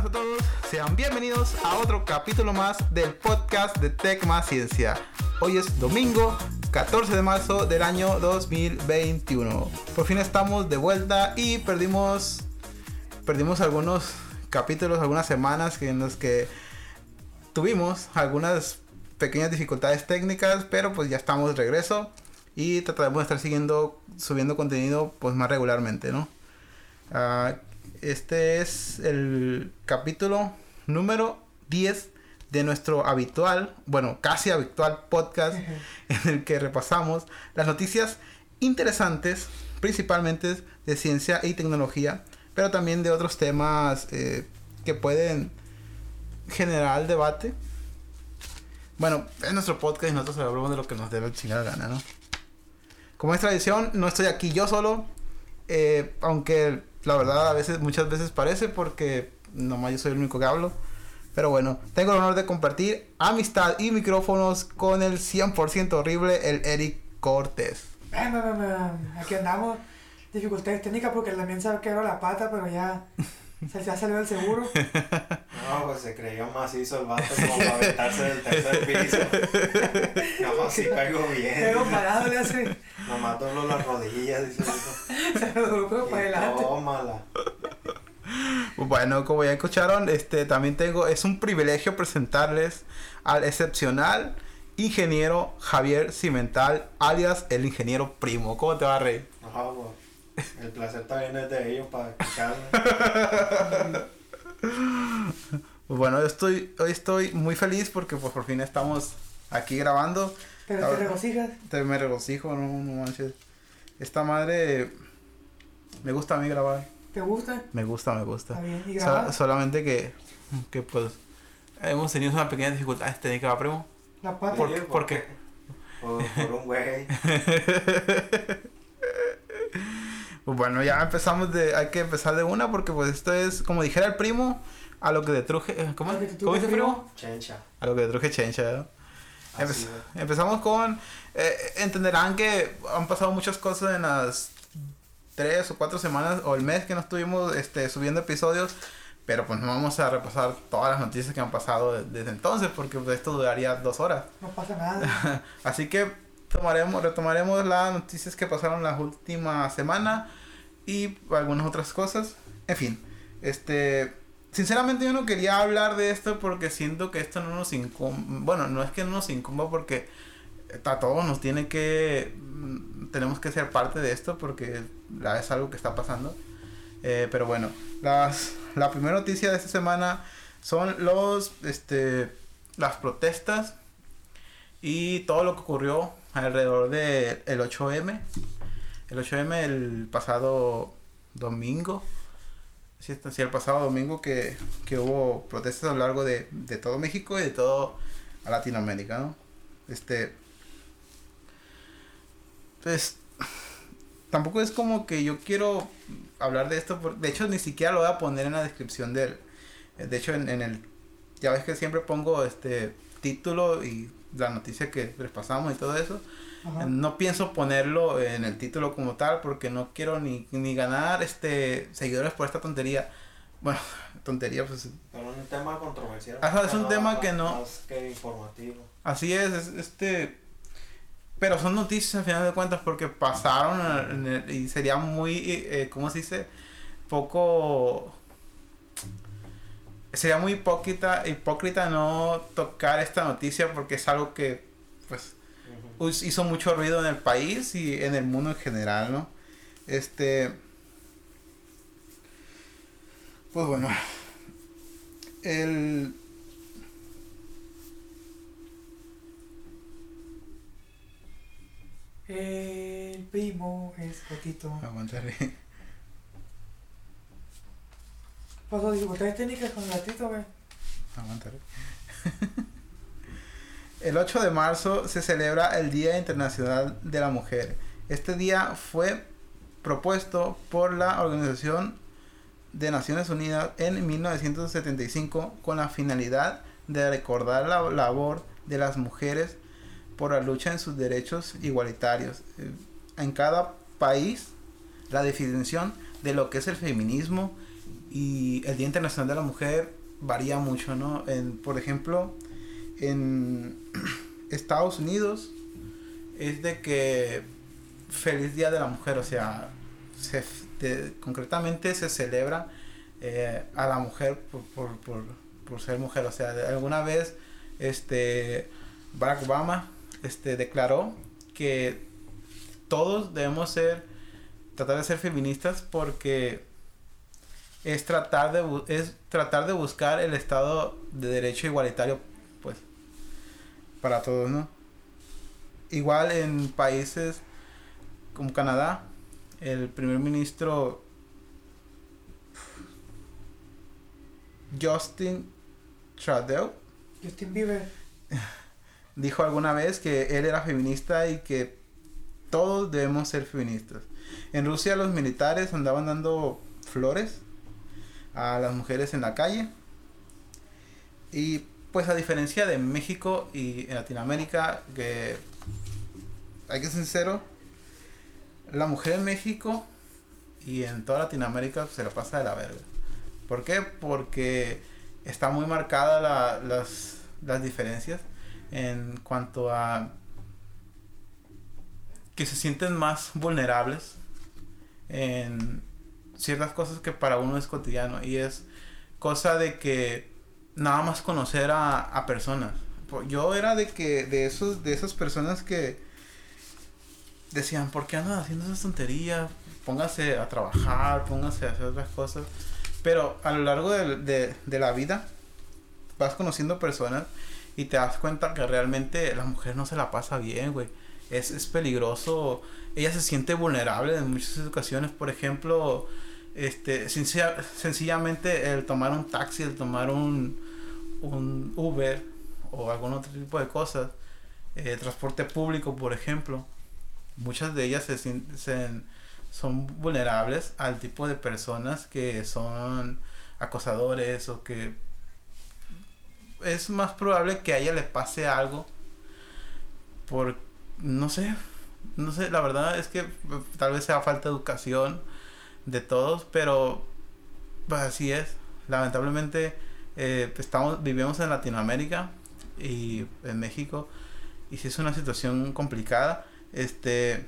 buenas a todos. Sean bienvenidos a otro capítulo más del podcast de Tech Más Ciencia. Hoy es domingo 14 de marzo del año 2021. Por fin estamos de vuelta y perdimos perdimos algunos capítulos, algunas semanas en los que tuvimos algunas pequeñas dificultades técnicas, pero pues ya estamos de regreso y trataremos de estar siguiendo subiendo contenido pues más regularmente, ¿no? Ah, este es el capítulo número 10 de nuestro habitual, bueno, casi habitual podcast en el que repasamos las noticias interesantes, principalmente de ciencia y tecnología, pero también de otros temas eh, que pueden generar debate. Bueno, en nuestro podcast y nosotros hablamos de lo que nos debe chingar la gana, ¿no? Como es tradición, no estoy aquí yo solo, eh, aunque la verdad a veces, muchas veces parece porque nomás yo soy el único que hablo. Pero bueno, tengo el honor de compartir amistad y micrófonos con el 100% horrible, el Eric Cortés. Aquí andamos. Dificultades técnicas porque también se quebró la pata, pero ya se ya salió el seguro. No, pues se creyó macizo el vato como para aventarse del tercer piso. No, si pego bien. Pero parado le hace. Nomás doblo las rodillas, dice el Se lo dobló para adelante. Tómala. Bueno, como ya escucharon, este también tengo, es un privilegio presentarles al excepcional ingeniero Javier Cimental, alias el ingeniero primo. ¿Cómo te va, Rey? No, pues, el placer también es de ellos para escucharme. Pues bueno, yo estoy, hoy estoy muy feliz porque pues, por fin estamos aquí grabando. Pero te regocijas. Te me regocijo, no, no manches. Esta madre me gusta a mí grabar. ¿Te gusta? Me gusta, me gusta. Está bien. ¿Y So- grabar? solamente que, que pues hemos tenido una pequeña dificultad técnica, primo. La pata. ¿Por, Sí, por qué? Por, por un güey. Pues bueno, ya empezamos de, hay que empezar de una porque pues esto es, como dijera el primo, a lo que te truje, eh, ¿cómo, ¿cómo dice primo? Chencha. A lo que te truje chencha, ¿no? Empe- es. empezamos con, eh, entenderán que han pasado muchas cosas en las tres o cuatro semanas o el mes que no estuvimos este, subiendo episodios, pero pues no vamos a repasar todas las noticias que han pasado de- desde entonces porque pues, esto duraría dos horas. No pasa nada. Así que tomaremos, retomaremos las noticias que pasaron las últimas semanas y algunas otras cosas. En fin, este, sinceramente yo no quería hablar de esto porque siento que esto no nos incumba. Bueno, no es que no nos incumba porque a todos nos tiene que, mm, tenemos que ser parte de esto porque la- es algo que está pasando. Eh, pero bueno, las, la primera noticia de esta semana son los, este, las protestas y todo lo que ocurrió alrededor del el 8M. El 8M el pasado domingo. Sí, el pasado domingo que, que hubo protestas a lo largo de, de todo México y de todo Latinoamérica, ¿no? Este. Pues. Tampoco es como que yo quiero hablar de esto. por- de hecho, ni siquiera lo voy a poner en la descripción del. De hecho, en, en el. Ya ves que siempre pongo este título y la noticia que les pasamos y todo eso. Ajá. No pienso ponerlo en el título como tal porque no quiero ni, ni ganar este seguidores por esta tontería. Bueno, tontería pues Pero un tema controversial. Ajá, es un No, tema que no- Más que informativo. así es, es, este pero son noticias al final de cuentas porque pasaron en el- y sería muy eh, ¿cómo se dice? poco sería muy hipócrita hipócrita no tocar esta noticia porque es algo que pues hizo mucho ruido en el país y en el mundo en general, ¿no? Este. Pues bueno. El. El primo es Jotito. Aguantaré. Pasó dificultades técnicas con el gatito, güey. Aguantaré. El 8 de marzo se celebra el Día Internacional de la Mujer. Este día fue propuesto por la Organización de Naciones Unidas en 1975 con la finalidad de recordar la labor de las mujeres por la lucha en sus derechos igualitarios. Eh, En cada país, la definición de lo que es el feminismo Y el Día Internacional de la Mujer varía mucho, ¿no? En, por ejemplo, en Estados Unidos es de que feliz Día de la Mujer, o sea, se, concretamente se celebra eh, a la mujer por, por, por, por, ser mujer, o sea, alguna vez este Barack Obama este, declaró que todos debemos ser, tratar de ser feministas porque es tratar de, es tratar de buscar el estado de derecho igualitario, pues, para todos, ¿no? Igual en países como Canadá, el primer ministro Justin Trudeau. Justin Bieber. Dijo alguna vez que él era feminista y que todos debemos ser feministas. En Rusia los militares andaban dando flores a las mujeres en la calle. Y pues a diferencia de México y Latinoamérica, que hay que ser sincero, la mujer en México y en toda Latinoamérica se la pasa de la verga. ¿Por qué? Porque está muy marcada las, las diferencias en cuanto a que se sienten más vulnerables en ciertas cosas que para uno es cotidiano y es cosa de que nada más conocer a, a personas. Yo era de que de esos de esas personas que decían, ¿por qué andan haciendo esas tonterías? Póngase a trabajar, póngase a hacer otras cosas. Pero a lo largo de, de, de la vida vas conociendo personas y te das cuenta que realmente la mujer no se la pasa bien, güey. Es, es peligroso. Ella se siente vulnerable en muchas ocasiones. Por ejemplo, este, sencillamente el tomar un taxi, el tomar un, un Uber o algún otro tipo de cosas, eh, transporte público, por ejemplo, muchas de ellas se, se, son vulnerables al tipo de personas que son acosadores o que es más probable que a ella le pase algo por no sé no sé la verdad es que tal vez sea falta de educación de todos, pero pues así es. Lamentablemente eh, estamos, vivimos en Latinoamérica y en México y si es una situación complicada, este,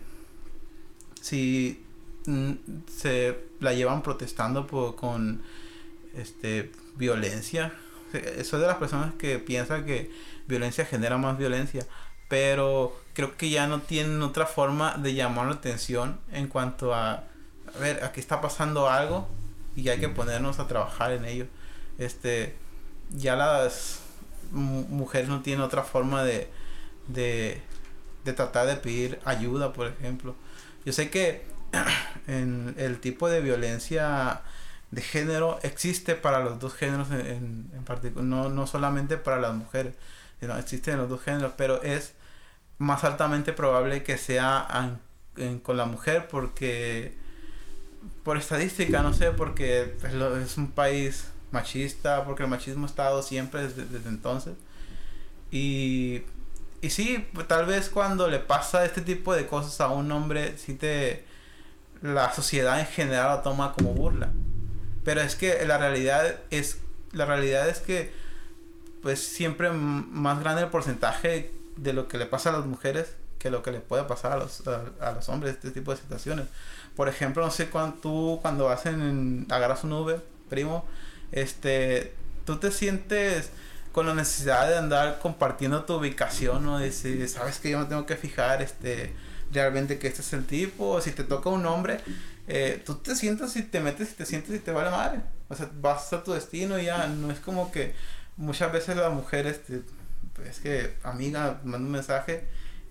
si mm, se la llevan protestando por, con este, violencia, soy de las personas que piensan que violencia genera más violencia, pero creo que ya no tienen otra forma de llamar la atención en cuanto a a ver, aquí está pasando algo y hay que ponernos a trabajar en ello. Este, ya las mujeres no tienen otra forma de, de, de tratar de pedir ayuda, por ejemplo. Yo sé que en el tipo de violencia de género existe para los dos géneros en, en, particular, no, no solamente para las mujeres, sino existe en los dos géneros, pero es más altamente probable que sea con la mujer porque por estadística, no sé, porque es un país machista, porque el machismo ha estado siempre desde, entonces. Y, y sí, tal vez cuando le pasa este tipo de cosas a un hombre, sí te... La sociedad en general lo toma como burla. Pero es que la realidad es... La realidad es que pues siempre más grande el porcentaje de lo que le pasa a las mujeres que lo que le puede pasar a los, a los hombres este tipo de situaciones. Por ejemplo, no sé cuando tú cuando vas en agarras un Uber, primo, este, tú te sientes con la necesidad de andar compartiendo tu ubicación, ¿no? Decir, sabes que yo me tengo que fijar, este, realmente que este es el tipo, si te toca un hombre, eh, tú te sientas y te metes y te sientes y te vale madre. O sea, vas a tu destino y ya, no es como que muchas veces las mujeres, este, pues que amiga, manda un mensaje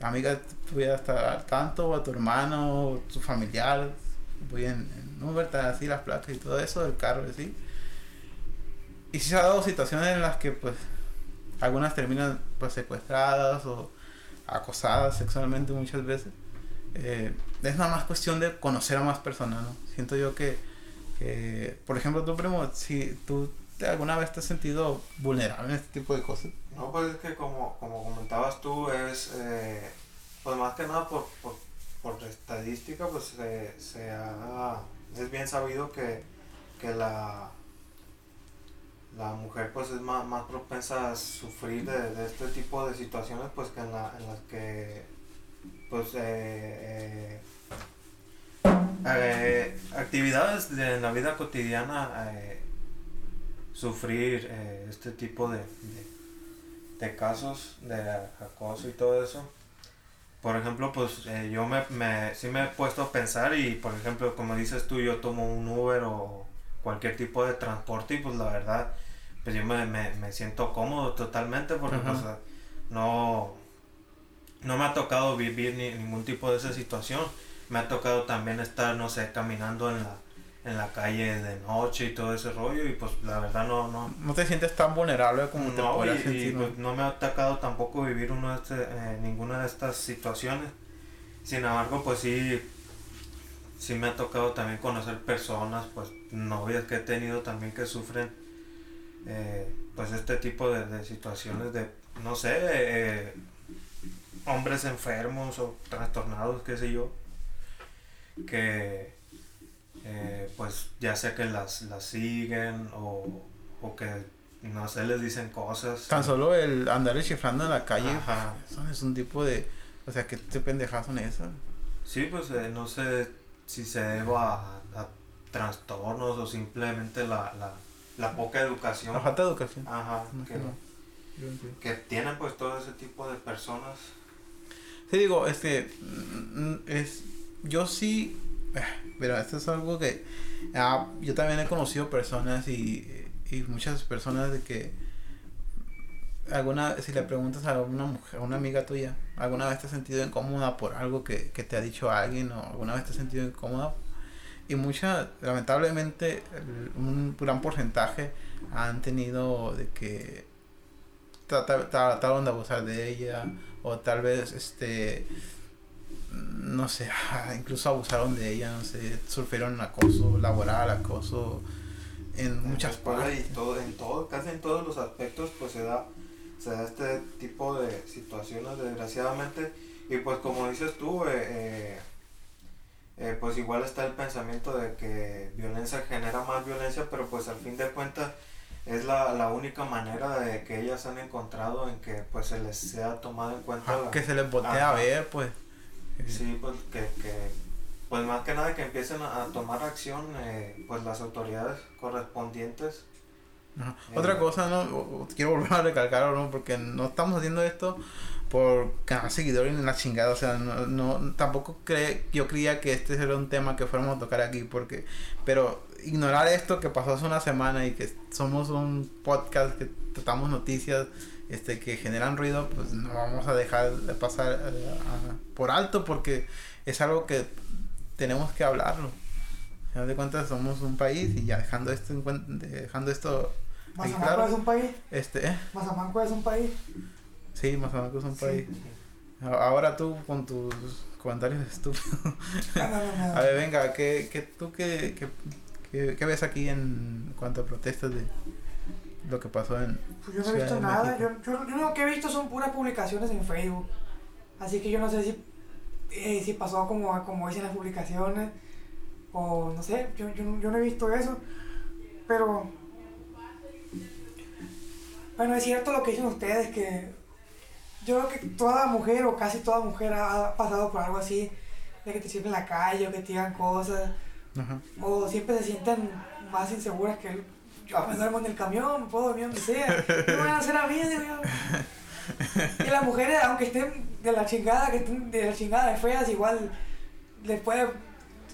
amiga tuviera estar al tanto, o a tu hermano, o tu familiar, voy en, en Uber, así las placas y todo eso, del carro, así. Y si se ha dado situaciones en las que, pues, algunas terminan, pues, secuestradas o acosadas sexualmente muchas veces. Eh, es nada más cuestión de conocer a más personas, ¿no? Siento yo que, que por ejemplo, tú, primo, si tú alguna vez te has sentido vulnerable en este tipo de cosas. No, pues es que como, como comentabas tú, es, eh, pues más que nada por, por, por estadística, pues se, se ha, es bien sabido que, que la, la mujer pues es más, más propensa a sufrir de, de este tipo de situaciones pues que en, la, en las que pues eh, eh, actividades de en la vida cotidiana sufrir este tipo de, de casos de acoso y todo eso por ejemplo pues eh, yo me, me sí me he puesto a pensar y por ejemplo como dices tú yo tomo un Uber o cualquier tipo de transporte y pues la verdad pues yo me, me, me siento cómodo totalmente porque Ajá. pues no no me ha tocado vivir ni, ningún tipo de esa situación me ha tocado también estar no sé caminando en la en la calle de noche y todo ese rollo y pues la verdad no no No te sientes tan vulnerable como te no, y, podrías y, sentir. ¿no? pues, no me ha tocado tampoco vivir uno de este, eh, ninguna de estas situaciones. Sin embargo, pues sí, sí me ha tocado también conocer personas, pues novias que he tenido también que sufren eh, pues este tipo de, de situaciones de, no sé, eh, hombres enfermos o trastornados, qué sé yo, que eh, pues ya sea que las, las siguen o, o que no sé, les dicen cosas. Tan solo el andar descifrando en la calle, Ajá. eso es un tipo de... O sea, ¿qué te pendejas son esas? Sí, pues eh, no sé si se deba a, a trastornos o simplemente la, la, la poca educación. La falta de educación. Ajá, No, que, que tienen pues todo ese tipo de personas. Sí, digo, este, mm, es, yo sí, pero esto es algo que, ah, yo también he conocido personas y, y muchas personas de que, alguna, si le preguntas a una mujer, a una amiga tuya, ¿alguna vez te has sentido incómoda por algo que, que te ha dicho alguien o alguna vez te has sentido incómoda? Y muchas, lamentablemente, un gran porcentaje han tenido de que trata- trataron de abusar de ella o tal vez este no sé ah, incluso abusaron de ella no sé sufrieron acoso laboral acoso en muchas escuela partes. y todo, en todo, casi en todos los aspectos pues se da, se da este tipo de situaciones desgraciadamente. Y pues como dices tú, eh, eh, eh, pues igual está el pensamiento de que violencia genera más violencia, pero pues al fin de cuentas es la, la única manera de que ellas han encontrado en que pues se les sea tomado en cuenta Ajá, la- que se les voltea a ver pues Sí, pues que, que pues más que nada que empiecen a, tomar acción eh, pues las autoridades correspondientes. Ajá. Eh. Otra cosa, no, quiero volver a recalcar, ¿no? Porque no estamos haciendo esto por ganar seguidores en la chingada, o sea, no, no tampoco cree, yo creía que este era un tema que fuéramos a tocar aquí, porque, pero ignorar esto que pasó hace una semana y que somos un podcast que tratamos noticias, este, que generan ruido, pues no vamos a dejar de pasar eh, por alto porque es algo que tenemos que hablarlo. Al final de cuentas somos un país y ya dejando esto en cuen- dejando esto Mazamanco claro. es un país. este eh, Mazamanco es un país. sí Mazamanco es un Sí. país ahora tú con tus comentarios estúpidos No, no, no, no. a ver venga ¿qué, qué, tú qué, qué, qué- qué ves aquí en cuanto a protestas de lo que pasó en Pues yo no he visto nada. Yo, yo, yo lo que he visto son puras publicaciones en Facebook. Así que yo no sé si, eh, si pasó como, como dicen las publicaciones. O no sé, yo, yo, yo no he visto eso. Pero. Bueno, es cierto lo que dicen ustedes, que yo creo que toda mujer o casi toda mujer ha, pasado por algo así, de que te sirven en la calle o que te digan cosas, Ajá. o siempre se sienten más inseguras que yo me duermo en el camión, puedo dormir donde sea, ¿qué me van a hacer a mí? Digo yo. Y las mujeres, aunque estén de la chingada, que estén de la chingada de feas, igual les puede...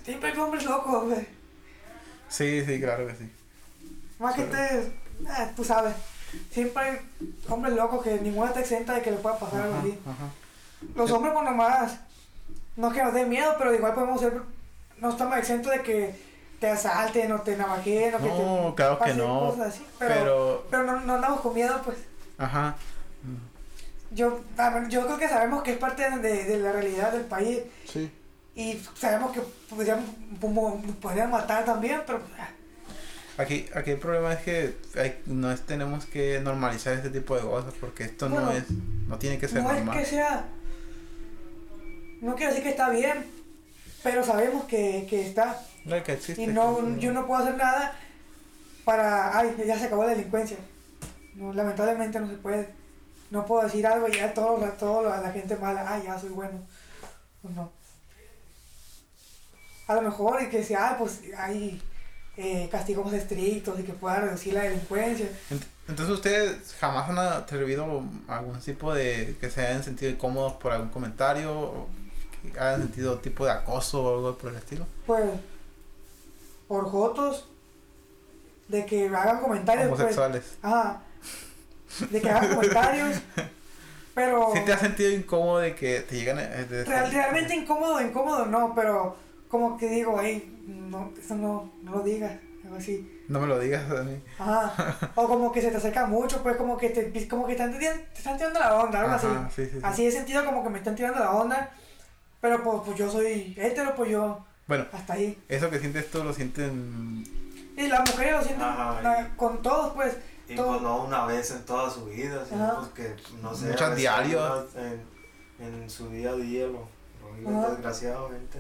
Siempre hay hombres locos, güey. sí sí claro que sí Más que ustedes, eh, tú sabes. Siempre hay hombres locos que ninguna está exenta de que le pueda pasar algo así. Los hombres por nomás, no que nos dé miedo, pero igual podemos ser, no estamos exentos de que te asalten o te navajeen o que No, te claro que pasen no, cosas así. Pero, pero, pero no, no andamos con miedo, pues. ajá Yo, yo creo que sabemos que es parte de, de la realidad del país sí y sabemos que podrían, podrían matar también, pero ah, Aquí, aquí el problema es que hay- no es, tenemos que normalizar este tipo de cosas porque esto no es, no tiene que ser no es normal. que sea, no quiero decir que está bien, pero sabemos que, que está No, que existe. y no, que- yo no puedo hacer nada para, ay, ya se acabó la delincuencia. No, lamentablemente no se puede. No puedo decir algo y ya todo, todo la gente mala, ay, ya soy bueno. Pues no. A lo mejor y que sea, pues hay eh, castigos estrictos y que pueda reducir la delincuencia. Entonces ustedes jamás han atrevido algún tipo de que se hayan sentido incómodos por algún comentario o que hayan sentido tipo de acoso o algo por el estilo. Pues por fotos de que hagan comentarios pues, homosexuales. ajá. De que hagan comentarios. Pero. ¿Sí te has sentido incómodo de que te llegan. Realmente incómodo, incómodo no, pero como que digo, hey, no, eso no, no lo digas, algo así. No me lo digas a mí. Ajá. O como que se te acerca mucho, pues como que te, como que están, te están tirando la onda, algo así. Sí, sí, así he sentido como que me están tirando la onda. Pero pues, pues yo soy hétero, pues yo. Bueno. Hasta ahí. Eso que sientes tú lo sienten. Y las mujeres lo sienten con todos, pues. Y pues no una vez en toda su vida, sino pues que no sé. Muchas diarios. En, en, su día a día lo, lo viven desgraciadamente.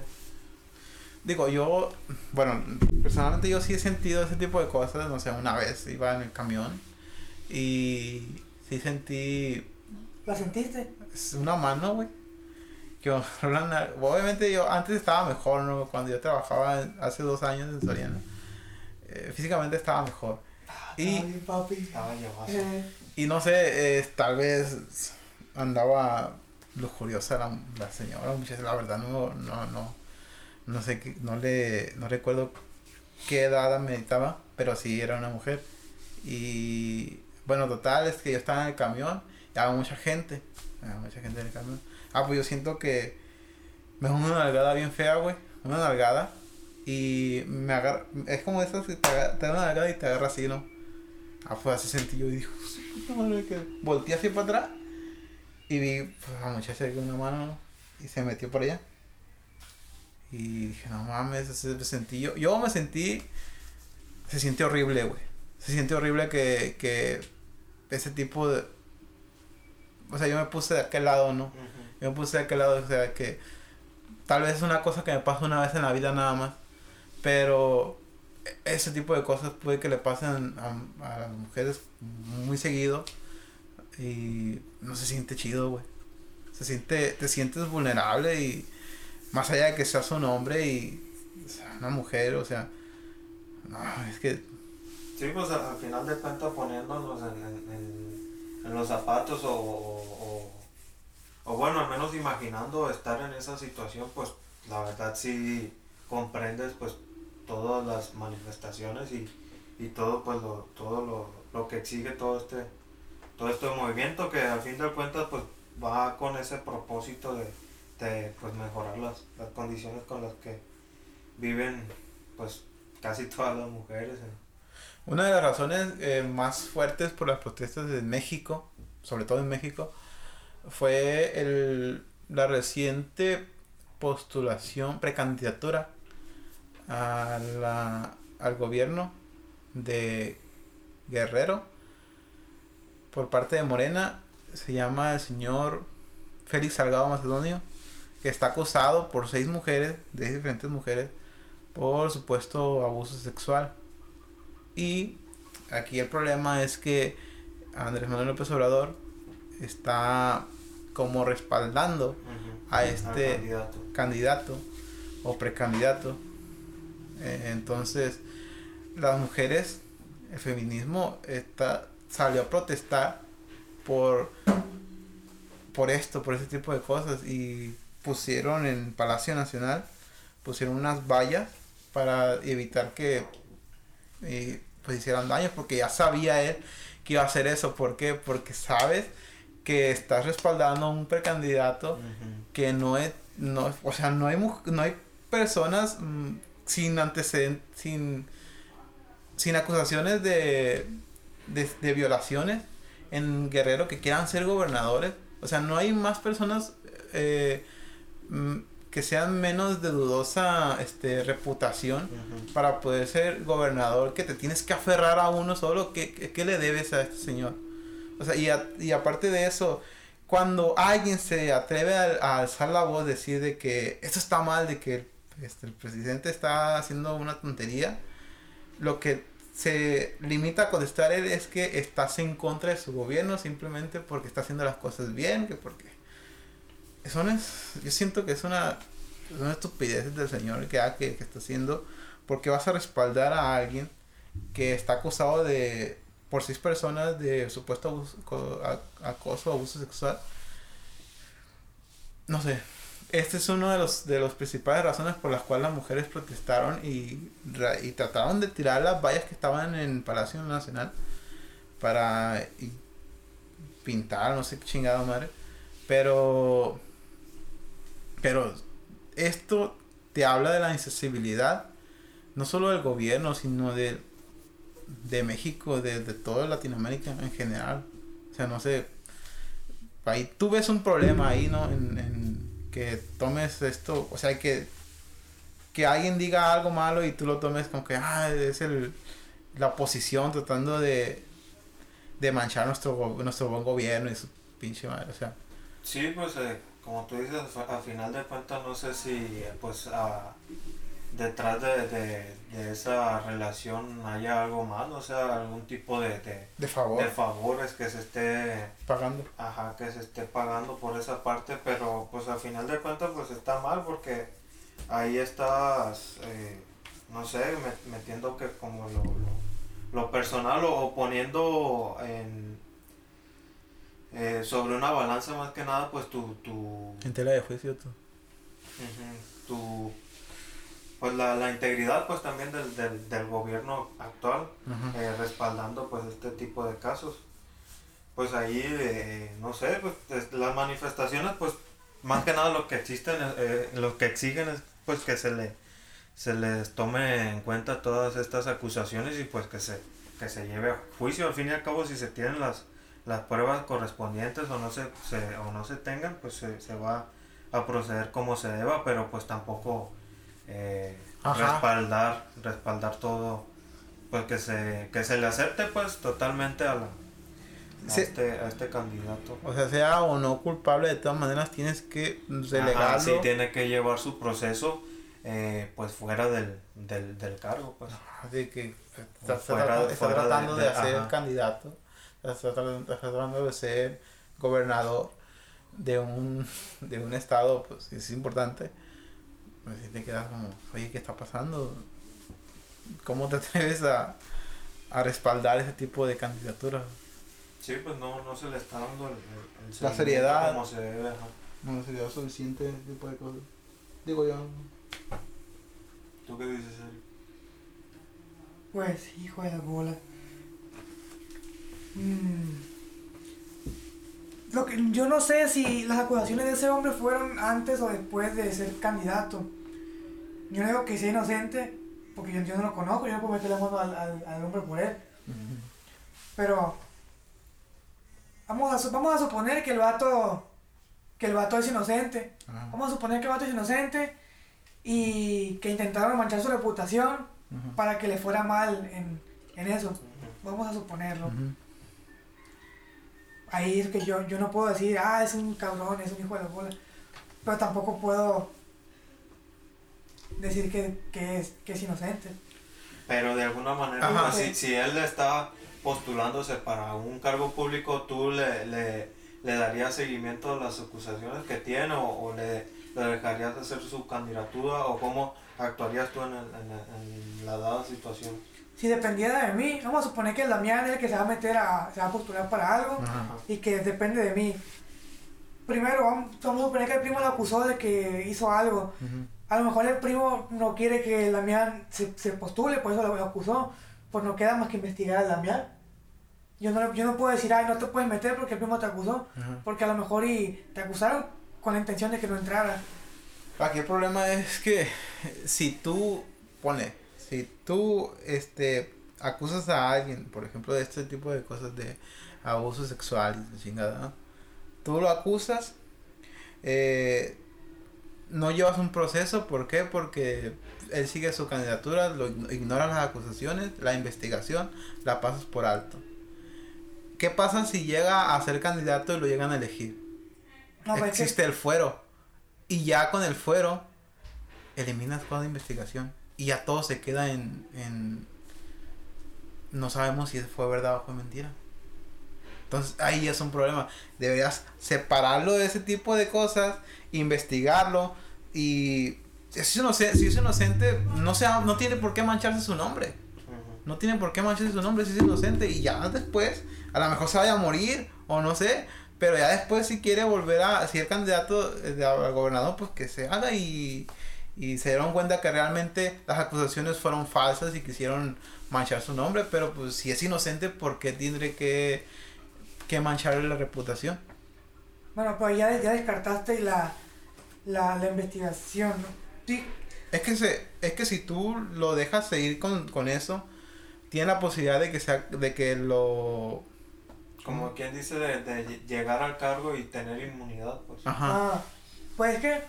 Digo, yo, bueno, personalmente yo sí he sentido ese tipo de cosas, no sé, una vez iba en el camión y sí sentí... ¿La sentiste? Es una mano, güey. Que obviamente yo antes estaba mejor, ¿no? Cuando yo trabajaba hace dos años en Soriana. Eh, físicamente estaba mejor. Ah, y, papi. Eh. Y no sé, eh, tal vez andaba lujuriosa la, la señora, la verdad no, no, no no sé, qué, no le, no recuerdo qué edad meditaba, pero sí era una mujer. Y bueno, total, es que yo estaba en el camión y había mucha gente, había mucha gente en el camión. Ah, pues yo siento que me da una nalgada bien fea, güey, una nalgada. Y me agarra, es como eso que te, da una nalgada y te agarra así, ¿no? Ah, pues así sentí yo y dijo, puta madre, que volteé así para atrás y vi pues, a la muchacha con una mano y se metió por allá. Y dije, no mames, ese sentí yo. Yo me sentí. Se siente horrible, güey. Se siente horrible que, que ese tipo de. O sea, yo me puse de aquel lado, ¿no? Yo me puse de aquel lado, o sea, que tal vez es una cosa que me pasa una vez en la vida nada más. Pero ese tipo de cosas puede que le pasen a, a las mujeres muy seguido. Y no se siente chido, güey. Se siente, te sientes vulnerable y más allá de que seas un hombre y una mujer, o sea, no, es que... Sí, pues al, final de cuentas poniéndonos en, en, los zapatos o, o, bueno, al menos imaginando estar en esa situación, pues la verdad sí comprendes pues todas las manifestaciones y, y todo pues lo, todo lo, lo que exige todo este todo este movimiento que al fin de cuentas pues va con ese propósito de de pues mejorar las, las condiciones con las que viven pues casi todas las mujeres. Una de las razones eh, más fuertes por las protestas en México, sobre todo en México, fue el, la reciente postulación, precandidatura a la, al gobierno de Guerrero por parte de Morena. Se llama el señor Félix Salgado Macedonio que está acosado por seis mujeres, de diferentes mujeres, por supuesto abuso sexual. Y aquí el problema es que Andrés Manuel López Obrador está como respaldando a este candidato. o precandidato. Eh, entonces, las mujeres, el feminismo está, salió a protestar por, por esto, por ese tipo de cosas. Y pusieron en Palacio Nacional, pusieron unas vallas para evitar que eh, pues hicieran daño, porque ya sabía él que iba a hacer eso. ¿Por qué? Porque sabes que estás respaldando a un precandidato que no es, no, o sea, no hay, no hay personas mm, sin antecedentes, sin, sin acusaciones de, de, de, violaciones en Guerrero que quieran ser gobernadores. O sea, no hay más personas eh, Mm, que sean menos de dudosa este, reputación para poder ser gobernador, que te tienes que aferrar a uno solo, ¿qué, qué le debes a este señor? O sea, y, y aparte de eso, cuando alguien se atreve a, alzar la voz, decir de que esto está mal, de que este, el presidente está haciendo una tontería, lo que se limita a contestar él es que estás en contra de su gobierno simplemente porque está haciendo las cosas bien, que porque eso es, yo siento que es una, es una estupidez del señor que, que, que está haciendo, porque vas a respaldar a alguien que está acusado de por seis personas de supuesto abuso, acoso, abuso sexual. No sé. Este es uno de los de las principales razones por las cuales las mujeres protestaron y, y trataron de tirar las vallas que estaban en el Palacio Nacional para pintar, no sé qué chingada madre. Pero pero esto te habla de la insensibilidad no solo del gobierno, sino de, de México, de, de toda Latinoamérica en general. O sea, no sé. Ahí tú ves un problema ahí, ¿no? En, en que tomes esto, o sea, que, que alguien diga algo malo y tú lo tomes como que, ah, es el, la oposición tratando de, de manchar nuestro, nuestro buen gobierno y su pinche madre, o sea. Sí, pues eh, como tú dices, fa- a final de cuentas no sé si pues ah, detrás de, de, de esa relación haya algo más, o sea, algún tipo de, de, De favor, de favores que se esté pagando. Ajá, que se esté pagando por esa parte, pero pues al final de cuentas pues está mal porque ahí estás, eh, no sé, me- metiendo que como lo, lo, lo personal o, poniendo en, eh, sobre una balanza más que nada pues tu, tu, En tela de juicio tú. tu pues la, la integridad pues también del, del, del gobierno actual eh, respaldando pues este tipo de casos. Pues ahí eh, no sé pues es- las manifestaciones pues más que nada lo que existen eh, lo que exigen es pues que se le se les tome en cuenta todas estas acusaciones y pues que se que se lleve a juicio. Al fin y al cabo si se tienen las las pruebas correspondientes o no se, se- o no se tengan pues se, se va a proceder como se deba pero pues tampoco eh, respaldar respaldar todo pues que se que se le acepte pues totalmente a la a, Sí. este, a este candidato O sea, sea o no culpable, de todas maneras tienes que Ajá, relegarlo. sí tiene que llevar su proceso eh, pues fuera del, del, del cargo pues Así que está, está Fuera- tratando, está fuera de- tratando de, de- hacer ajá. candidato, está tratando, está tratando de ser gobernador de un, de un estado, pues es importante. Pues si te quedas como, oye, ¿qué está pasando? ¿Cómo te atreves a, a respaldar ese tipo de candidaturas? sí pues no, no se le está dando el, el- el La seriedad. como se debe ajá. No sería suficiente ese tipo de cosas. Digo yo. ¿tú qué dices Eric? Pues, hijo de la bola. Mm. Lo que, yo no sé si las acusaciones de ese hombre fueron antes o después de ser candidato. Yo no digo que sea inocente, porque yo, yo no lo conozco, yo no puedo meter la mano al, al, al hombre por él. Pero vamos a, vamos a suponer que el vato que el vato es inocente. Vamos a suponer que el vato es inocente y que intentaron manchar su reputación para que le fuera mal en, en eso. Vamos a suponerlo. Ahí es que yo, yo no puedo decir, ah, es un cabrón, es un hijo de la bola. Pero tampoco puedo decir que, que es, que es inocente. pero de alguna manera Ajá. pues, si, si él está postulándose para un cargo público tú le, le, le darías seguimiento a las acusaciones que tiene o, o le, le dejarías hacer su candidatura o cómo actuarías tú en, el- en, el- en la dada situación Si dependiera de mí, vamos a suponer que el Damián es el que se va a meter a, se va a postular para algo Ajá. y que depende de mí. Primero, vamos, vamos a suponer que el primo lo acusó de que hizo algo. Ujú. A lo mejor el primo no quiere que Damián se, se postule, por eso lo, lo acusó. Pues no queda más que investigar al Damián. Yo no, yo no puedo decir, ay, no te puedes meter porque el primo te acusó. Ajá. Porque a lo mejor y te acusaron con la intención de que no entrara. Aquí el problema es que si tú, pone, si tú este, acusas a alguien, por ejemplo, de este tipo de cosas de abuso sexual y chingada, ¿no? tú lo acusas, eh, no llevas un proceso, ¿por qué? Porque él sigue su candidatura, lo ign- ignora las acusaciones, la investigación, la pasas por alto. ¿Qué pasa si llega a ser candidato y lo llegan a elegir? No, pues que- existe el fuero. Y ya con el fuero, eliminas toda investigación. Y ya todo se queda en, en, no sabemos si fue verdad o fue mentira. Entonces ahí ya es un problema. Deberías separarlo de ese tipo de cosas, investigarlo y si es inocente, si es inocente no, sea, no tiene por qué mancharse su nombre. No tiene por qué mancharse su nombre si es inocente y ya después a lo mejor se vaya a morir o no sé, pero ya después si quiere volver a, si candidato al gobernador, pues que se haga y, y se dieron cuenta que realmente las acusaciones fueron falsas y quisieron manchar su nombre, pero pues si es inocente, ¿por qué tendré que, que mancharle la reputación? Bueno, pues ya, ya descartaste la, la, la investigación, ¿no? Sí. Es que, se, es que si tú lo dejas seguir con, con eso, tiene la posibilidad de que, sea, de que lo como quien dice de, de, llegar al cargo y tener inmunidad, pues. Ajá. Ah, pues es que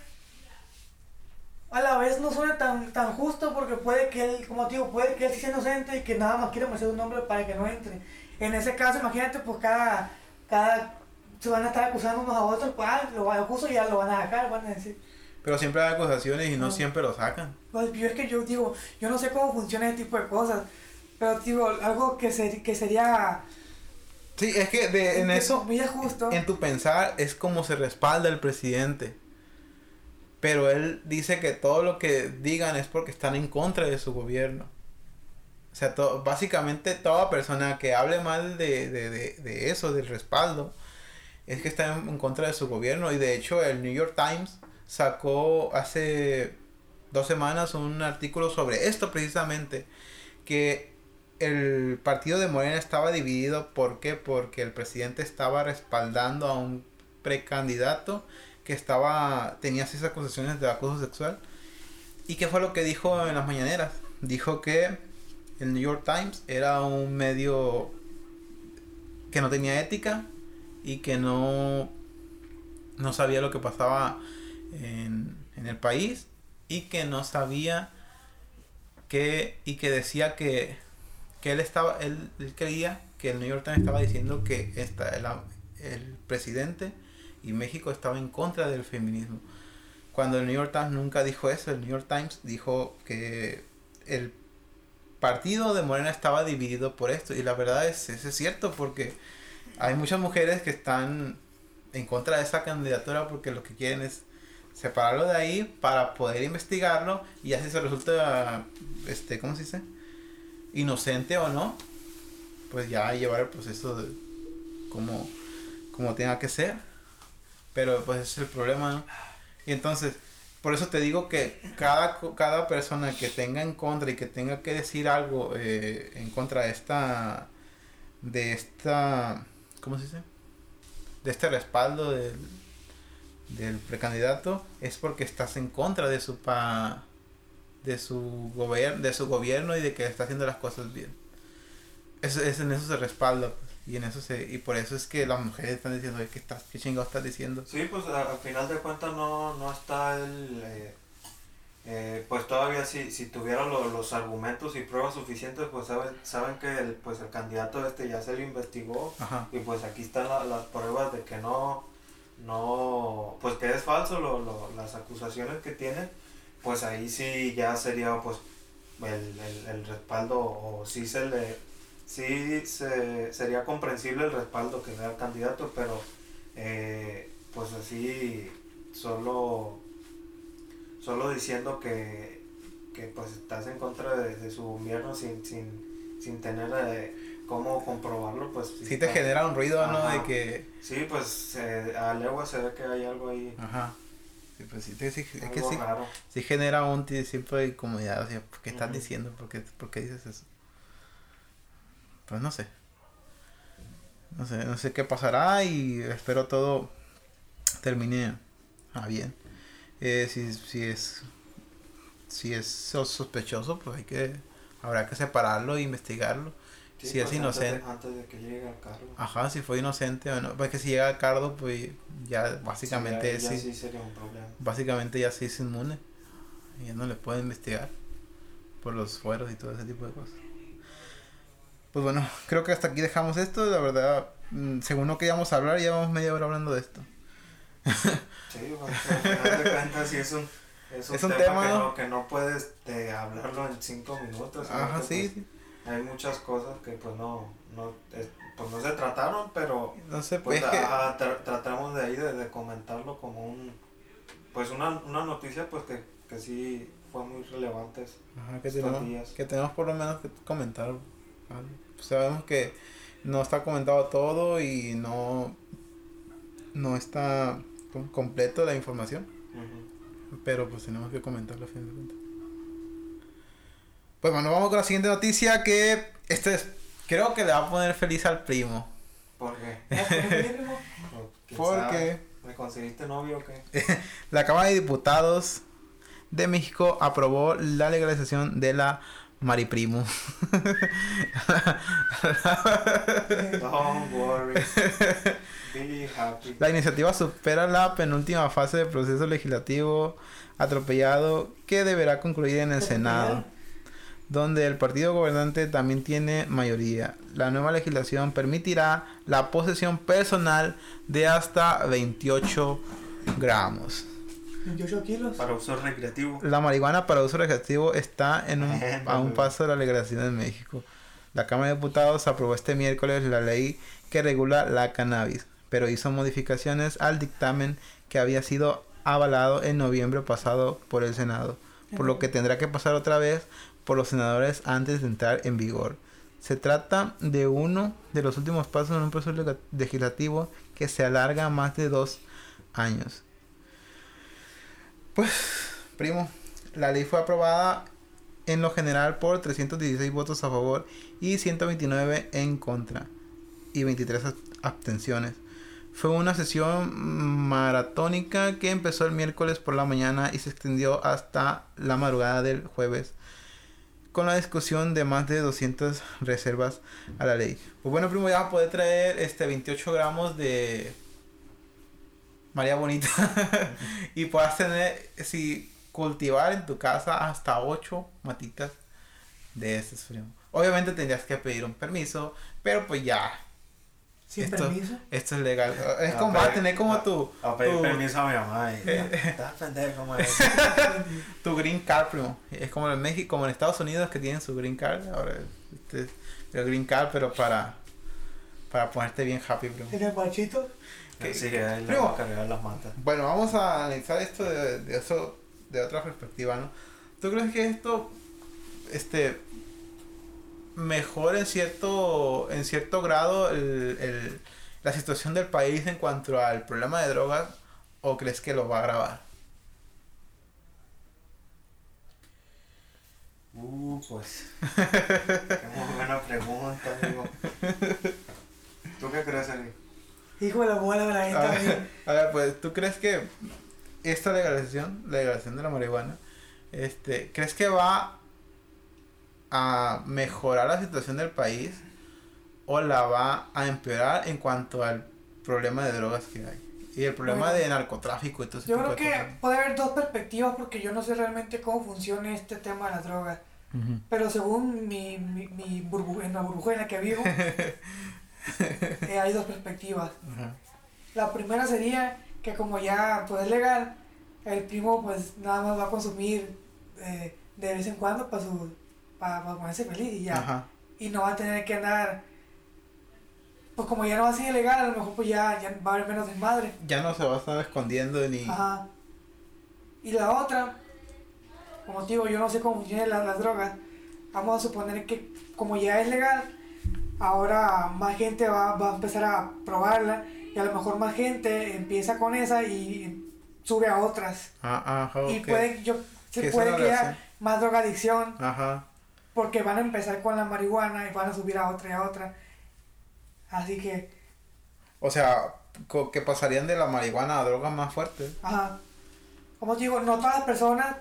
a la vez no suena tan, tan justo porque puede que él, como digo, puede que él sea inocente y que nada más quiere meter un nombre para que no entre. En ese caso, imagínate, pues cada, cada, se van a estar acusando unos a otros, pues ah, lo acuso y ya lo van a sacar, van a decir. Pero siempre hay acusaciones y no, siempre lo sacan. Pues yo es que yo digo, yo no sé cómo funciona ese tipo de cosas, pero digo, algo que, se, que sería Sí, es que de, en eso, justo. en tu pensar, es como se respalda el presidente. Pero él dice que todo lo que digan es porque están en contra de su gobierno. O sea, básicamente toda persona que hable mal de, de, de, de, eso, del respaldo, es que está en, contra de su gobierno. Y de hecho el New York Times sacó hace dos semanas un artículo sobre esto precisamente. Que el partido de Morena estaba dividido. ¿Por qué? Porque el presidente estaba respaldando a un precandidato que estaba tenía seis acusaciones de acoso sexual. ¿Y qué fue lo que dijo en las mañaneras? Dijo que el New York Times era un medio que no tenía ética y que no, no sabía lo que pasaba en, en el país y que no sabía que y que decía que que él estaba, él, creía que el New York Times estaba diciendo que esta, el, el presidente y México estaba en contra del feminismo. Cuando el New York Times nunca dijo eso, el New York Times dijo que el partido de Morena estaba dividido por esto. Y la verdad es, es cierto, porque hay muchas mujeres que están en contra de esa candidatura porque lo que quieren es separarlo de ahí para poder investigarlo y así se resulta, este, ¿cómo se dice? inocente o no, pues ya llevar el proceso de como, como tenga que ser. Pero pues ese es el problema, ¿no? Y entonces, por eso te digo que cada, cada persona que tenga en contra y que tenga que decir algo eh, en contra de esta, de esta, ¿cómo se dice? De este respaldo del, del precandidato, es porque estás en contra de su pa, de su gobierno de su gobierno y de que está haciendo las cosas bien eso es en eso se respalda pues, y en eso se y por eso es que las mujeres están diciendo que estás qué chingado estás diciendo sí pues al final de cuentas no no está el eh, eh, pues todavía si, si tuvieran los argumentos y pruebas suficientes pues saben saben que el pues el candidato este ya se lo investigó y pues aquí están las pruebas de que no no pues que es falso lo, lo, las acusaciones que tiene pues ahí sí ya sería pues el, el, respaldo o sí se le sí se, sería comprensible el respaldo que da el candidato pero eh, pues así solo solo diciendo que, que pues estás en contra de, su gobierno sin, sin, sin tener eh, cómo comprobarlo pues sí, te genera un ruido no de que sí pues eh, a legua se ve que hay algo ahí ajá Sí, pues sí, es que sí, sí, genera un tipo de incomodidad. O sea, ¿qué estás diciendo? ¿Por qué, ¿Por qué dices eso? Pues no sé. No sé, no sé qué pasará y espero todo termine a bien. Eh, si, si es si es sospechoso, pues hay que habrá que separarlo e investigarlo si es inocente. Antes de, que llegue al cargo. Ajá, si fue inocente o no. Pues que si llega al cargo, pues ya básicamente sí, ya, sí, sería un problema. Básicamente ya sí es inmune. Y ya no le puede investigar por los fueros y todo ese tipo de cosas. Pues bueno, creo que hasta aquí dejamos esto. La verdad, mm, según no queríamos hablar, llevamos media hora hablando de esto. sí, bueno, al de cuentas, sí es un, es un, tema, que, no, que no puedes de, hablarlo en cinco minutos. Ajá, sí. Pues, hay muchas cosas que pues no, no, es- pues no se trataron, pero No sé, pues pues es que... ah, tra- tratamos de ahí de, de comentarlo como un, pues una, una noticia pues que, que sí fue muy relevante. Ajá, que, tenemos, días. que tenemos por lo menos que comentar. algo. Sabemos que no está comentado todo y no, no está com- completo la información, pero pues tenemos que comentarlo a fin de cuentas. Pues bueno, vamos con la siguiente noticia que este es, creo que le va a poner feliz al primo. ¿Por qué? Pues, ¿quién Porque? ¿Me conseguiste novio o qué? la Cámara de Diputados de México aprobó la legalización de la mariprimo. Don't worry. Be happy. La iniciativa supera la penúltima fase del proceso legislativo atropellado que deberá concluir en el Senado, donde el partido gobernante también tiene mayoría. La nueva legislación permitirá la posesión personal de hasta 28 gramos. 28 kilos. Para uso recreativo. La marihuana para uso recreativo está en un, Bueno, a un paso de la legalización en México. La Cámara de Diputados aprobó este miércoles la ley que regula la cannabis, pero hizo modificaciones al dictamen que había sido avalado en noviembre pasado por el Senado, por lo que tendrá que pasar otra vez por los senadores antes de entrar en vigor. Se trata de uno de los últimos pasos en un proceso legislativo que se alarga más de dos años. Pues, primo, la ley fue aprobada en lo general por 316 votos a favor y 129 en contra y 23 ab- abstenciones. Fue una sesión maratónica que empezó el miércoles por la mañana y se extendió hasta la madrugada del jueves con la discusión de más de 200 reservas a la ley. Pues bueno, primo, ya a poder traer este 28 gramos de María Bonita y puedas tener, si cultivar en tu casa hasta 8 matitas de estos, primo. Obviamente tendrías que pedir un permiso, pero pues ya, Sin esto, permiso. esto es legal. Es A como vas a tener como tu, A pedir tu, permiso a mi mamá. Y, Estás pendejo, como es. tu green card, primo. Es como en México, como en Estados Unidos que tienen su green card. Ahora, este es el green card, pero para, para ponerte bien happy, primo. En el machito. ¿Qué? Sí, Primo. las matas. Bueno, vamos a analizar esto de, de eso de otra perspectiva, ¿no? ¿Tú crees que esto este mejora en cierto en cierto grado el, el- la situación del país en cuanto al problema de drogas o crees que lo va a agravar? Uh, pues. Qué muy buena pregunta, amigo. ¿Tú qué crees, Eli? Hijo de la bola de la A gente. amigo. ver, a ver, pues, ¿tú crees que esta legalización, la legalización de la marihuana, este, crees que va a mejorar la situación del país o la va a empeorar en cuanto al problema de drogas que hay? Y el problema Bueno, de narcotráfico y todo ese Yo creo que cosas. puede haber dos perspectivas porque yo no sé realmente cómo funciona este tema de las drogas. Ujú. Pero según mi, mi, mi burbu- en la burbuja en la que vivo, eh, hay dos perspectivas. La primera sería que como ya pues es legal, el primo pues nada más va a consumir eh, de vez en cuando para su para, ponerse feliz y ya. Y no va a tener que andar pues como ya no va a ser ilegal, a lo mejor pues ya, ya va a haber menos desmadre. Ya no se va a estar escondiendo ni... Ajá. Y la otra, como te digo, yo no sé cómo funcionan las, las drogas. Vamos a suponer que como ya es legal, ahora más gente va, va a empezar a probarla y a lo mejor más gente empieza con esa y sube a otras. Ah, ajá, Y puede, yo, se puede crear más drogadicción Ajá. porque van a empezar con la marihuana y van a subir a otra y a otra. Así que, O sea, que pasarían de la marihuana a drogas más fuertes. Ajá. Como te digo, no todas las personas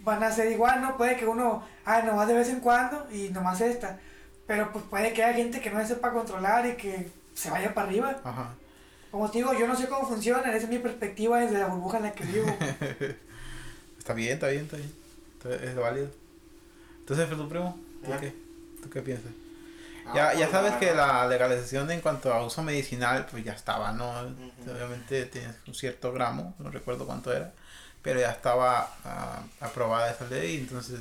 van a ser igual, ¿no? Puede que uno, ah, nomás de vez en cuando y nomás esta. Pero pues puede que haya gente que no sepa controlar y que se vaya para arriba. Ajá. Como te digo, yo no sé cómo funciona, esa es mi perspectiva desde la burbuja en la que vivo. Está bien, está bien, está bien. Es válido. Entonces, tu primo, ¿tú ¿Eh? qué? ¿Tú qué piensas? Ah, ya, ya pues, sabes la que la legalización en cuanto a uso medicinal, pues ya estaba, ¿no? Ujú. Obviamente tienes un cierto gramo, no recuerdo cuánto era, pero ya estaba ah, aprobada esa ley, entonces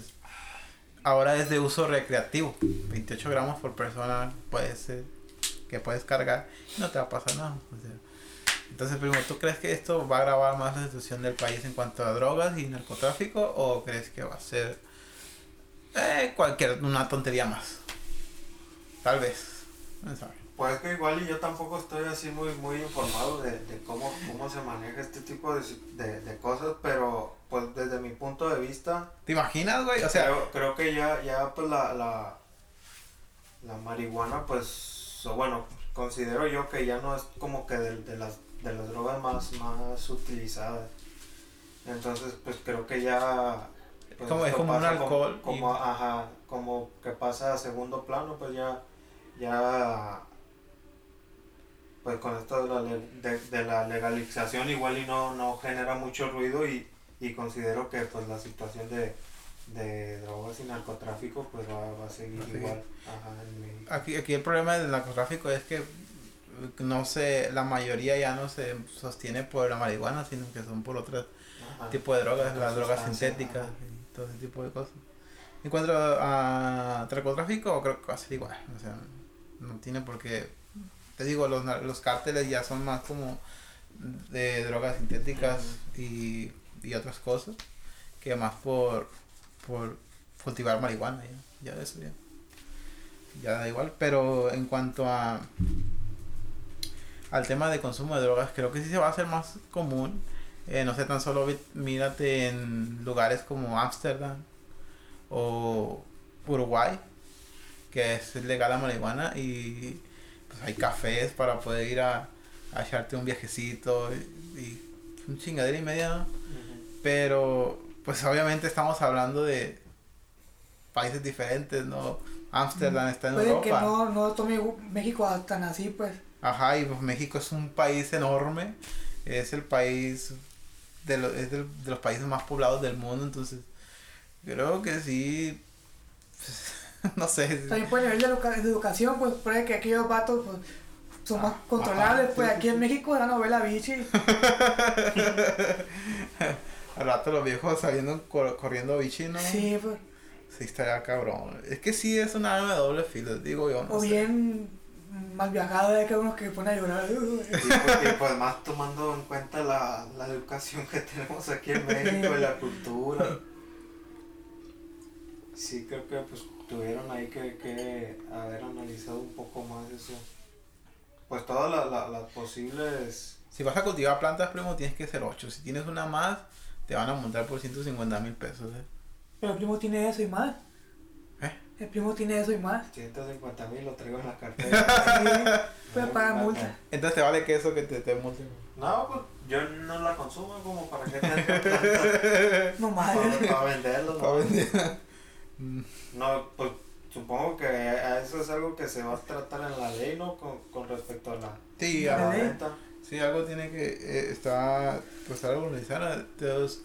ahora es de uso recreativo. 28 gramos por persona puede ser que puedes cargar y no te va a pasar nada. entonces, primo, ¿tú crees que esto va a agravar más la situación del país en cuanto a drogas y narcotráfico o crees que va a ser eh, cualquier una tontería más? Tal vez. No. Pues que igual y yo tampoco estoy así muy muy informado de, de cómo, cómo se maneja este tipo de, de, de cosas, pero pues desde mi punto de vista, ¿Te imaginas, güey? O sea, creo, creo que ya, ya pues la, la, la marihuana pues, o bueno, considero yo que ya no es como que de, de las, de las drogas más, más utilizadas. Entonces pues creo que ya... pues, Como- es como un alcohol Como, y- como, ajá, como que pasa a segundo plano, pues ya... ya pues con esto de la, de, de la legalización igual y no, no genera mucho ruido y, y considero que pues la situación de, de drogas y narcotráfico pues va, va a seguir igual ajá, en México. aquí, aquí el problema del narcotráfico es que no sé, la mayoría ya no se sostiene por la marihuana, sino que son por otros tipos de drogas, las drogas sintéticas ajá. y todo ese tipo de cosas. En cuanto a narcotráfico, creo que va a ser igual. O sea, no tiene por qué. Te digo, los, los cárteles ya son más como de drogas sintéticas y, y otras cosas que más por, por cultivar marihuana. Ya, ya eso ya. Ya da igual. Pero en cuanto a al tema de consumo de drogas, creo que sí se va a hacer más común. Eh, no sé, tan solo mírate en lugares como Ámsterdam o Uruguay, que es legal la marihuana y hay cafés para poder ir a, a echarte un viajecito y, y un chingadera y media. Pero pues obviamente estamos hablando de países diferentes, ¿no? Ámsterdam está en Puede que Europa. no, no tome México tan así, pues. Ajá, y pues México es un país enorme, es el país de, lo- es del- de los países más poblados del mundo, entonces creo que sí, pues, no sé. También por el nivel de, de educación, pues puede que aquellos vatos pues, son más Ah, controlables. ajá, pues sí, aquí sí, en México la novela bichi. Al rato los viejos saliendo cor- corriendo bichi, ¿no? Sí, pues. Sí, estaría cabrón. Es que sí es una arma de doble filo, digo yo. No O sé. bien mal viajado, hay que unos que ponen a llorar. Pues, y pues más tomando en cuenta la, la educación que tenemos aquí en México y la cultura. Sí, creo que pues tuvieron ahí que, que haber analizado un poco más eso. Pues todas la- la- las posibles... Si vas a cultivar plantas, primo, tienes que ser 8. Si tienes una más, te van a montar por 150 mil pesos. ¿eh? Pero el primo tiene eso y más. ¿Eh? El primo tiene eso y más. 150 mil lo traigo en la cartera. Sí, pagar multa. Entonces te vale que eso que te, te multen. No, pues yo no la consumo como para que planta No más. para, para venderlo. ¿no? Pa' vender. Mm, No, pues supongo que a eso es algo que se va a tratar en la ley, ¿no? Con, con respecto a la, Sí, la ley? venta. sí, algo tiene que eh, está pues estar organizado. Todos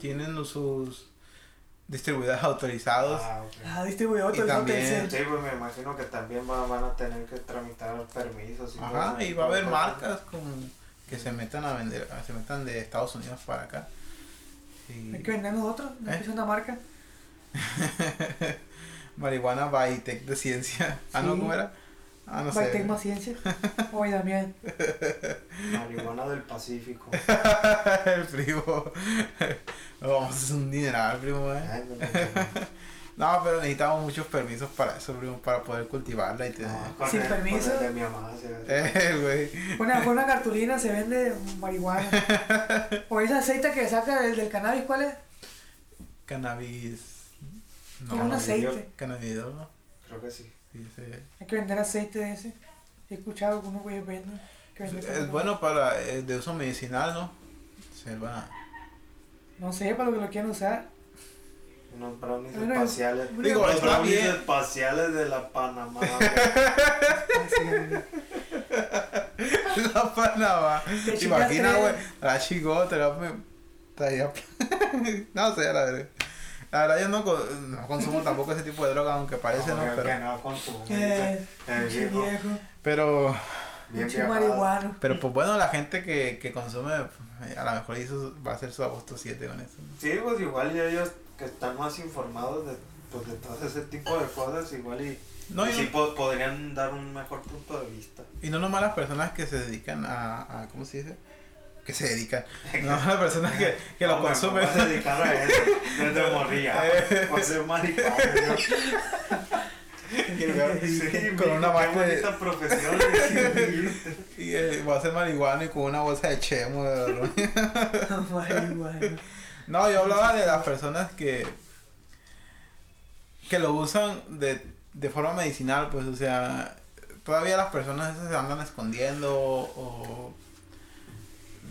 tienen sus distribuidores autorizados. Ah, ok. Ah, distribuidor, Y todo eso también- te dice. Sí, pues me imagino que también va- van a tener que tramitar permisos. Y Ajá, y va a haber marcas como que se metan a vender, se metan de Estados Unidos para acá. Y Hay que vender nosotros, no ¿Eh? es una marca. marihuana Bytec de ciencia. Ah, no. ¿cómo era? Ah, no sé. más ciencia. Oye, Damián. Marihuana del Pacífico. el primo. Vamos a hacer un dineral, primo, eh. Ay, no, no, no. No, pero necesitamos muchos permisos para eso, primo, para poder cultivarla y tener. Sin el- con permiso. el de mi mamá, sí. Eh, güey. Pone pone una cartulina, se vende marihuana. O ese aceite que saca del, del cannabis, ¿cuál es? Cannabis. No, un aceite. cannabis, ¿no? Creo que sí. Sí, sí. Hay que vender aceite de ese. He escuchado que unos güeyes venden. que Es, bueno para eh, de uso medicinal, ¿no? Se va. No sé, para lo que lo quieran usar. Unos brownies Bueno, espaciales. digo, Los está brownies bien. espaciales de la Panamá. La Panamá. Te ¿Te chingas imaginas, tres. güey? La chingota, la No sé, la verdad. La verdad, yo no, co- no consumo tampoco ese tipo de droga, aunque parece, ¿no? que- que Pero, no consumo. Eh, pinche viejo. viejo. pero, Bien marihuano. pero pues bueno, la gente que, que consume, eh, a lo mejor hizo, va a hacer su agosto 7 con eso. ¿no? Sí, pues igual y ellos que están más informados de, pues de todo ese tipo de cosas igual y, No, y y, sí no, po- podrían dar un mejor punto de vista. y no nomás las personas que se dedican a, a ¿cómo se dice? Que se dedican. No las personas que, que lo No, me consumen. voy a dedicar a eso desde morría. Voy a ser maricón. Sí, con una máquina de- bonita profesión. Y eh, va a hacer marihuana y con una bolsa de chemo. de. No, yo hablaba de las personas que que lo usan de, de forma medicinal, pues, o sea, todavía las personas esas se andan escondiendo o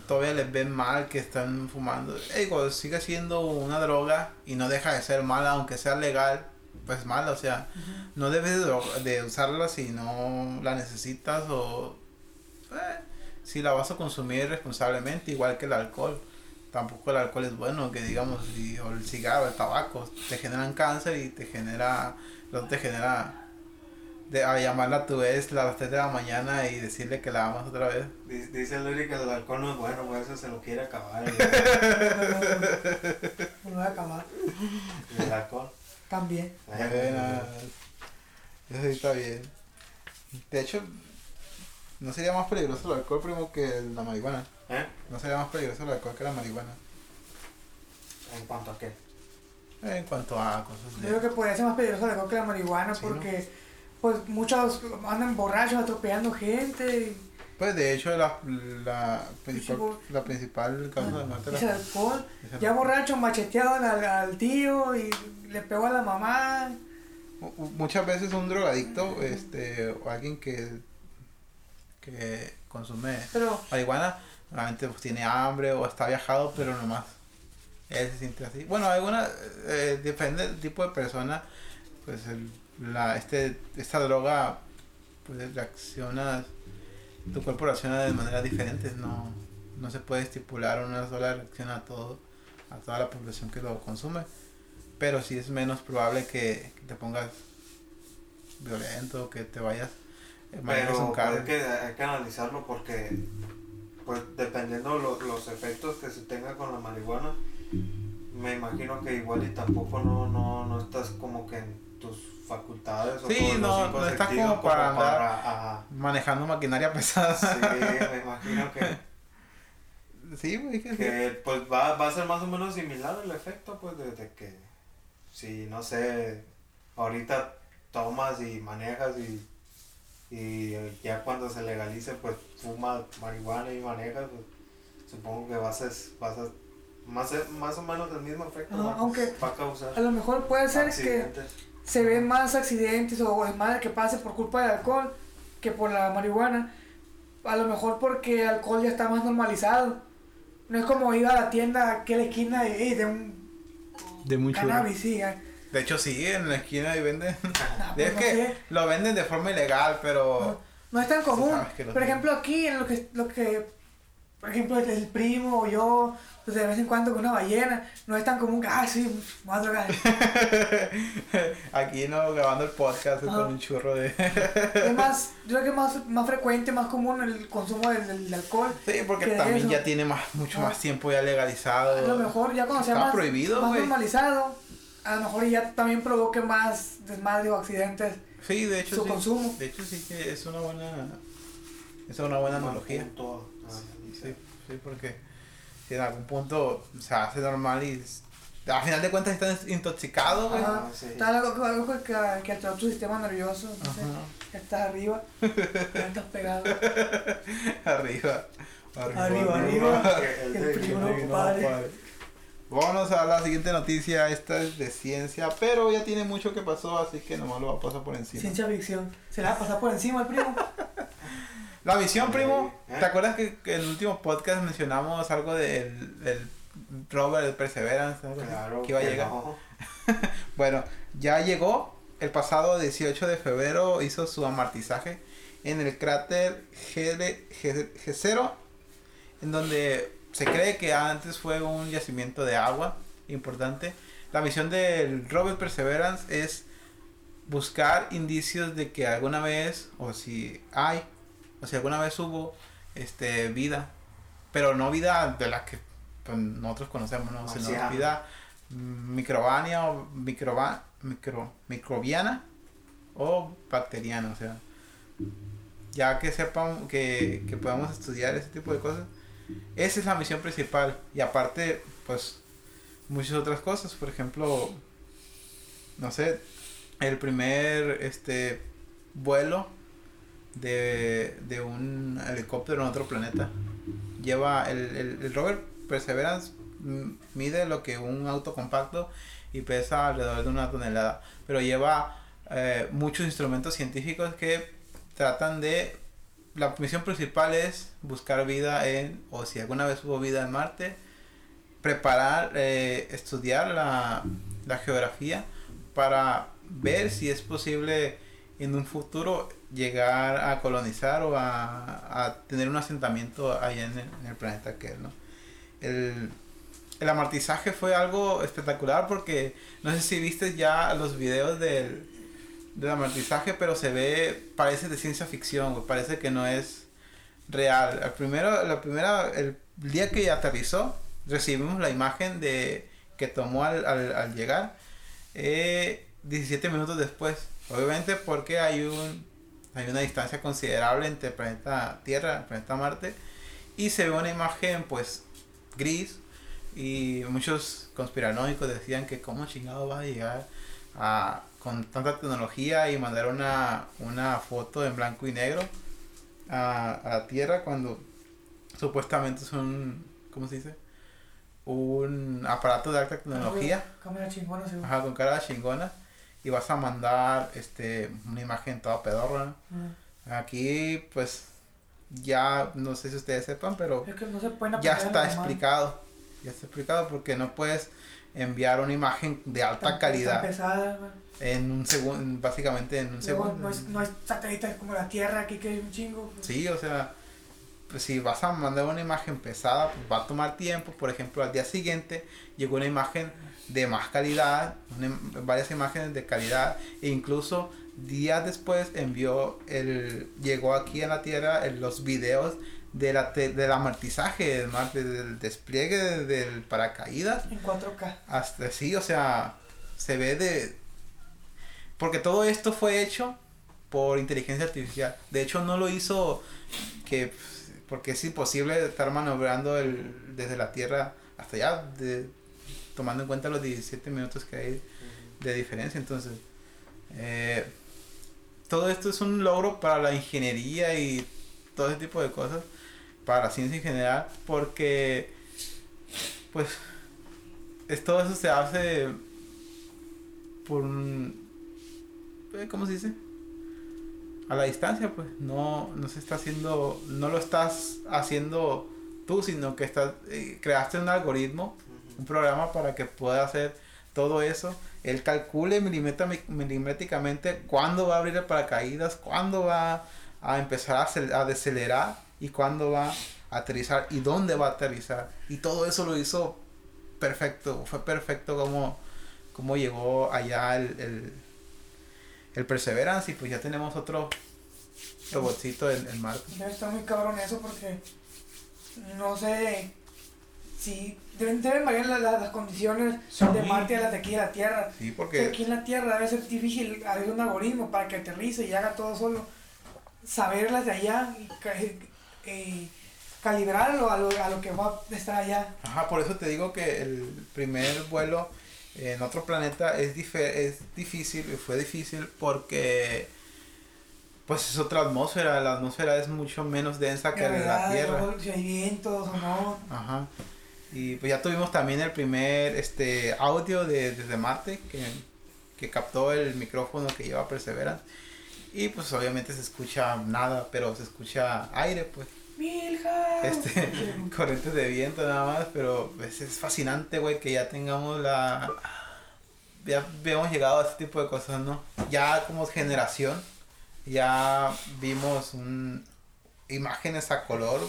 todavía les ven mal que están fumando. Digo, sigue siendo una droga y no deja de ser mala, aunque sea legal, pues mala, o sea, no debes de usarla si no la necesitas o eh, si la vas a consumir responsablemente, igual que el alcohol. Tampoco el alcohol es bueno, que digamos, y- o el cigarro, el tabaco, te generan cáncer y te genera, no te genera de, a llamarla a tu vez a las 3 de la mañana y decirle que la amas otra vez. Dice- Dice Luri que el alcohol no es bueno, por eso se lo quiere acabar. El, Me voy a acabar. el alcohol. También. Eso sí está bien. De hecho, no sería más peligroso el alcohol, primo, que la marihuana. ¿Eh? No sería más peligroso el alcohol que la marihuana. ¿En cuanto a qué? En cuanto a cosas Yo creo que podría ser más peligroso el alcohol que la marihuana Sí, porque pues muchos andan borrachos atropellando gente y Pues de hecho la, la, principal, la principal causa de muerte es el alcohol. es el- Ya borracho macheteado al, al tío y le pegó a la mamá. Mu- mu- Muchas veces un drogadicto, este, o alguien que, que consume Pero marihuana, realmente pues tiene hambre o está viajado, pero nomás él se siente así. Bueno, alguna, eh, depende del tipo de persona, pues el, la, este, esta droga, pues reacciona, tu cuerpo reacciona de maneras diferentes, no, no se puede estipular una sola reacción a todo, a toda la población que lo consume, pero sí es menos probable que, que te pongas violento, que te vayas, eh, Pero un carro. hay que, hay que analizarlo porque, pues dependiendo lo- los efectos que se tenga con la marihuana, me imagino que igual y tampoco no, no, no estás como que en tus facultades o Sí, todos los no, cinco no estás sentidos como para andar- manejando maquinaria pesada. Sí, me imagino que, Sí, que que pues va, va a ser más o menos similar el efecto, pues desde que si no sé, ahorita tomas y manejas y, y ya cuando se legalice pues fumas marihuana y manejas, pues, supongo que vas a, vas a más, más o menos el mismo efecto va, aunque va a causar a lo mejor puede ser que accidentes. Se ven más accidentes o desmadre que pase por culpa del alcohol que por la marihuana. A lo mejor porque el alcohol ya está más normalizado. No es como ir a la tienda aquí a la esquina y, y de un De mucho. cannabis, sí. ya. De hecho, sí, en la esquina ahí venden. Ah, es pues no que sé. lo venden de forma ilegal, pero. No, no es tan común. Por tienen. ejemplo, aquí en lo que, lo que, por ejemplo, el, el primo o yo, pues de vez en cuando con una ballena, no es tan común que, ah, sí, voy a drogar. Aquí no grabando el podcast Ajá. con un churro de. es más, yo creo que es más, más frecuente, más común el consumo del, alcohol. sí, porque que también eso. ya tiene más, mucho Ah. más tiempo ya legalizado. A lo mejor ya cuando sea Está más, prohibido, más normalizado, a lo mejor ya también provoque más desmadre o accidentes Sí, de hecho su sí. consumo. De hecho sí que es una buena. Es una buena Buen analogía. punto. Sí, sí, porque si en algún punto se hace normal y al final de cuentas estás intoxicado, güey. Ah, sí. Tal algo, algo que, que alteró tu sistema nervioso, no sé, Ajá. que estás arriba, estás pegado. Arriba. Arriba, arriba. Que el primo que- no padre. Vámonos a la siguiente noticia. Esta es de ciencia, pero ya tiene mucho que pasó, así que nomás lo va a pasar por encima. Ciencia ficción. Se la va a pasar por encima el primo. La visión, primo. ¿Eh? ¿Te acuerdas que, en el último podcast mencionamos algo del, del rover, el Perseverance? Claro que iba a llegar. no. Bueno, ya llegó. El pasado 18 de febrero hizo su amortizaje en el cráter G- G- G0, en donde se cree que antes fue un yacimiento de agua importante. La misión del rover Perseverance es buscar indicios de que alguna vez, o si hay, o si alguna vez hubo este, vida, pero no vida de la que pues, nosotros conocemos, ¿no? sino Marciana. vida microbania o microba, micro, microbiana o bacteriana, o sea, ya que sepan que, que podamos estudiar ese tipo de cosas, esa es la misión principal y aparte, pues, muchas otras cosas, por ejemplo, no sé, el primer, este, vuelo de, de un helicóptero en otro planeta. Lleva el, el, el rover Perseverance mm, mide lo que un auto compacto y pesa alrededor de una tonelada, pero lleva eh, muchos instrumentos científicos que tratan de la misión principal es buscar vida en o si alguna vez hubo vida en Marte preparar eh, estudiar la, la geografía para ver si es posible en un futuro llegar a colonizar o a, a tener un asentamiento allá en el, en el planeta que ¿no? El, el amartizaje fue algo espectacular porque no sé si viste ya los videos del, del amartizaje, pero se ve, parece de ciencia ficción, parece que no es real. El primero, la primera, el día que aterrizó, recibimos la imagen de que tomó al, al, al llegar eh, 17 minutos después. Obviamente porque hay un hay una distancia considerable entre el planeta Tierra y el planeta Marte y se ve una imagen pues gris y muchos conspiranoicos decían que cómo chingado va a llegar a, con tanta tecnología y mandar una, una foto en blanco y negro a, a la Tierra cuando supuestamente es un, ¿cómo se dice? Un aparato de alta tecnología. Cámara chingona, sí. Ajá, con cara chingona. Y vas a mandar este una imagen toda pedorra. ¿no? Mm. Aquí, pues, ya no sé si ustedes sepan, pero Es que no se ya está explicado. Ya está explicado porque no puedes enviar una imagen de Tan- alta tan calidad pesada, güey. en un segundo, básicamente en un segundo. no, es, no es satélite como la Tierra aquí que hay un chingo. pues. Sí, o sea, pues si vas a mandar una imagen pesada, pues va a tomar tiempo. Por ejemplo, al día siguiente llegó una imagen de más calidad, una varias imágenes de calidad, e incluso días después envió el, llegó aquí a la Tierra los videos de la te- del amartizaje del del despliegue de- del paracaídas En 4K. hasta sí, o sea, se ve de... Porque todo esto fue hecho por inteligencia artificial. De hecho, no lo hizo que... Porque es imposible estar maniobrando el, desde la Tierra hasta allá, de, tomando en cuenta los 17 minutos que hay de diferencia. Entonces, eh, todo esto es un logro para la ingeniería y todo ese tipo de cosas, para la ciencia en general, porque, pues, es, todo eso se hace por un, eh, ¿cómo se dice? A la distancia, pues, no, no se está haciendo, no lo estás haciendo tú, sino que estás, eh, creaste un algoritmo, un programa para que pueda hacer todo eso. Él calcule milimétricamente cuándo va a abrir el paracaídas, cuándo va a empezar a, a decelerar y cuándo va a aterrizar y dónde va a aterrizar. Y todo eso lo hizo perfecto, fue perfecto como, como llegó allá el, el, el Perseverance y pues ya tenemos otro robotcito en, Marte. Debe estar muy cabrón eso porque no sé si deben, deben variar la- la- las condiciones Sí. de Marte a las de aquí de la Tierra. Sí, Que porque aquí en la Tierra debe ser difícil hacer un algoritmo para que aterrice y haga todo solo. Saberlas de allá y ca- eh, calibrarlo a lo, a lo que va a estar allá. Ajá, por eso te digo que el primer vuelo en otro planeta es, dife- es difícil, y fue difícil porque pues es otra atmósfera, la atmósfera es mucho menos densa que la de la Tierra. Si hay vientos o no. Ajá. Y pues ya tuvimos también el primer este audio de, desde Marte que, que captó el micrófono que lleva Perseverance. Y pues obviamente se escucha nada, pero se escucha aire, pues. Milhouse. este, corrientes de viento nada más, pero pues, es fascinante, güey, que ya tengamos la... Ya hemos llegado a este tipo de cosas, ¿no? Ya como generación, ya vimos un, imágenes a color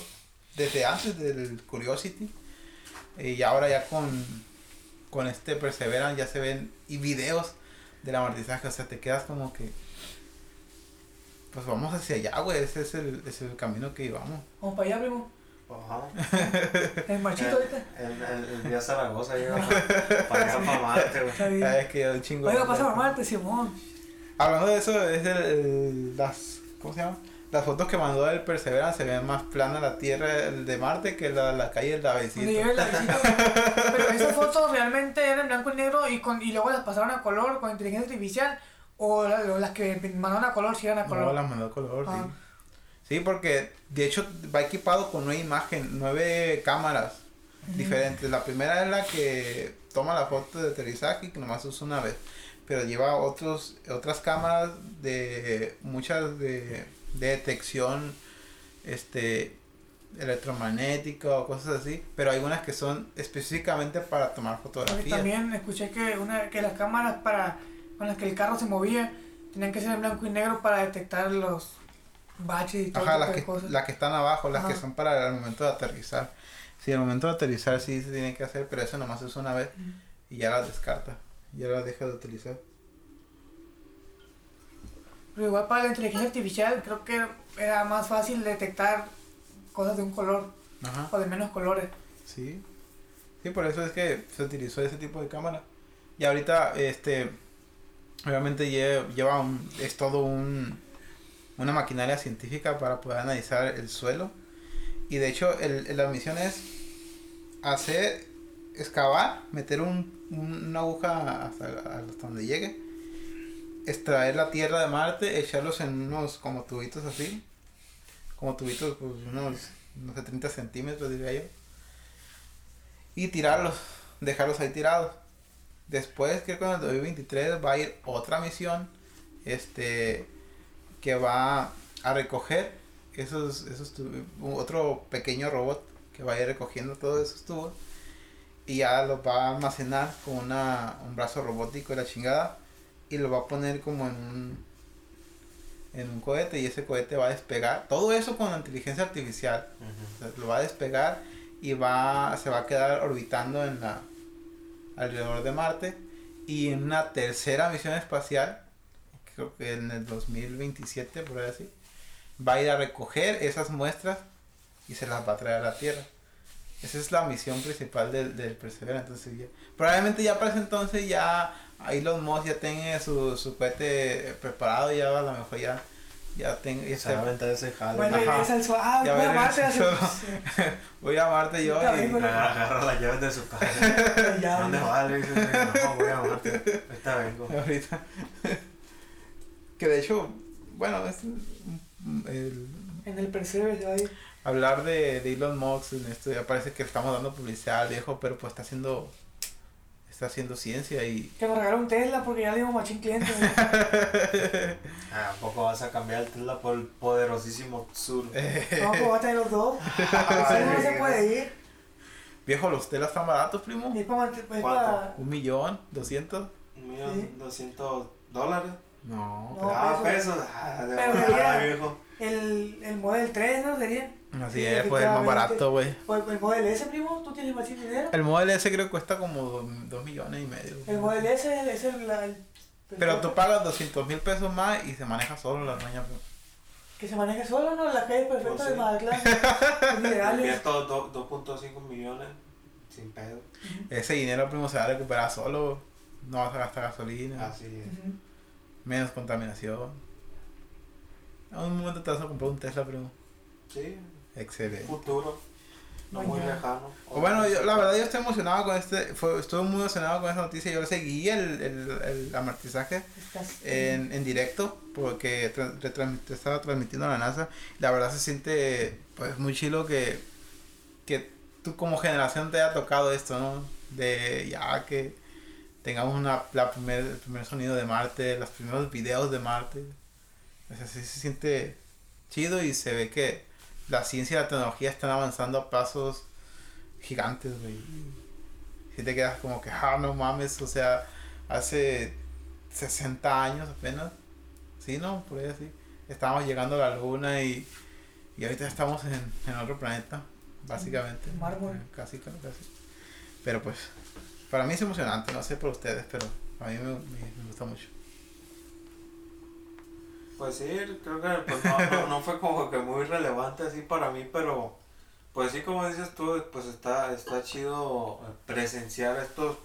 desde antes del Curiosity. Y ahora ya con, con este Perseverance ya se ven y videos del amortizaje, o sea, te quedas como que... Pues vamos hacia allá, güey, ese es el, ese es el camino que llevamos. Vamos para allá, primo. Ajá. El machito ahorita. El, el, el día Zaragoza llega para, para allá para Marte, güey. Está bien. Ah, es que yo un chingo. Oiga, pasa por Marte, Simón. Hablando de eso, es el, el- las. ¿Cómo se llama? Las fotos que mandó el Perseverance se ven más plana la Tierra de Marte que la, la calle del Davecito. Pero esas fotos realmente eran en blanco y negro y, con, y luego las pasaron a color con inteligencia artificial. O, la- o las que mandaron a color si eran a No, color. la mandó a color, Ah. sí. Sí, porque de hecho va equipado con nueve imagen, nueve cámaras diferentes. La primera es la que toma la foto de aterrizaje que nomás usa una vez. Pero lleva otros, otras cámaras de muchas de, de detección este electromagnética o cosas así. Pero hay unas que son específicamente para tomar fotografías. también escuché que una que las cámaras para con las que el carro se movía tenían que ser en blanco y negro para detectar los baches y todo Ajá, las que, cosas. las que están abajo, las que Ajá. son para el momento de aterrizar. Sí, al momento de aterrizar sí se tiene que hacer, pero eso nomás usa una vez y ya las descarta. Ya las deja de utilizar. Pero igual para la inteligencia artificial creo que era más fácil detectar cosas de un color Ajá, o de menos colores. sí. Sí, por eso es que se utilizó ese tipo de cámara. Y ahorita, este, obviamente lleva, lleva un, es todo un, una maquinaria científica para poder analizar el suelo. Y de hecho, el, la misión es hacer, excavar, meter un, un- una aguja hasta, hasta donde llegue, extraer la tierra de Marte, echarlos en unos como tubitos así, como tubitos, pues unos, no sé, 30 centímetros diría yo, y tirarlos, dejarlos ahí tirados. Después, creo que en el 2023 va a ir otra misión, este, que va a recoger esos, esos tu- otro pequeño robot que va a ir recogiendo todos esos tubos. Y ya los va a almacenar con una, un brazo robótico de la chingada y lo va a poner como en un en un cohete y ese cohete va a despegar. Todo eso con inteligencia artificial. O sea, lo va a despegar y va se va a quedar orbitando en la alrededor de Marte. Y en una tercera misión espacial creo que en el 2027 por así va a ir a recoger esas muestras y se las va a traer a la Tierra. Esa es la misión principal del, del Perseverance. Entonces ya- probablemente ya para ese entonces ya Elon Musk ya tenga su, su cohete preparado ya a lo mejor ya ya tenga ya Se va a esté- aventar ese jale. Bueno, Ajá. regresa al suave, Ya voy a Marte, voy a Marte yo y- pero- Agarra, las llaves de su casa. ¿Dónde va? Le dice, no, voy a Marte. Ahorita vengo. ahorita. que de hecho, bueno, es el- En el Perseverance va a ir. hablar de, de Elon Musk en esto ya parece que estamos dando publicidad al viejo, pero pues está haciendo está haciendo ciencia y Que nos regaló un Tesla porque ya le dimos machín cliente. güey. Ah, ¿A poco vas a cambiar el Tesla por el poderosísimo Sur? No, pues va a tener los dos. Ay, no se puede ir. viejo, los telas están baratos, primo. Es para, es ¿Cuánto? para Un millón, doscientos. Un millón Sí. doscientos dólares. No, No, ah, pesos. pesos. Ah, de Pero volada, sería- viejo. el, el Model 3, ¿no? Sería. Así Sí, es, pues es más barato, güey. O el, el Model S, primo, tú tienes machín dinero. El Model S creo que cuesta como dos, dos millones y medio. El Model S es el. la- el Pero tú pagas 200 mil pesos más y se maneja solo la doña. pues. Que se maneje solo, ¿no? La calle perfecta Pues de sí. Mazatlán. Los Minerales. Invierto do- 2.5 millones sin pedo. Ese dinero, primo, se va a recuperar solo. No vas a gastar gasolina. Así es. Menos contaminación. En un momento te vas a comprar un Tesla, primo. Sí, Excelente. futuro. No muy lejano. O bueno, yo, la verdad yo estoy emocionado con este, fue, estuve muy emocionado con esta noticia. Yo seguí el, el, el amortizaje en, en directo porque estaba transmitiendo a la NASA. La verdad se siente pues muy chilo que, que tú como generación te haya tocado esto, ¿no? De ya que tengamos una, la primer, el primer sonido de Marte, los primeros videos de Marte. O sea, sí se siente chido y se ve que la ciencia y la tecnología están avanzando a pasos gigantes, güey. Si te quedas como que, ah, no mames, o sea, hace 60 años apenas. Sí, ¿no? Por ahí así. Estábamos llegando a la luna y, y ahorita estamos en, en otro planeta, básicamente. Mármol. Casi, casi, casi. Pero pues, para mí es emocionante, no sé por ustedes, pero a mí me, me- me gusta mucho. Pues sí, creo que pues, no, no, no fue como que muy relevante así para mí, pero Pues sí, como dices tú, pues está, está chido presenciar estos,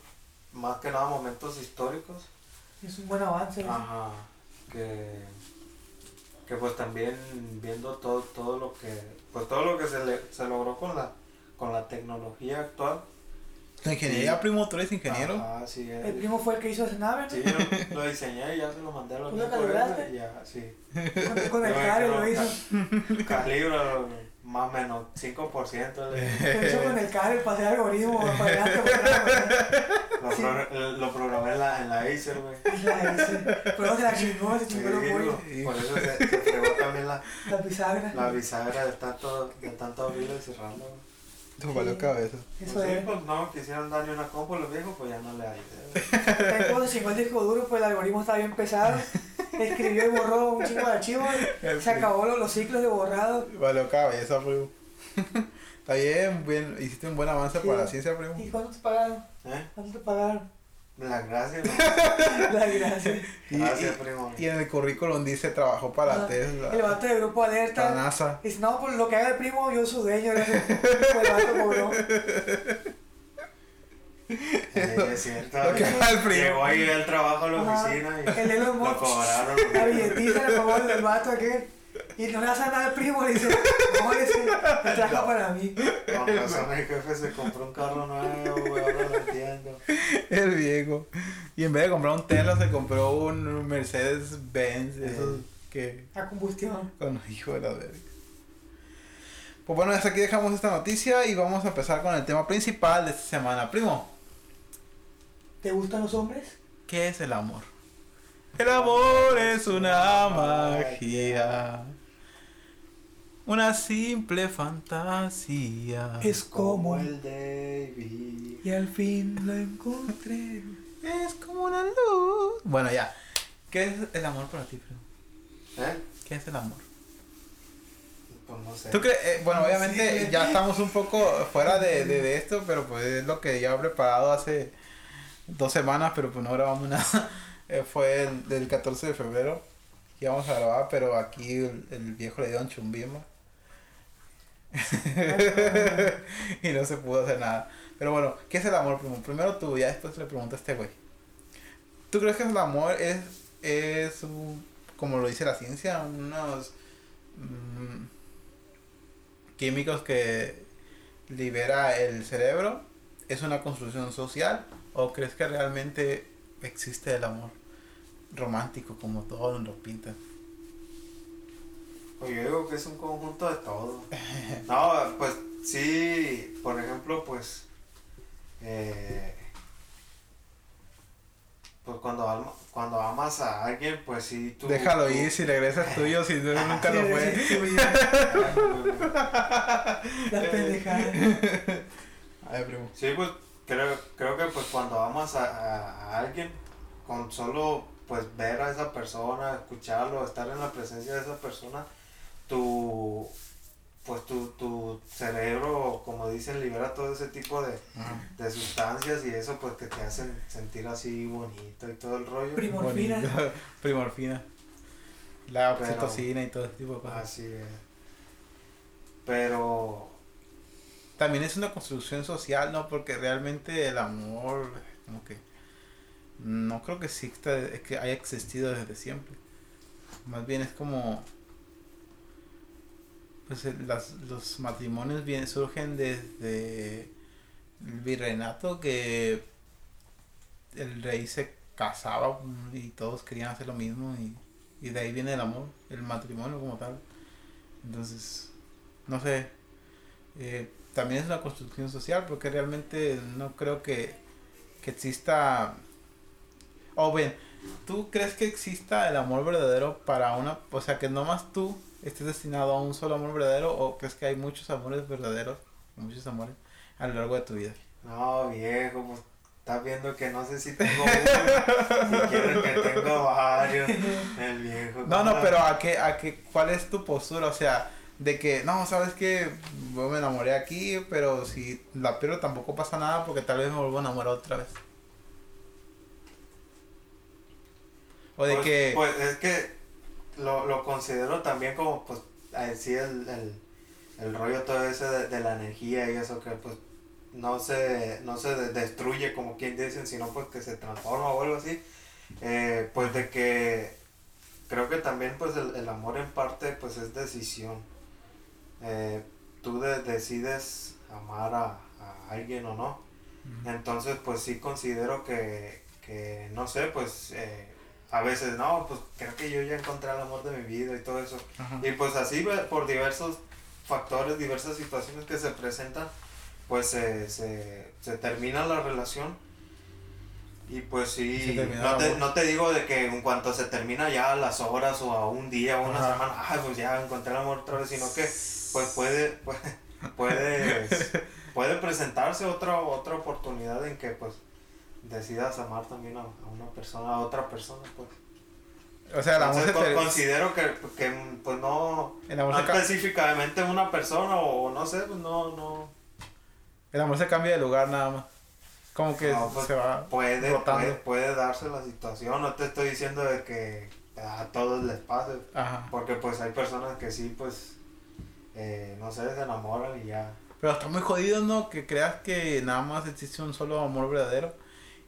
más que nada, momentos históricos. Es un buen avance. Ajá, que, que pues también viendo todo, todo lo que, pues todo lo que se, le, se logró con la, con la tecnología actual. La ingeniería, primo, tú eres ingeniero. Ajá, sí, El eh, primo fue el que hizo esa nave, ¿no? sí, yo lo diseñé y ya se lo mandé a los ¿Tú lo calibraste? ya, sí. Con, con el creo lo hizo. Calibro más o menos 5%. le- Lo hizo con el Cari, pasé algoritmo para adelante. Lo, Sí. pro- lo programé en la, en la Acer, güey. Y la hice. Pero se la chingó, se Sí, chingó los pollos. por eso se, se fregó también la, La bisagra. la bisagra de tanto, de tanto abrirlo y cerrarlo. güey. Te valió cabeza. Eso Pues sí, es. pues no quisieron darle una compu a los viejos, pues ya no le hay. Después se chingó el disco duro, pues el algoritmo estaba bien pesado. Escribió y borró un chingo de archivos. Se acabó los, los ciclos de borrado. Valió cabeza, primo. Está bien, bien, hiciste un buen avance Sí. para la ciencia, primo. ¿Y cuánto te pagaron? ¿Eh? ¿Cuánto te pagaron? Las gracias, ¿no? La gracia. Y, Gracias, y- primo. y en el currículum dice trabajó para Ajá. Tesla, El vato de grupo la alerta. NASA. Dice, no, por lo que haga el primo, yo soy dueño. Pues el vato cobró. Sí, es cierto. Lo que haga el primo. Llegó ahí el trabajo a la Ajá. oficina y El Elon lo Musk. cobraron. La billetita le pagó el vato aquel. Y no le hace nada al primo, le dice, no, le dice, me trajo para mí. Con razón el jefe se compró un carro nuevo, güey, ahora lo entiendo. El viejo. Y en vez de comprar un Tesla, se compró un Mercedes Benz. Esos que. A combustión. Con hijo de la verga. Pues bueno, hasta aquí dejamos esta noticia y vamos a empezar con el tema principal de esta semana. Primo, ¿Te gustan los hombres? ¿qué es el amor? El amor es una magia. Una simple fantasía. Es como el David. Y al fin lo encontré. Es como una luz. Bueno, ya. ¿Qué es el amor para ti, primo? ¿Eh? ¿Qué es el amor? Pues no sé. ¿Tú crees? eh, bueno, obviamente Sí. ya estamos un poco fuera de, de, de esto, pero pues es lo que ya he preparado hace dos semanas, pero pues no grabamos nada. Eh, fue el del 14 de febrero íbamos a grabar, pero aquí el, el viejo le dio un chumbismo. y no se pudo hacer nada. Pero bueno, ¿qué es el amor? Primo? Primero tú, ya después le pregunto a este güey. ¿Tú crees que el amor es, es un- como lo dice la ciencia, unos mm, químicos que libera el cerebro? ¿Es una construcción social? ¿O crees que realmente existe el amor romántico como todos nos lo pintan? Pues yo digo que es un conjunto de todo. No, pues sí, por ejemplo, pues. Eh, pues cuando, alma- cuando amas a alguien, pues sí, tú. Déjalo tú- ir, si regresa es tuyo, si no, nunca lo fue. La pendejada. Ay, primo. Sí, pues creo, creo que pues cuando amas a, a- a alguien, con solo pues ver a esa persona, escucharlo, estar en la presencia de esa persona, tu pues tu, tu cerebro, como dicen, libera todo ese tipo de, de sustancias y eso pues que te hacen sentir así bonito y todo el rollo. Primorfina. Bonito. Primorfina. La Pero- oxitocina y todo ese tipo de cosas. Así es. Pero También es una construcción social, ¿no? Porque realmente el amor, como que no creo que exista, que haya existido desde siempre. Más bien es como, pues el- las, los matrimonios surgen desde el virreinato que el rey se casaba y todos querían hacer lo mismo y, y de ahí viene el amor, el matrimonio como tal. Entonces, no sé, eh, también es una construcción social porque realmente no creo que, que exista... O bien, ¿tú crees que exista el amor verdadero para una... O sea, que no más tú estés destinado a un solo amor verdadero o crees que hay muchos amores verdaderos, muchos amores a lo largo de tu vida? no viejo, pues estás viendo que no sé si tengo uno, si que tengo varios. El viejo. No, no, pero a qué, a qué, ¿cuál es tu postura? O sea, de que, no, sabes que yo me enamoré aquí, pero si la pierdo tampoco pasa nada porque tal vez me vuelvo a enamorar otra vez. O de pues, que, Pues es que lo, lo considero también como, pues, así el, el, el rollo todo ese de, de la energía y eso que pues no se, no se de- destruye como quien dicen, sino pues que se transforma o algo así, eh, pues de que creo que también pues el, el amor en parte pues es decisión. Eh, tú de- decides amar a, a alguien o no. Entonces pues sí considero que, que no sé, pues eh, a veces no, pues creo que yo ya encontré el amor de mi vida y todo eso. Ajá. Y pues así por diversos factores, diversas situaciones que se presentan, pues se, se, se termina la relación. Y pues sí, no te, no te digo de que en cuanto se termina ya a las horas o a un día o una Ajá. semana, ay, pues ya encontré el amor otra vez, sino que pues puede, puede, puedes- puede presentarse otra, otra oportunidad en que pues decidas amar también a, a una persona, a otra persona, pues. O sea, el amor Entonces, se te- considero que, que, pues no, no se ca- específicamente una persona o no sé, pues no, no. el amor se cambia de lugar nada más. Como que No, pues, se va Puede, rotando. puede, puede darse la situación, no te estoy diciendo de que a todos les pase, Ajá. porque pues hay personas que sí, pues, eh, no sé, se enamoran y ya. Pero está muy jodido, ¿no? Que creas que nada más existe un solo amor verdadero.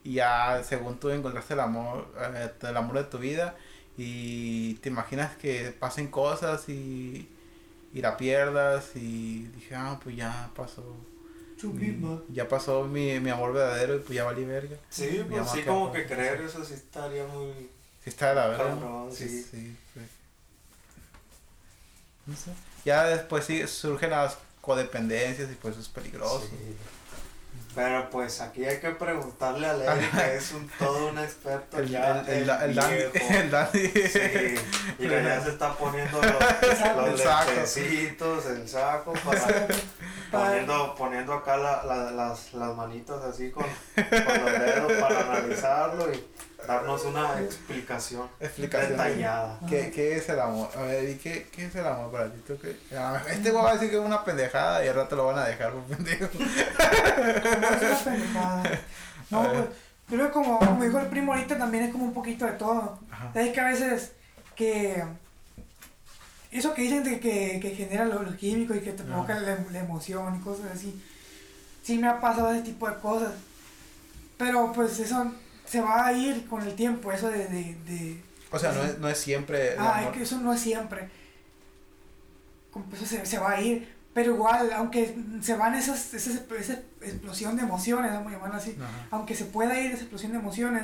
Y ya, según tú encontraste el amor, eh, el amor de tu vida. Y te imaginas que pasen cosas y, y la pierdas. Y dije, ah, pues ya pasó. Mi, ya pasó mi, mi amor verdadero y pues ya valí verga. Sí, pues sí, como que creer eso sí estaría muy... Sí está de la verga. sí, sí. sí, sí. No sé. Ya después sí surgen las codependencias y pues es peligroso. Sí. Pero pues aquí hay que preguntarle a Lely, que es un, todo un experto El, ya. el, el, el. El dandy. Sí, y ya se está poniendo los, los El saco. lentecitos, el saco, para, poniendo, poniendo acá la, la- las, las manitos así con, con los dedos para analizarlo y darnos una explicación Explicación. detallada. ¿Qué, ¿Qué es el amor? A ver, ¿y qué, qué es el amor para ti? ¿Tú qué? Ah, Este güey va a decir que es una pendejada y al rato lo van a dejar por pendejo. No es una pendejada. No, ver. pues, yo creo que como, como dijo el primo ahorita, también es como un poquito de todo. Ajá. Es que a veces que eso que dicen de que, que genera los, los químicos y que te provoca la, la emoción y cosas así, sí me ha pasado ese tipo de cosas. Pero pues eso se va a ir con el tiempo, eso de... de, de- O sea, no es, no es siempre ah, es que eso no es siempre. Eso se, se va a ir. Pero igual, aunque se van esas, esas, esa explosión de emociones, vamos a llamarlo así, Ajá. aunque se pueda ir esa explosión de emociones,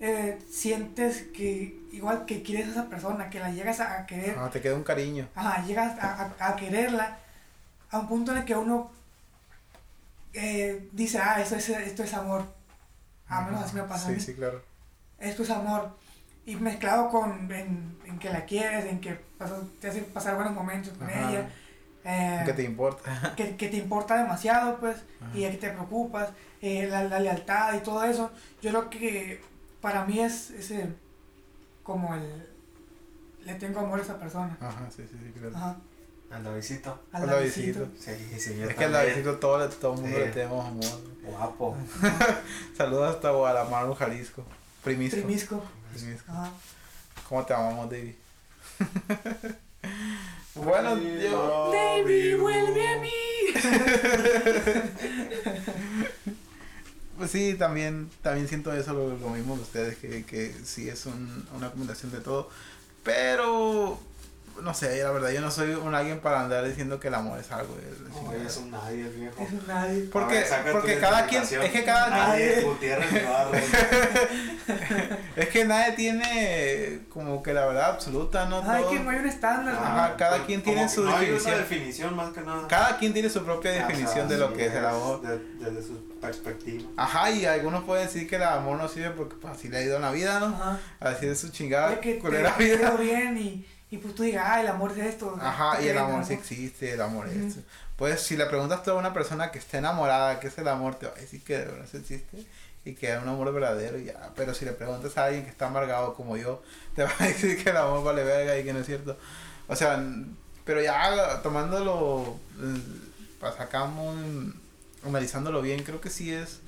eh, sientes que igual que quieres a esa persona, que la llegas a, a querer, Ah, te queda un cariño. ajá, llegas a, a- a quererla, a un punto en el que uno eh, dice, ah, esto es, esto es amor. A menos así me pasa a Sí, mí. sí, claro. Esto es amor. Y mezclado con en, en que la quieres, en que pasas- te hace pasar buenos momentos con Ajá. ella. eh, ¿Qué te importa? que, que te importa demasiado, pues, Ajá. y que te preocupas, eh, la, la lealtad y todo eso. Yo creo que para mí es ese, como el, le tengo amor a esa persona. Ajá, sí, sí, sí, claro. Ajá, Al Davidcito. al Al Davidcito. Davidito. Sí, sí, yo Es que al. Davidito todo, todo el mundo Sí. le tenemos amor. Guapo. Saludos hasta Guadalajara, Jalisco. Primisco. Primisco. Primisco. Ajá. ¿Cómo te amamos, David? bueno, Ay, yo... Baby, vuelve a mí. Pues sí, también, también siento eso, lo, lo mismo de ustedes, que, que sí es un- una combinación de todo. Pero, no sé, la verdad, yo no soy un alguien para andar diciendo que el amor es algo. la No, es un nadie, el viejo. Es un nadie. Porque, ver, porque tu cada quien, es que cada Nadie, quien, es que nadie tiene como que la verdad absoluta, ¿no? Ay, Todo- que no hay un estándar. Ajá, ¿no? cada quien tiene su hay definición. una definición más que nada. Cada quien tiene su propia O sea, definición de lo sí, que es el amor. de- Desde su perspectiva. Ajá, y algunos pueden decir que el amor no sirve porque pues, así le ha ido en la vida, ¿no? Ajá. Así es su chingada que te culera te vida. bien y, y pues tú digas, ah, el amor es esto. Ajá, y el amor sí existe, el amor es Ujú. eso. Pues si le preguntas tú a una persona que está enamorada, ¿qué es el amor? Te va a decir que de verdad existe y que es un amor verdadero y ya. Pero si le preguntas a alguien que está amargado como yo, te va a decir que el amor vale verga y que no es cierto. O sea, pero ya tomándolo, eh, sacamos, analizándolo bien, creo que sí es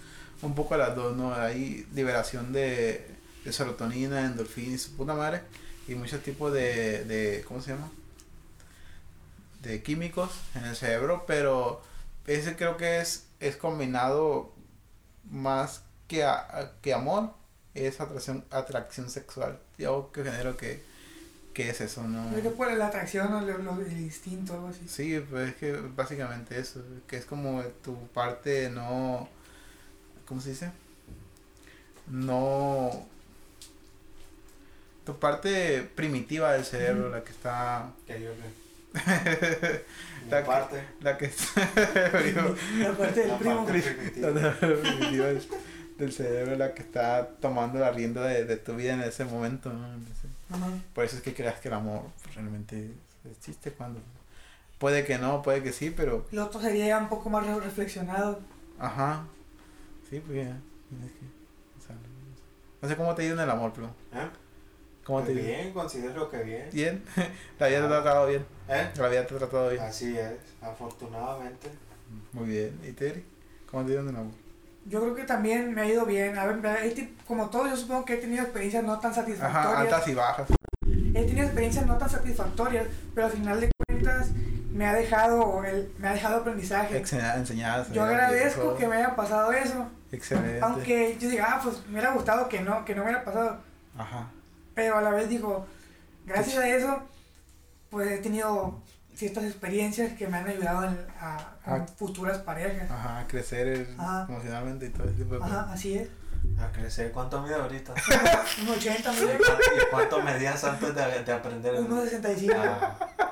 un poco las dos, ¿no? Hay liberación de, de serotonina, endorfina y su puta madre y muchos tipos de, de ¿cómo se llama? de químicos en el cerebro, pero ese creo que es, es combinado más que, a- que amor, es atracción, atracción sexual. Yo que genero que, que es eso, ¿no? Creo que por la atracción o lo- lo- el instinto, algo así. Sí, pues es que básicamente eso, que es como tu parte no, ¿cómo se dice? No, tu parte primitiva del cerebro, la que está, Que yo que. La que- parte. la que está, La parte del La primo. parte primitiva. la parte primitiva del, del cerebro, la que está tomando la rienda de, de tu vida en ese momento, ¿no? En ese- Ajá. Por eso es que creas que el amor pues, realmente existe cuando, puede que no, puede que sí, pero El otro sería un poco más re- reflexionado. Ajá. Sí, pues ya. tienes que- o sea, no sé cómo te ha ido en el amor, pero. ¿Eh? ¿Cómo te Pues ido? bien, considero que bien. Bien. La vida te ha tratado bien. ¿Eh? La vida te ha tratado bien. Así es, afortunadamente. Muy bien. ¿Y Terry? ¿Cómo te ha ido en el amor? Yo creo que también me ha ido bien. A ver, como todo, yo supongo que he tenido experiencias no tan Ajá, satisfactorias. altas y bajas. He tenido experiencias no tan satisfactorias, pero al final de cuentas me ha dejado, el, me ha dejado aprendizaje. Excel- Enseñadas. Yo eh, agradezco que me haya pasado eso. Excelente. Aunque yo diga, ah, pues me hubiera gustado que no, que no me hubiera pasado. Ajá. Pero a la vez digo, gracias a eso, pues he tenido ciertas experiencias que me han ayudado en- a, futuras parejas. Ajá. Crecer eh, Ajá. emocionalmente y todo ese tipo de cosas. Ajá, así es. A crecer. ¿Cuánto mide ahorita? Un 80, ¿Y cuánto medías antes de, de aprender? el- 1.65.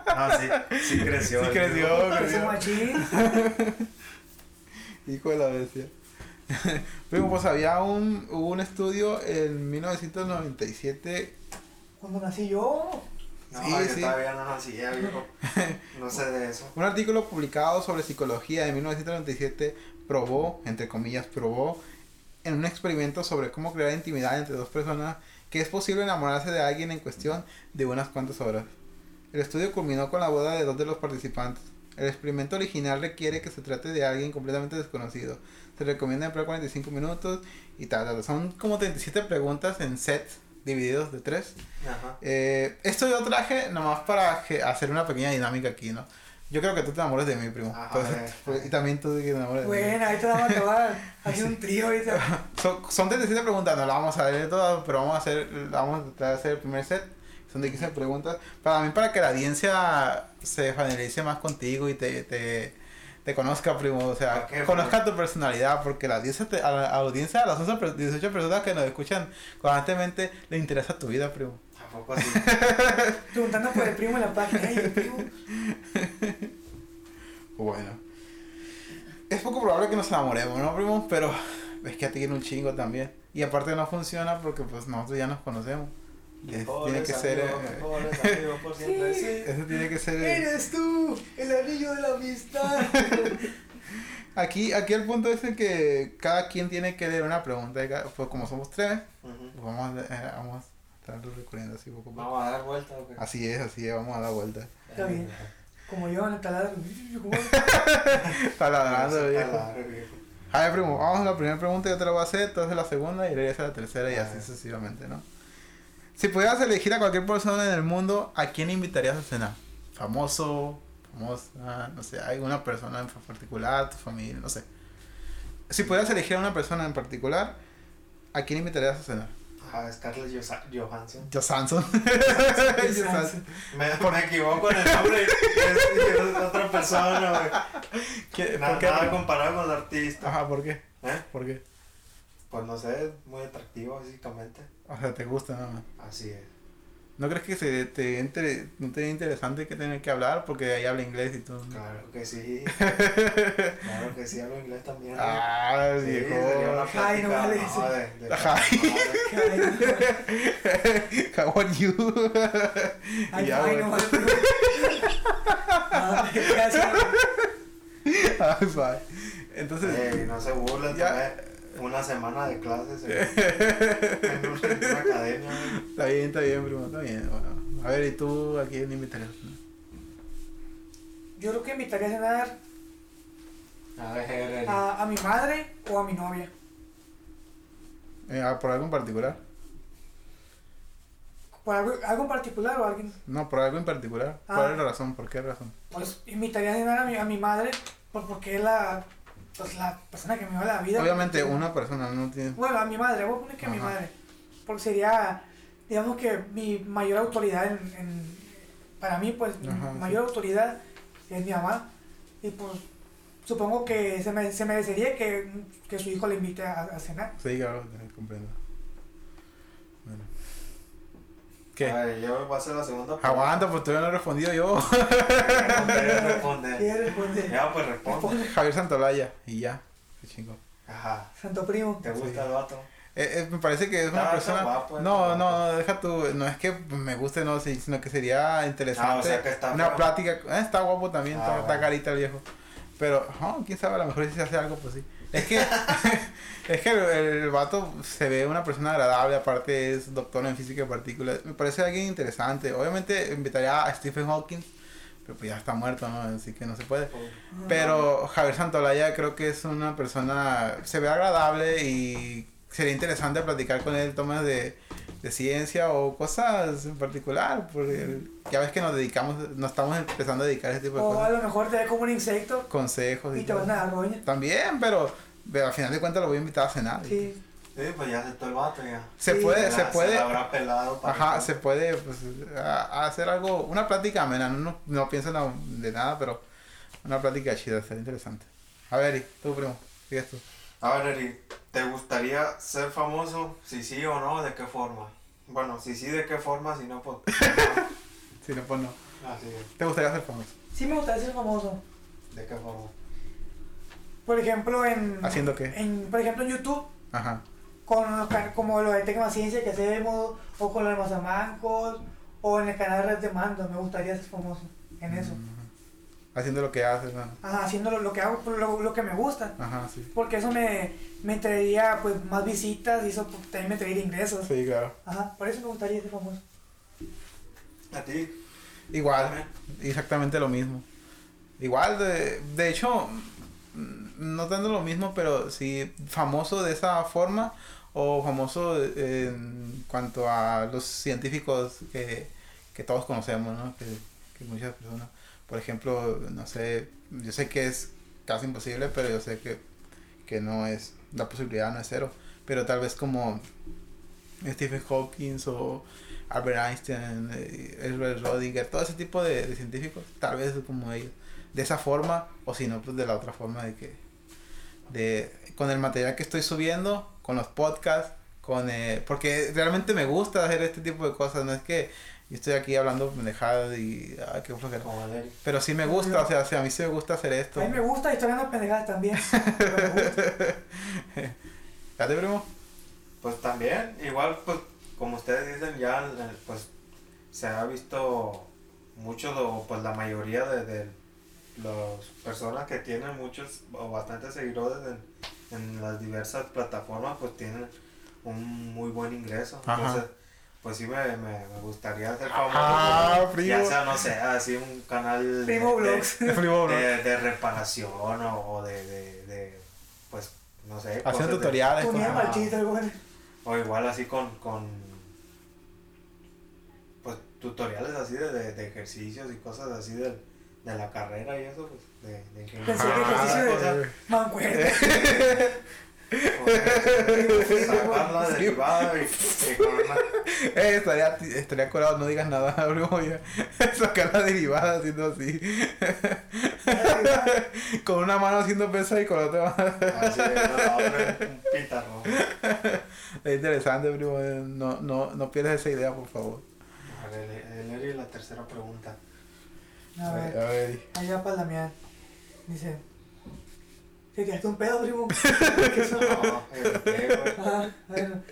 Ah, no, sí, sí creció. Sí creció. Ese creció. machín. Hijo de la bestia. Pero pues había un, hubo un estudio en 1997 Cuando nací yo. No, Sí, yo sí. todavía no nacía, viejo. No sé de eso. Un artículo publicado sobre psicología en 1997 probó, entre comillas, probó en un experimento sobre cómo crear intimidad entre dos personas que es posible enamorarse de alguien en cuestión de unas cuantas horas. El estudio culminó con la boda de dos de los participantes. El experimento original requiere que se trate de alguien completamente desconocido. Se recomienda emplear 45 minutos y tal, tal. Son como 37 preguntas en sets divididos de tres. Ajá. Eh, esto yo traje nomás para hacer una pequeña dinámica aquí, ¿no? Yo creo que tú te enamores de mí, primo. Ajá, Pues, eh, pues, y también tú que te enamores de mí. Bueno, ahorita vamos a acabar. Hacer un trío ahorita. Son, son 37 preguntas, no las vamos a ver todas, pero vamos a hacer, vamos a tratar de hacer el primer set. Son de 15 preguntas. Para mí, para que la audiencia se familiarice más contigo y te, te, te conozca, primo. O sea, ¿Para qué, conozca tu personalidad, porque la audiencia, te- a la, audiencia, a las 11 per- 18 personas que nos escuchan constantemente, le interesa tu vida, primo. ¿A poco así? Preguntando por el primo en la página. El primo. Bueno. Es poco probable que nos enamoremos, ¿no, primo? Pero es que a ti tiene un chingo también. Y aparte no funciona porque pues nosotros ya nos conocemos. Tiene que ser... eh, eso tiene que ser... Eres tú, el anillo de la amistad. Aquí, aquí el punto es el que cada quien tiene que leer una pregunta. de cada- Pues como somos tres, pues vamos, a- eh, vamos a estarlo recurriendo así poco a poco. Vamos a dar vuelta o qué? Así es, así es, vamos a dar vuelta. Está bien. Como yo en el taladro. ¿Cómo? Está ladrando, Ese viejo. taladro, viejo. A ver, primo, vamos a la primera pregunta, yo te la voy a hacer, tú haces la segunda y le haces la tercera y A así sucesivamente, ¿no? Si pudieras elegir a cualquier persona en el mundo, ¿a quién invitarías a cenar? Famoso, famosa, no sé, alguna persona en particular, tu familia, no sé. Si pudieras elegir a una persona en particular, ¿a quién invitarías a cenar? Ah, Scarlett Josa- Johansson. Yo Sanson. Me, me equivoco en el nombre es, es otra persona, güey. ¿Qué- Na- ¿Por qué? Nada comparado con el artista. Ajá, ¿por qué? ¿Eh? ¿Por qué? Pues no sé, es muy atractivo físicamente. O sea, te gusta nada más. Así es. ¿No crees que se te inter- no te interesante que tener que hablar porque ahí habla inglés y todo? Claro que sí. Claro que sí, hablo inglés también. güey. Ah, Sí, viejo. Ay, no vale no, eso. How are you? Ay, Ya, ay, no, Ah, gracias. Ah, bye. Entonces, Ey, no se burlen, Ya. Una semana de clases en, en una, en una academia. está bien, está bien, primo, está bien. Bueno, a ver, ¿y tú a quién invitarías? Yo creo que invitaría a cenar A ver, a, a mi madre o a mi novia. Eh, ah, ¿Por algo en particular? ¿Por algo, algo en particular o alguien? No, por algo en particular. Ah. ¿Cuál es la razón? ¿Por qué razón? Pues invitaría a cenar a mi, a mi madre, pues porque es la, pues, la persona que me dio la vida. Obviamente Porque- una persona no tiene... Bueno, a mi madre, voy a poner que a mi madre. Porque sería, digamos que mi mayor autoridad en, en- para mí, pues mi Ajá, mayor autoridad es mi mamá. Y pues supongo que se, me, se merecería que, que su hijo le invite a, a cenar. Sí, claro, comprendo. Bueno. ¿Qué? Ay, yo voy a hacer la segunda Aguanta, pues todavía no he respondido yo. Responde, responde. ¿Quién responde? Ya, pues responde. Javier Santolaya. Y ya. Qué chingo. Ajá. Santo primo. ¿Te gusta Sí. el vato? Eh, eh, me parece que es una persona... guapo, no, no, no, deja tú. No es que me guste, no, sí, sino que sería interesante. Ah, o sea que está una plática. eh, está guapo también, Ah, está, está carita el viejo. Pero, oh, quién sabe, a lo mejor si se hace algo, pues sí. Es que, es que el, el vato se ve una persona agradable, aparte es doctor en física de partículas. Me parece alguien interesante. Obviamente invitaría a Stephen Hawking, pero pues ya está muerto, ¿no? Así que no se puede. Pero Javier Santolaya creo que es una persona, se ve agradable y sería interesante platicar con él temas de, de ciencia o cosas en particular. Porque ya ves que nos dedicamos, nos estamos empezando a dedicar a ese tipo de O a cosas. lo mejor te ve como un insecto Consejos y, y te van a dar roña. También, pero, pero al final de cuentas lo voy a invitar a cenar. Sí. Sí, pues ya aceptó el vato ya. Se Sí, puede, se puede. la habrá pelado para Ajá, se puede pues, a- a hacer algo, una plática amena, no, no, no pienso de nada, pero una plática chida, sería interesante. A ver, y tú, primo, sigues tú. A ver, Eri, ¿te gustaría ser famoso? Si sí o no, ¿de qué forma? Bueno, si sí, ¿de qué forma? Si no, pues... Si no, pues no. Así es. ¿Te gustaría ser famoso? Sí me gustaría ser famoso. ¿De qué forma? Por ejemplo, en... ¿Haciendo qué? En, por ejemplo, en YouTube, Ajá. con los can- como lo de Tecnociencia que hacemos, o con los de Mazamancos, o en el canal de Red de Mando. Me gustaría ser famoso en eso. Haciendo lo que haces, ¿no? Ajá, haciendo lo, lo que hago, lo, lo que me gusta. Ajá, sí. Porque eso me, me traería pues más visitas y eso pues, también me traería ingresos. Sí, claro. Ajá, por eso me gustaría ser famoso. ¿A ti? Igual, exactamente lo mismo. Igual, de, de hecho, no tanto lo mismo, pero sí famoso de esa forma o famoso en cuanto a los científicos que, que todos conocemos, ¿no? Que, que muchas personas, por ejemplo, no sé, yo sé que es casi imposible, pero yo sé que, que no es, la posibilidad no es cero, pero tal vez como Stephen Hawking o Albert Einstein, eh, Herbert Rodinger, todo ese tipo de, de científicos, tal vez como ellos, de esa forma, o si no, pues de la otra forma de que, de, con el material que estoy subiendo, con los podcasts, con, eh, porque realmente me gusta hacer este tipo de cosas, no es que yo estoy aquí hablando pendejadas y, ay, qué flojera. Pero sí me gusta, o sea, o sea, a mí sí me gusta hacer esto. A mí me gusta y estoy hablando pendejadas también. ¿Ya te primo? Pues también, igual, pues, como ustedes dicen, ya, eh, pues, se ha visto mucho, pues, la mayoría de, de las personas que tienen muchos o bastantes seguidores en, en las diversas plataformas, pues, tienen un muy buen ingreso. Ajá. Entonces, pues, sí me, me, me gustaría ser famoso. Ah, ya primo. sea, no sé, así un canal Primo de, bro. de, de reparación o, o de, de, de, pues, no sé. Haciendo de- tutoriales. Güey. o igual así con, con pues tutoriales así de, de, de ejercicios y cosas así de, de la carrera y eso, pues, de, de ingeniería. Pensé que ejercicio de cosas. mancuerna. Sacar la derivada y, y con una, Eh, estaría, estaría curado, no digas nada, primo, ya. Sacar la derivada haciendo así. con una mano haciendo pesa y con la otra mano. así de la otra, un pítarro. Es interesante, primo. eh, No, no, no pierdas esa idea, por favor. A ver, el, el Eri, la tercera pregunta. A A ver, ver. allá para la mía. Dice. ¿Te quedaste un pedo, primo? Ah, bueno.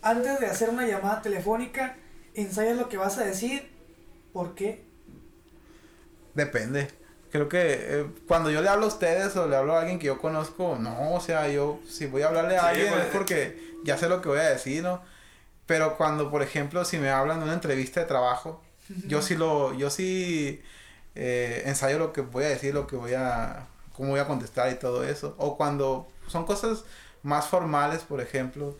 Antes de hacer una llamada telefónica, ensayas lo que vas a decir. ¿Por qué? Depende. Creo que eh, cuando yo le hablo a ustedes o le hablo a alguien que yo conozco, no, o sea, yo si voy a hablarle a Sí, alguien pues, es porque ya sé lo que voy a decir, ¿no? Pero cuando, por ejemplo, si me hablan de una entrevista de trabajo, yo sí lo, yo sí eh, ensayo lo que voy a decir, lo que voy a, cómo voy a contestar y todo eso. O cuando son cosas más formales, por ejemplo,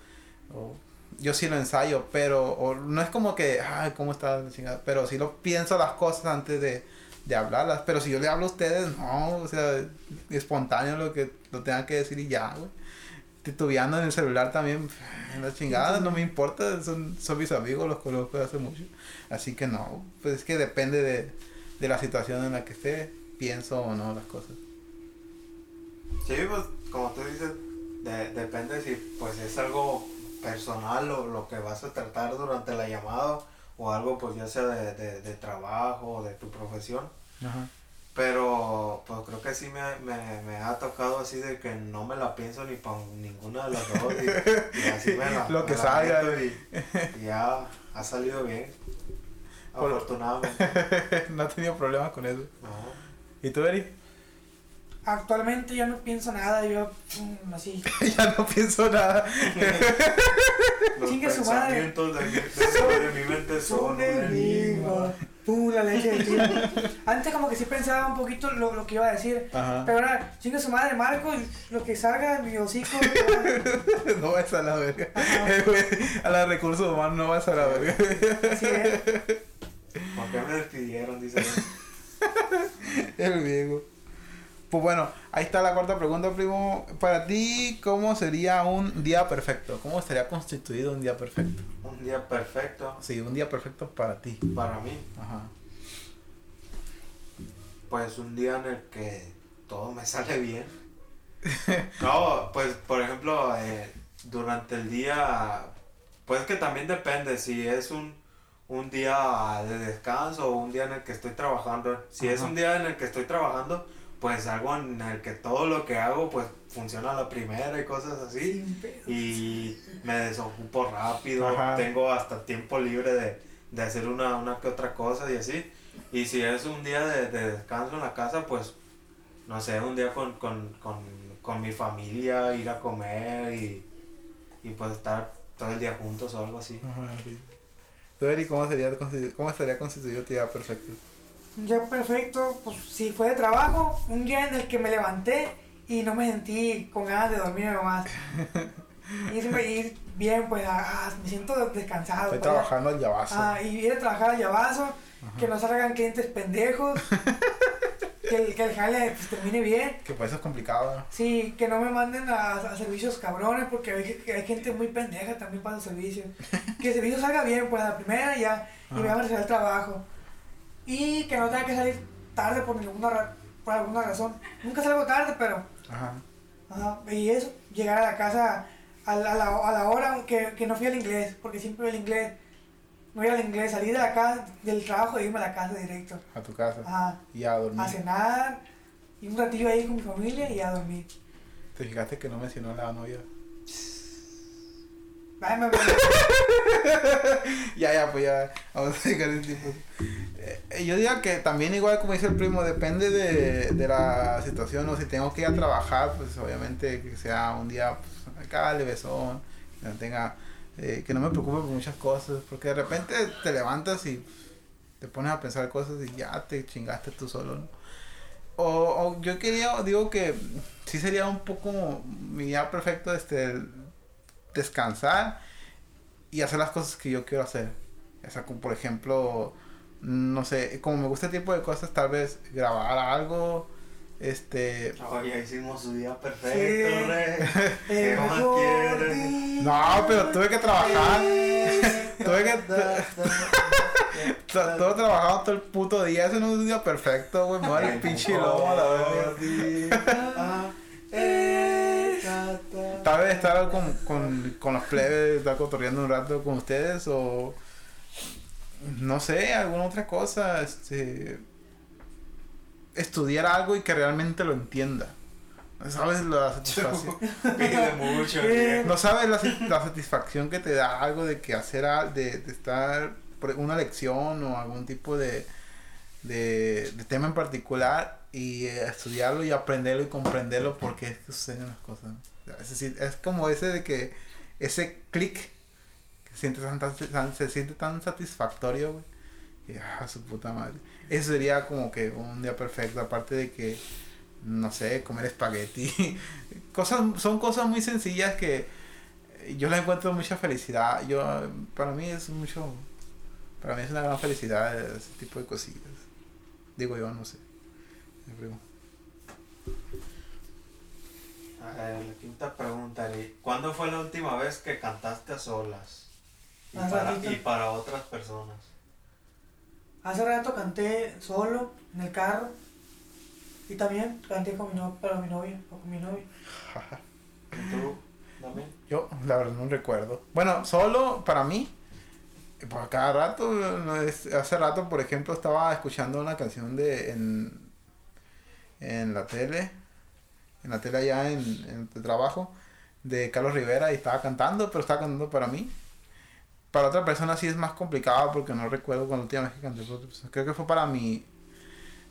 o yo sí lo ensayo, pero o no es como que, ay, ¿cómo está la chingada? Pero sí lo pienso las cosas antes de, de hablarlas. Pero si yo le hablo a ustedes, no, o sea, espontáneo lo que lo tengan que decir y ya, güey. Titubeando en el celular también, en la chingada, no me importa, son, son mis amigos, los conozco hace mucho. Así que no, pues es que depende de, de la situación en la que esté, pienso o no las cosas. Sí, pues como tú dices, de- depende si pues es algo personal o lo que vas a tratar durante la llamada o algo pues ya sea de, de, de trabajo o de tu profesión. Ajá. Pero pues creo que sí me, me, me ha tocado así de que no me la pienso ni para ninguna de las dos y, y así me la, Lo que me salga, meto y, y ya ha salido bien. Afortunadamente. no he tenido problemas con eso. No. ¿Y tú, Eri? Actualmente ya no pienso nada, yo mm, así. ya no pienso nada. Los Chingue su madre. pensamientos de, mi- de- de mi mente son un enigma. La leche del tío. Antes como que sí pensaba un poquito lo, lo que iba a decir. Ajá. Pero ahora, chinga su madre, Marco, lo que salga de mi hocico. no vas a la verga. Ajá. Eh, güey, a la recursos humanos no vas a la verga. Así es. ¿Por qué me despidieron? Dice. El viejo. Pues bueno, ahí está la cuarta pregunta, primo. Para ti, ¿cómo sería un día perfecto? ¿Cómo estaría constituido un día perfecto? Un día perfecto Sí, un día perfecto para ti. para mí. Ajá. Pues un día en el que todo me sale bien. No, pues por ejemplo, eh, durante el día, pues que también depende si es un, un día de descanso o un día en el que estoy trabajando. Si es un día en el que estoy trabajando, pues algo en el que todo lo que hago pues funciona a la primera y cosas así. Y me desocupo rápido, Ajá. tengo hasta tiempo libre de, de hacer una, una que otra cosa y así. Y si es un día de, de descanso en la casa, pues, no sé, un día con, con, con, con mi familia, ir a comer y, y pues estar todo el día juntos o algo así. Ajá, sí. Tú, Eri, ¿cómo, sería, ¿cómo estaría constituido tu día perfecto? Día perfecto, pues si fue de trabajo, un día en el que me levanté y no me sentí con ganas de dormir nomás. Y irme- ir bien, pues ah, me siento descansado. Estoy pues, trabajando al llavazo. Ah, y ir a trabajar al llavazo, que no salgan clientes pendejos, que, el, que el jale pues, termine bien. Que pues eso es complicado, ¿no? Sí, que no me manden a, a servicios cabrones, porque hay, hay gente muy pendeja también para los servicios. Que el servicio salga bien, pues a la primera ya, y me van a recibir el trabajo. Y que no tenga que salir tarde por ninguna por alguna razón. Nunca salgo tarde, pero Ajá. Ajá, y eso, llegar a la casa a la, a la, a la hora que, que no fui al inglés, porque siempre el inglés, no ir al inglés, salir de la casa, del trabajo y irme a la casa directo. A tu casa. Ajá, Y a dormir. a cenar, y un ratillo ahí con mi familia y a dormir. Te fijaste que no mencionó la novia. Ay, me- ya, ya, pues ya. Vamos a dejar el tipo. Eh, yo diría que también, igual como dice el primo, depende de, de la situación. O si tengo que ir a trabajar, pues obviamente que sea un día pues, acá. Que tenga. eh, que no me preocupe por muchas cosas. Porque de repente te levantas y te pones a pensar cosas y ya te chingaste tú solo, ¿no? O, o yo quería, digo que sí sería un poco mi día perfecto este descansar y hacer las cosas que yo quiero hacer. O sea, como por ejemplo, no sé, como me gusta este tipo de cosas, tal vez grabar algo, este... Oye, ya hicimos su día perfecto, Sí. ¿Qué más quieres? No, pero tuve que trabajar. tuve que... Todo trabajado todo el puto día, eso no es un día perfecto, güey, me vale el pinche lomo a la verga. Tal vez estar con, con, con los plebes, estar cotorreando un rato con ustedes o no sé, alguna otra cosa, este estudiar algo y que realmente lo entienda. ¿Sabes la satisfacción? Pide mucho. Eh, No sabes la, sa- la satisfacción que te da algo de que hacer al- de, de estar por una lección o algún tipo de, de, de tema en particular y eh, estudiarlo y aprenderlo y comprenderlo porque es que suceden las cosas. Es decir, es como ese de que ese clic que sientes tan, tan- se siente tan satisfactorio, güey. Y, ah, su puta madre. Eso sería como que un día perfecto, aparte de que, no sé, comer espagueti. cosas, son cosas muy sencillas que, yo le encuentro mucha felicidad. Yo, para mí es mucho, para mí es una gran felicidad ese tipo de cosillas. Digo yo, no sé. A ver, la quinta pregunta. ¿Cuándo fue la última vez que cantaste a solas? Y, para, ratito. y para otras personas. Hace rato canté solo en el carro. Y también canté con mi no para mi novia o con mi novio. ¿Y tú también? Yo, la verdad, no recuerdo. Bueno, solo para mí, pues cada rato, hace rato, por ejemplo, estaba escuchando una canción de en, en la tele, en la tele allá en, en el trabajo, de Carlos Rivera y estaba cantando, pero estaba cantando para mí. Para otra persona sí es más complicado porque no recuerdo cuando la última vez que canté para otra persona. Creo que fue para mi,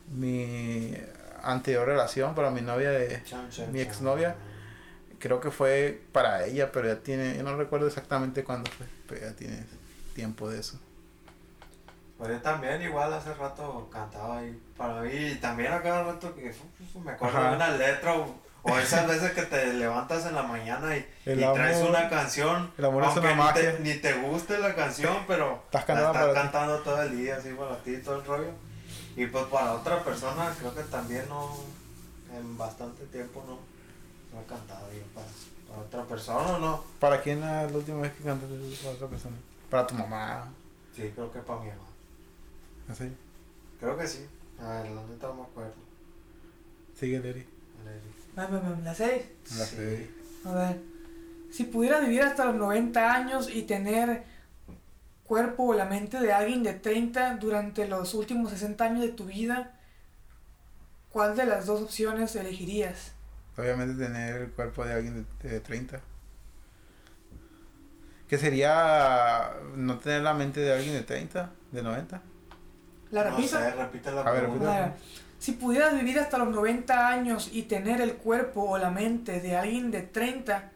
mi anterior relación, para mi novia de, Chan, chan, mi exnovia. creo que fue para ella, pero ya tiene, yo no recuerdo exactamente cuándo fue, pero ya tiene tiempo de eso. Pues yo también igual hace rato cantaba ahí para mí y también a cada rato que uf, me acuerdo Ajá. de una letra o, o esas veces que te levantas en la mañana y, y traes una canción el amor es una ni te- magia. Ni, te, guste la canción pero Estás la cantando estás para ti. cantando todo el día así para ti todo el rollo y pues para otra persona creo que también no en bastante tiempo no, no he cantado yo para, para otra persona no ¿Para quién la la última vez que cantaste para otra persona? Para tu mamá, sí creo que para mi mamá así. creo que sí a ver la neta no me acuerdo Sigue, Leri. Va, va, Las seis. La Sí. A ver. Si pudieras vivir hasta los 90 años y tener cuerpo o la mente de alguien de 30 durante los últimos 60 años de tu vida, ¿cuál de las dos opciones elegirías? Obviamente tener el cuerpo de alguien de, de 30. Que sería no tener la mente de alguien de 30, de 90. ¿La no repito? sé, repite la A ver, pregunta. Si pudieras vivir hasta los 90 años y tener el cuerpo o la mente de alguien de 30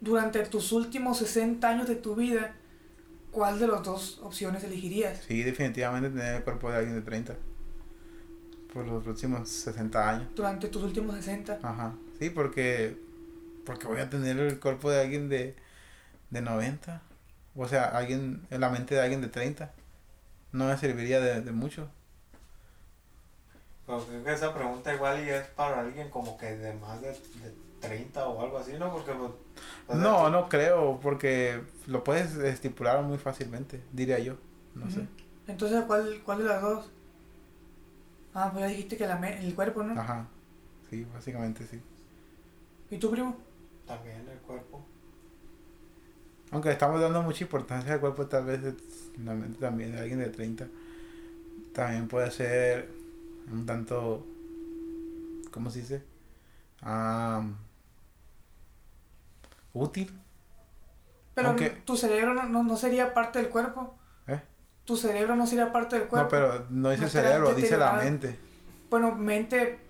durante tus últimos 60 años de tu vida, ¿cuál de las dos opciones elegirías? Sí, definitivamente tener el cuerpo de alguien de 30. Por los próximos 60 años. Durante tus últimos 60. Ajá. Sí, porque porque voy a tener el cuerpo de alguien de, de 90. O sea, alguien en la mente de alguien de 30. No me serviría de, de mucho. Pero creo que esa pregunta igual y es para alguien como que de más de, de 30 o algo así, ¿no? Porque pues... No, no creo, porque lo puedes estipular muy fácilmente, diría yo. No sé. Entonces, ¿cuál, ¿cuál de las dos? Ah, pues ya dijiste que la me- el cuerpo, ¿no? Ajá. Sí, básicamente sí. ¿Y tú, primo? También el cuerpo. Aunque estamos dando mucha importancia al cuerpo, tal vez es- la mente también de alguien de 30. También puede ser un tanto. ¿Cómo se dice? Ah, útil. Pero Aunque- tu cerebro no, no, no sería parte del cuerpo. ¿Eh? Tu cerebro no sería parte del cuerpo. No, pero no dice No cerebro, dice la mente. Bueno, mente,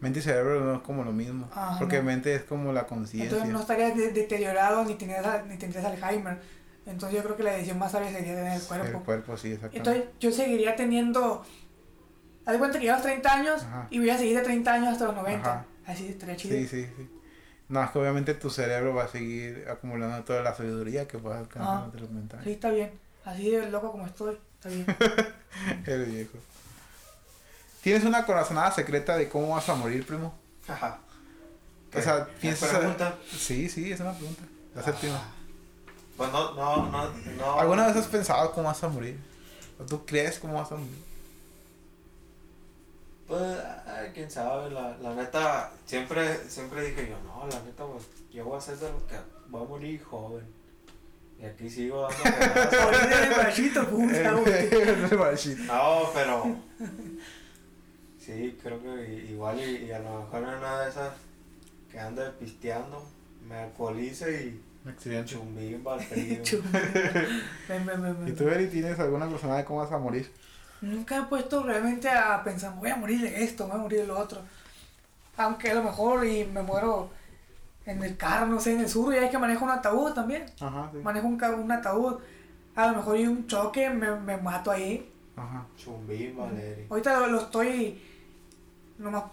Mente y cerebro no es como lo mismo. Ajá, porque mente es como la conciencia. entonces no estarías de- deteriorado ni tendrías, ni tendrías Alzheimer. Entonces yo creo que la decisión más sabia sería tener el cuerpo. El cuerpo, sí, exactamente. Entonces yo seguiría teniendo... Haz de cuenta que llevas 30 años Ajá. y voy a seguir de 30 años hasta los 90. Ajá. Así estaría chido. Sí, sí, sí. No, es que obviamente tu cerebro va a seguir acumulando toda la sabiduría que puedas alcanzar Ajá. entre los mentales. Sí, está bien. Así de loco como estoy, está bien. El viejo. ¿Tienes una corazonada secreta de cómo vas a morir, primo? Ajá. O sea, ¿Qué piensas... pregunta? Sí, sí, es una pregunta. La séptima. Ah, Pues no, no, no, no. ¿Alguna vez has pensado cómo vas a morir? ¿O tú crees cómo vas a morir? Pues, ay, quién sabe, la, la neta, siempre, siempre dije yo, no, la neta, pues, yo voy a ser de lo que voy a morir joven. Y aquí sigo dando machito, puta. No, pero. Sí, creo que igual y, y a lo mejor en una de esas que ande pisteando, me alcoholice y Un accidente. chumbimba frío. Chum. Ven, ven, ven, ¿Y tú, Eri, tienes alguna corazonada de cómo vas a morir? Nunca he puesto realmente a pensar, voy a morir de esto, voy a morir de lo otro. Aunque a lo mejor y me muero en el carro, no sé, en el sur, y hay que manejar un ataúd también. Ajá, sí. Manejo un, ataúd. A lo mejor y un choque, me, me mato ahí. Ajá. Chumbimba, Leri. Ahorita lo, lo estoy. Nomás.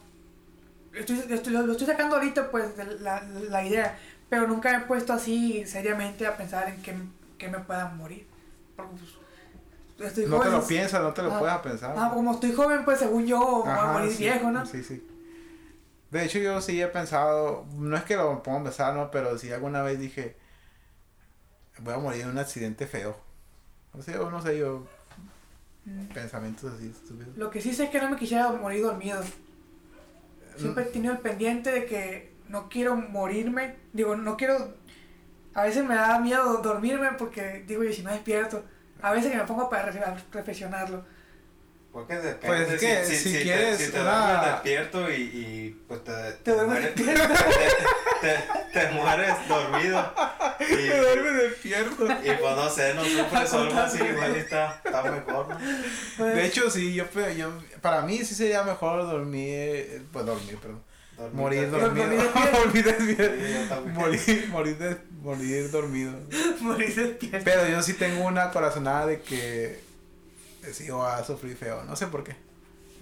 Estoy, estoy- lo, lo estoy sacando ahorita, pues, de la, la idea. Pero nunca me he puesto así seriamente a pensar en que, que me puedan morir. Porque pues, estoy No te joven, lo piensas, no te lo Ah. puedas pensar. Ah, como estoy joven, pues según yo, voy a Ajá, morir sí, viejo, ¿no? Sí, sí. De hecho, yo sí he pensado, no es que lo ponga a pensar, ¿no? Pero sí alguna vez dije, voy a morir en un accidente feo. O sea, o no sé, yo, Mm. pensamientos así estúpidos. Lo que sí sé es que no me quisiera morir dormido. Siempre Mm. he tenido el pendiente de que no quiero morirme. Digo, no quiero. A veces me da miedo dormirme porque digo, y si me despierto. A veces que me pongo para re- reflexionarlo. Porque depende. Pues es que si te- quieres si te una- duermes despierto y, y pues te, Te duermes mueres, despierto. te, te- te mueres dormido. Y, Me duerme despierto. y pues no sé, no sufres o algo así, igual está, está mejor, ¿no? Pues, De hecho, sí, yo, pe- yo, para mí sí sería mejor dormir, eh, pues dormir, perdón. Dormir Morir despierto. dormido. Dormir despierto. Morir, morir, de- morir dormido. morir despierto. Pero yo sí tengo una corazonada de que eh, sí voy a sufrir feo. No sé por qué.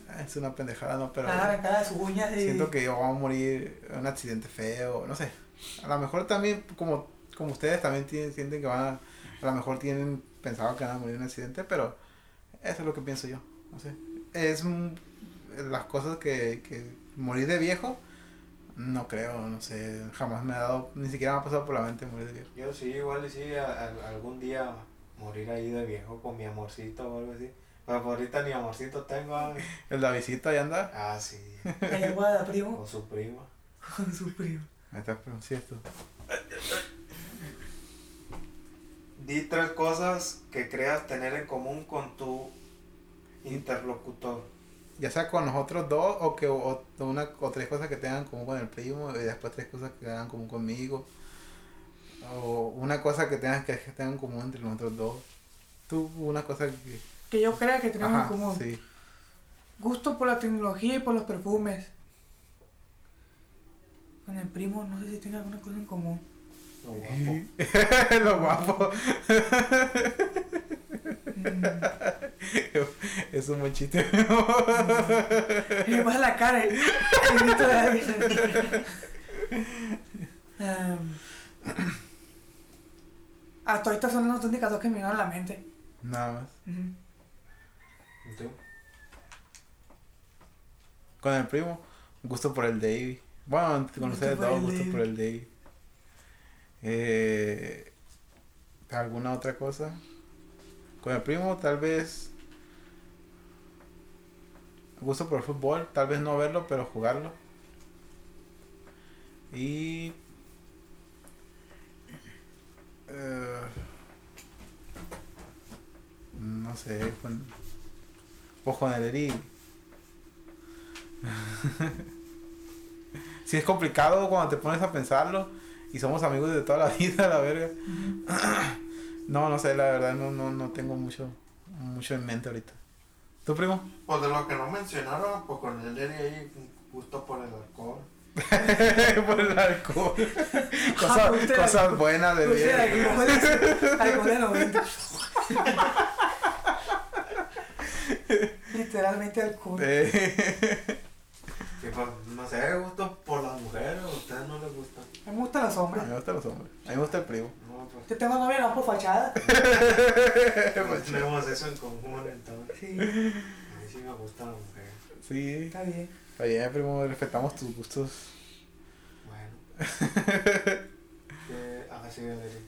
Ah, Es una pendejada, ¿no? Pero arrancada de sus uñas y. siento que yo voy a morir en un accidente feo. No sé. A lo mejor también, como, como ustedes también tienen, sienten que van a... A lo mejor tienen pensado que van a morir en un accidente, pero eso es lo que pienso yo. No sé. Es las cosas que, que morir de viejo. No creo, no sé, jamás me ha dado, ni siquiera me ha pasado por la mente morir de viejo. Yo sí, igual y sí, a- a- algún día morir ahí de viejo con mi amorcito o algo así. Pero por ahorita ni amorcito tengo. ay. El Davidcito ahí anda. Ah, sí. Guarda, primo. O su prima. Con su primo. Ahí está, pero sí, esto. Di tres cosas que creas tener en común con tu interlocutor. Ya sea con nosotros dos o que o, o una o tres cosas que tengan común con el primo y después tres cosas que tengan común conmigo. O una cosa que tengan que, que tengan común entre nosotros dos. Tú una cosa que Que yo crea que tenemos en común. sí. Gusto por la tecnología y por los perfumes. Con el primo, no sé si tiene alguna cosa en común. Lo guapo. Lo guapo. Mm. es un buen chiste. Y le pasa la cara. el- el de alguien. Em, hasta ahorita son las únicas dos que me vinieron a la mente. Nada más. Ujú. ¿Y tú? Con el primo, gusto por el Davey. Bueno, con Gusto ustedes por dos, el gusto por el Davey. Eh, ¿Alguna otra cosa? Con el primo, tal vez. Gusto por el fútbol, tal vez no verlo, pero jugarlo. Y. eh, no sé, con. Pues con el Eri. Si es complicado cuando te pones a pensarlo y somos amigos de toda la vida, la verga. No, no sé, la verdad no, no, no tengo mucho, mucho en mente ahorita. ¿Tu primo? Pues de lo que no mencionaron, pues con el Eri ahí, gusto por el alcohol. Por el alcohol. Ah, Cosas, buenas de 90. Literalmente alcohol. Eh, Y pues, no sé, gusto por las mujeres, a ustedes no les gusta. Me gustan los A hombres. mí me gustan los hombres. A mí me gusta el primo. No, pues, Yo tengo novia no por fachada. no tenemos eso en común entonces. Sí, A mí sí me gusta la mujer. Sí, está bien. está bien, primo. Respetamos tus gustos. Bueno. Eri.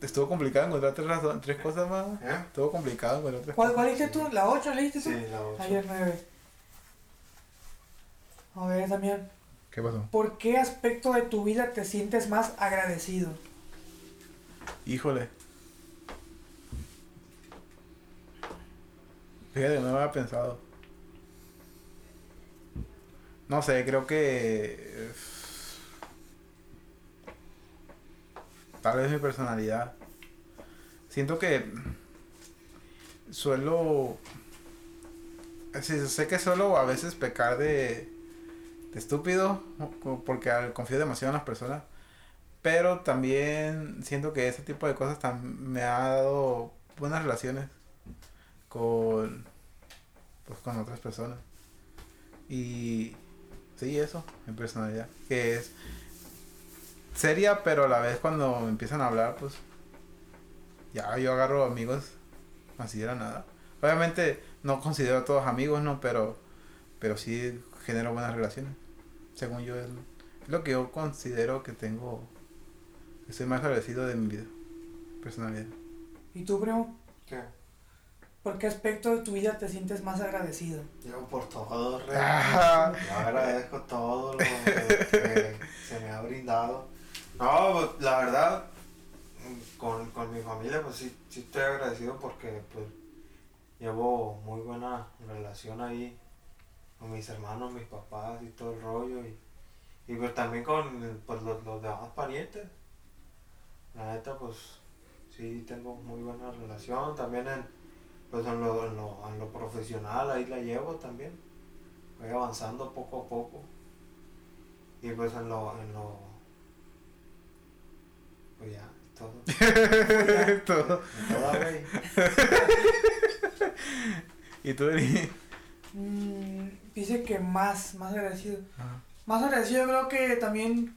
Estuvo complicado encontrar tres, razon- tres cosas más. ¿Eh? Estuvo complicado encontrar tres ¿Cuál, cosas. cuál dijiste tú? ¿La 8 leíste tú? Sí, la ocho. Ayer 9. A ver, Damián. ¿Qué pasó? ¿Por qué aspecto de tu vida te sientes más agradecido? Híjole. Fíjate, no lo había pensado. No sé, creo que. eh, Tal vez mi personalidad. Siento que. Suelo. sí, sé que suelo a veces pecar de. Estúpido. Porque confío demasiado en las personas. Pero también siento que ese tipo de cosas me ha dado buenas relaciones con pues con otras personas. Y sí, eso, mi personalidad, que es seria, pero a la vez cuando me empiezan a hablar, pues ya yo agarro amigos así de nada. Obviamente no considero a todos amigos, ¿no? Pero, pero sí genero buenas relaciones. Según yo, es lo que yo considero que tengo, estoy más agradecido de mi vida, personalidad. ¿Y tú, primo? ¿Qué? ¿Por qué aspecto de tu vida te sientes más agradecido? Yo por todo, rey. Ah. Yo agradezco todo lo que se me ha brindado. No, pues, la verdad, con, con mi familia, pues sí, sí estoy agradecido porque pues llevo muy buena relación ahí con mis hermanos, mis papás y todo el rollo. Y, y pues también con pues, los, los demás parientes. La neta, pues sí tengo muy buena relación. También en, pues, en, lo, en, lo, en lo profesional, ahí la llevo también. Voy avanzando poco a poco. Y pues en lo, en lo pues ya, todo. Todo. Toda. ¿Y tú, Eri? Mm, dice que más, más agradecido. Ajá. Más agradecido creo que también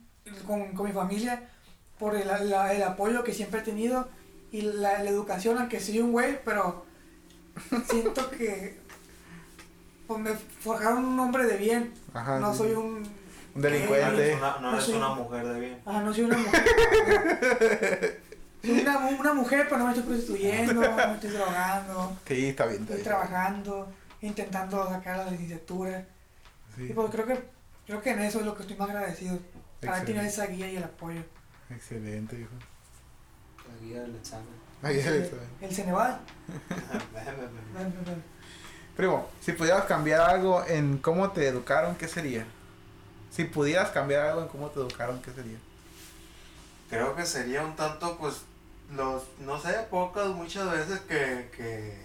con, con mi familia por el, la- el apoyo que siempre he tenido y la, la educación, aunque soy un güey, pero siento que pues, me forjaron un hombre de bien. Ajá, no sí, soy un... Delincuente. eres una, no No eres soy- una mujer de bien. Ah, no soy una mujer. soy una, una mujer, pero no me estoy prostituyendo, no me estoy drogando, Sí, está bien, está estoy bien. trabajando, intentando sacar la licenciatura. Sí, Y pues creo que, creo que en eso es lo que estoy más agradecido. Para tener esa guía y el apoyo. Excelente, hijo. La guía del examen. Ahí es el, excelente. el Ceneval. Primo, si pudieras cambiar algo en cómo te educaron, ¿qué sería? Si pudieras cambiar algo en cómo te educaron, ¿qué sería? Creo que sería un tanto, pues, los, no sé, pocas, muchas veces que, que,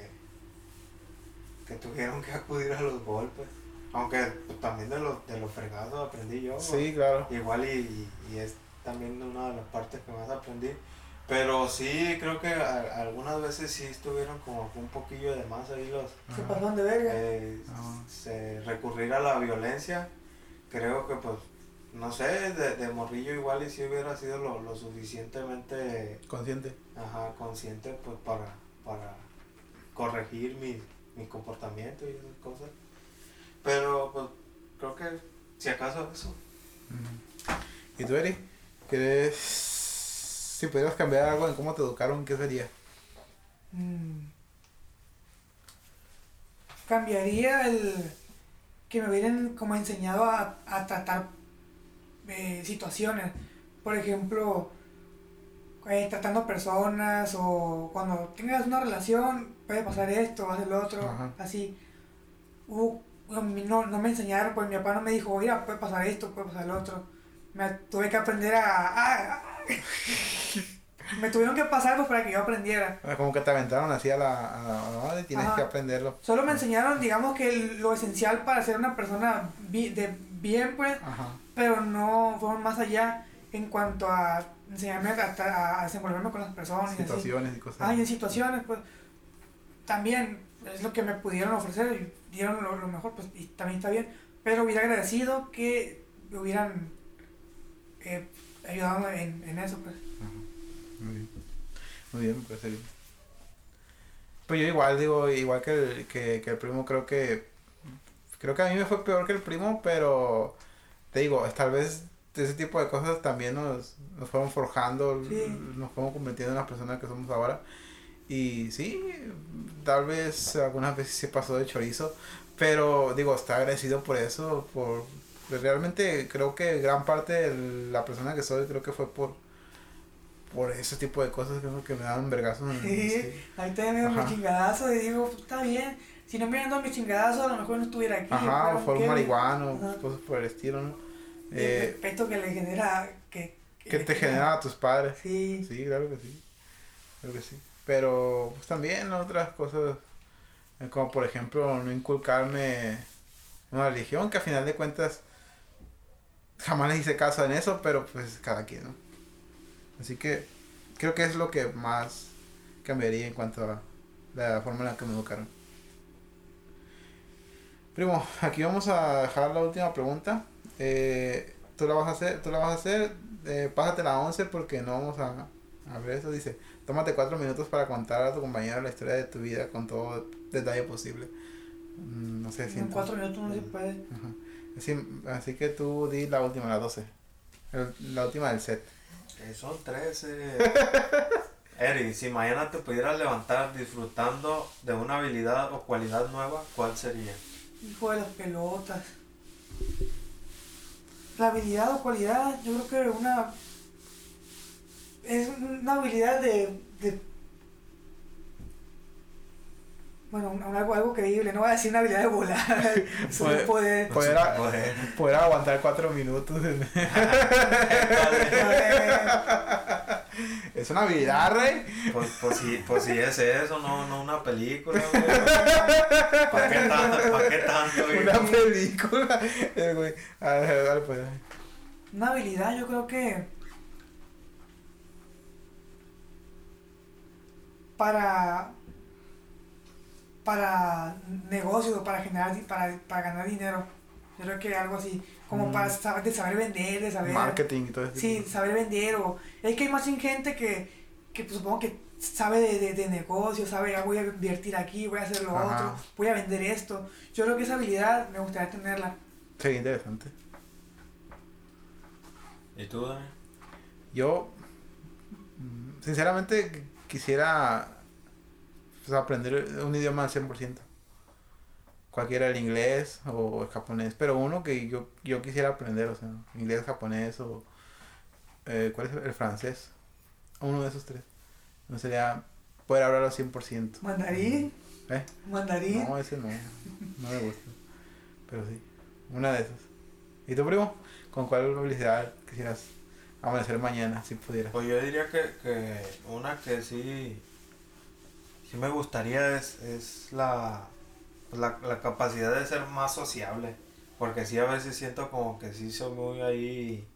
que tuvieron que acudir a los golpes. Aunque pues, también de los, de los fregazos aprendí yo. Sí, claro. Igual y, y- y es también una de las partes que más aprendí. Pero sí, creo que a- algunas veces sí estuvieron como un poquillo de más ahí los... Se Ajá. pasaron de verga. eh, se recurrir a la violencia. Creo que pues, no sé, de, de morrillo igual y si hubiera sido lo, lo suficientemente Consciente. ajá, consciente pues para, para corregir mi, mi comportamiento y esas cosas. Pero pues creo que si acaso eso. ¿Y tú, Eri? ¿Crees... Si pudieras cambiar algo en cómo te educaron, ¿qué sería? Mm. Cambiaría el que me hubieran como enseñado a, a tratar eh, situaciones. Por ejemplo, eh, tratando personas o cuando tengas una relación puede pasar esto, hacer lo otro, Ajá. así. A mí no, no me enseñaron, pues mi papá no me dijo, mira, puede pasar esto, puede pasar lo otro. Me tuve que aprender a... a- a- me tuvieron que pasar pues, para que yo aprendiera. Como que te aventaron así a la, a la, a madre tienes Ajá. que aprenderlo. Solo me enseñaron, digamos que lo esencial para ser una persona bi- de bien, pues, Ajá. pero no fueron más allá en cuanto a enseñarme a, a- a desenvolverme con las personas. y así. Situaciones y cosas. Ah, y en situaciones, pues, también es lo que me pudieron ofrecer y dieron lo, lo mejor, pues, y también está bien. Pero hubiera agradecido que me hubieran eh, ayudado en, en eso, pues. Ajá. Muy bien. Muy bien, me parece bien. Pues yo igual, digo, igual que el, que, que el primo, creo que. Creo que a mí me fue peor que el primo, pero. Te digo, tal vez ese tipo de cosas también nos, nos fueron forjando, Sí. nos fueron convirtiendo en las personas que somos ahora. Y sí, tal vez algunas veces se pasó de chorizo, pero digo, está agradecido por eso, por pues, realmente creo que gran parte de la persona que soy creo que fue por por ese tipo de cosas creo que me daban vergazos. Sí, sí. ahí te me Ajá. mi chingadazo y digo, pues, está bien. Si no me hubieran dado mi chingadazo, a lo mejor no estuviera aquí. Ajá, o fueron qué- marihuanos, Ajá. cosas por el estilo, ¿no? y el Eh, respeto que le genera. Que, que le te generaba a tus padres. Sí. Sí, claro que sí. Claro que sí. Pero pues también otras cosas, eh, como por ejemplo no inculcarme una religión, que a final de cuentas jamás les hice caso en eso, pero pues cada quien, ¿no? Así que creo que es lo que más cambiaría en cuanto a la forma en la que me educaron. Primo, aquí vamos a dejar la última pregunta. Eh, tú la vas a hacer, tú la vas a hacer, eh, pásate la 11 porque no vamos a, a ver eso. Dice, tómate cuatro minutos para contar a tu compañero la historia de tu vida con todo detalle posible. Mm, No sé si... En cuatro minutos no se puede. Ajá. Así, así que tú di la última, la 12. El- la última del set. Que son 13. Eri, si mañana te pudieras levantar disfrutando de una habilidad o cualidad nueva, ¿cuál sería? Hijo de las pelotas. La habilidad o cualidad, yo creo que una. Es una habilidad de. de bueno, un- algo, algo creíble, no voy a decir una habilidad de volar. Poder- poder. Poder, a- Poder. poder aguantar cuatro minutos. en- es una habilidad, rey. Pues, pues, si, pues si es eso, no, no una película, güey. ¿Para qué tanto? ¿Para qué tanto, güey? Una película. Eh, güey. A ver, dale, pues. Una habilidad, yo creo que. Para. Para negocios, para generar. Para, para ganar dinero. Yo creo que algo así. Como Mm. para saber, de saber vender, de saber. Marketing y todo eso. Sí, saber vender. O, es que hay más gente que. Que pues, supongo que sabe de, de, de negocios, sabe, ah, voy a invertir aquí, voy a hacer lo Ajá. otro, voy a vender esto. Yo creo que esa habilidad me gustaría tenerla. Sería interesante. ¿Y tú, Dani? Yo, sinceramente, quisiera pues, aprender un idioma al 100%. Cualquiera, el inglés o el japonés, pero uno que yo, yo quisiera aprender, o sea, inglés, japonés o... eh, ¿Cuál es el francés? Uno de esos tres. No sería poder hablarlo al 100%. Mandarín. ¿Eh? Mandarín. No, ese no. No me gusta. Pero sí. Una de esas. ¿Y tu primo? ¿Con cuál habilidad quisieras amanecer mañana si pudieras? Pues yo diría que, que una que sí, sí me gustaría es, es la, la, la capacidad de ser más sociable. Porque sí a veces siento como que sí soy muy ahí,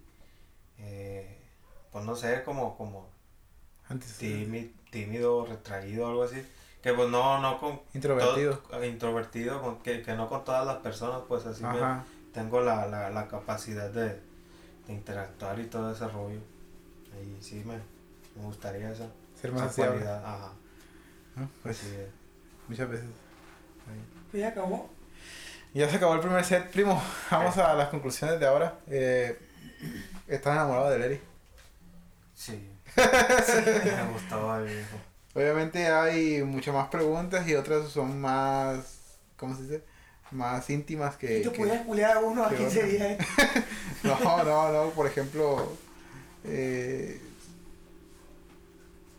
eh, pues no sé, como, como Antes. tímido, tímido, retraído, algo así. Que pues no, no con... Introvertido. todo- introvertido, con, que, que no con todas las personas, pues así me, tengo la, la, la capacidad de, de interactuar y todo ese rollo. Y sí, me, me gustaría esa, Ser esa más sociable. cualidad. Ajá, ¿no? Pues así es. muchas veces. Pues ya acabó. Ya se acabó el primer set, primo. Vamos a las conclusiones de ahora. Eh, ¿Estás enamorado de Lery? Sí. me gustaba el viejo. Obviamente hay muchas más preguntas y otras son más, ¿cómo se dice? Más íntimas que... Te que- pudieras culiar a uno, ¿a qué quién otra. sería? eh? No, no, no, por ejemplo, eh,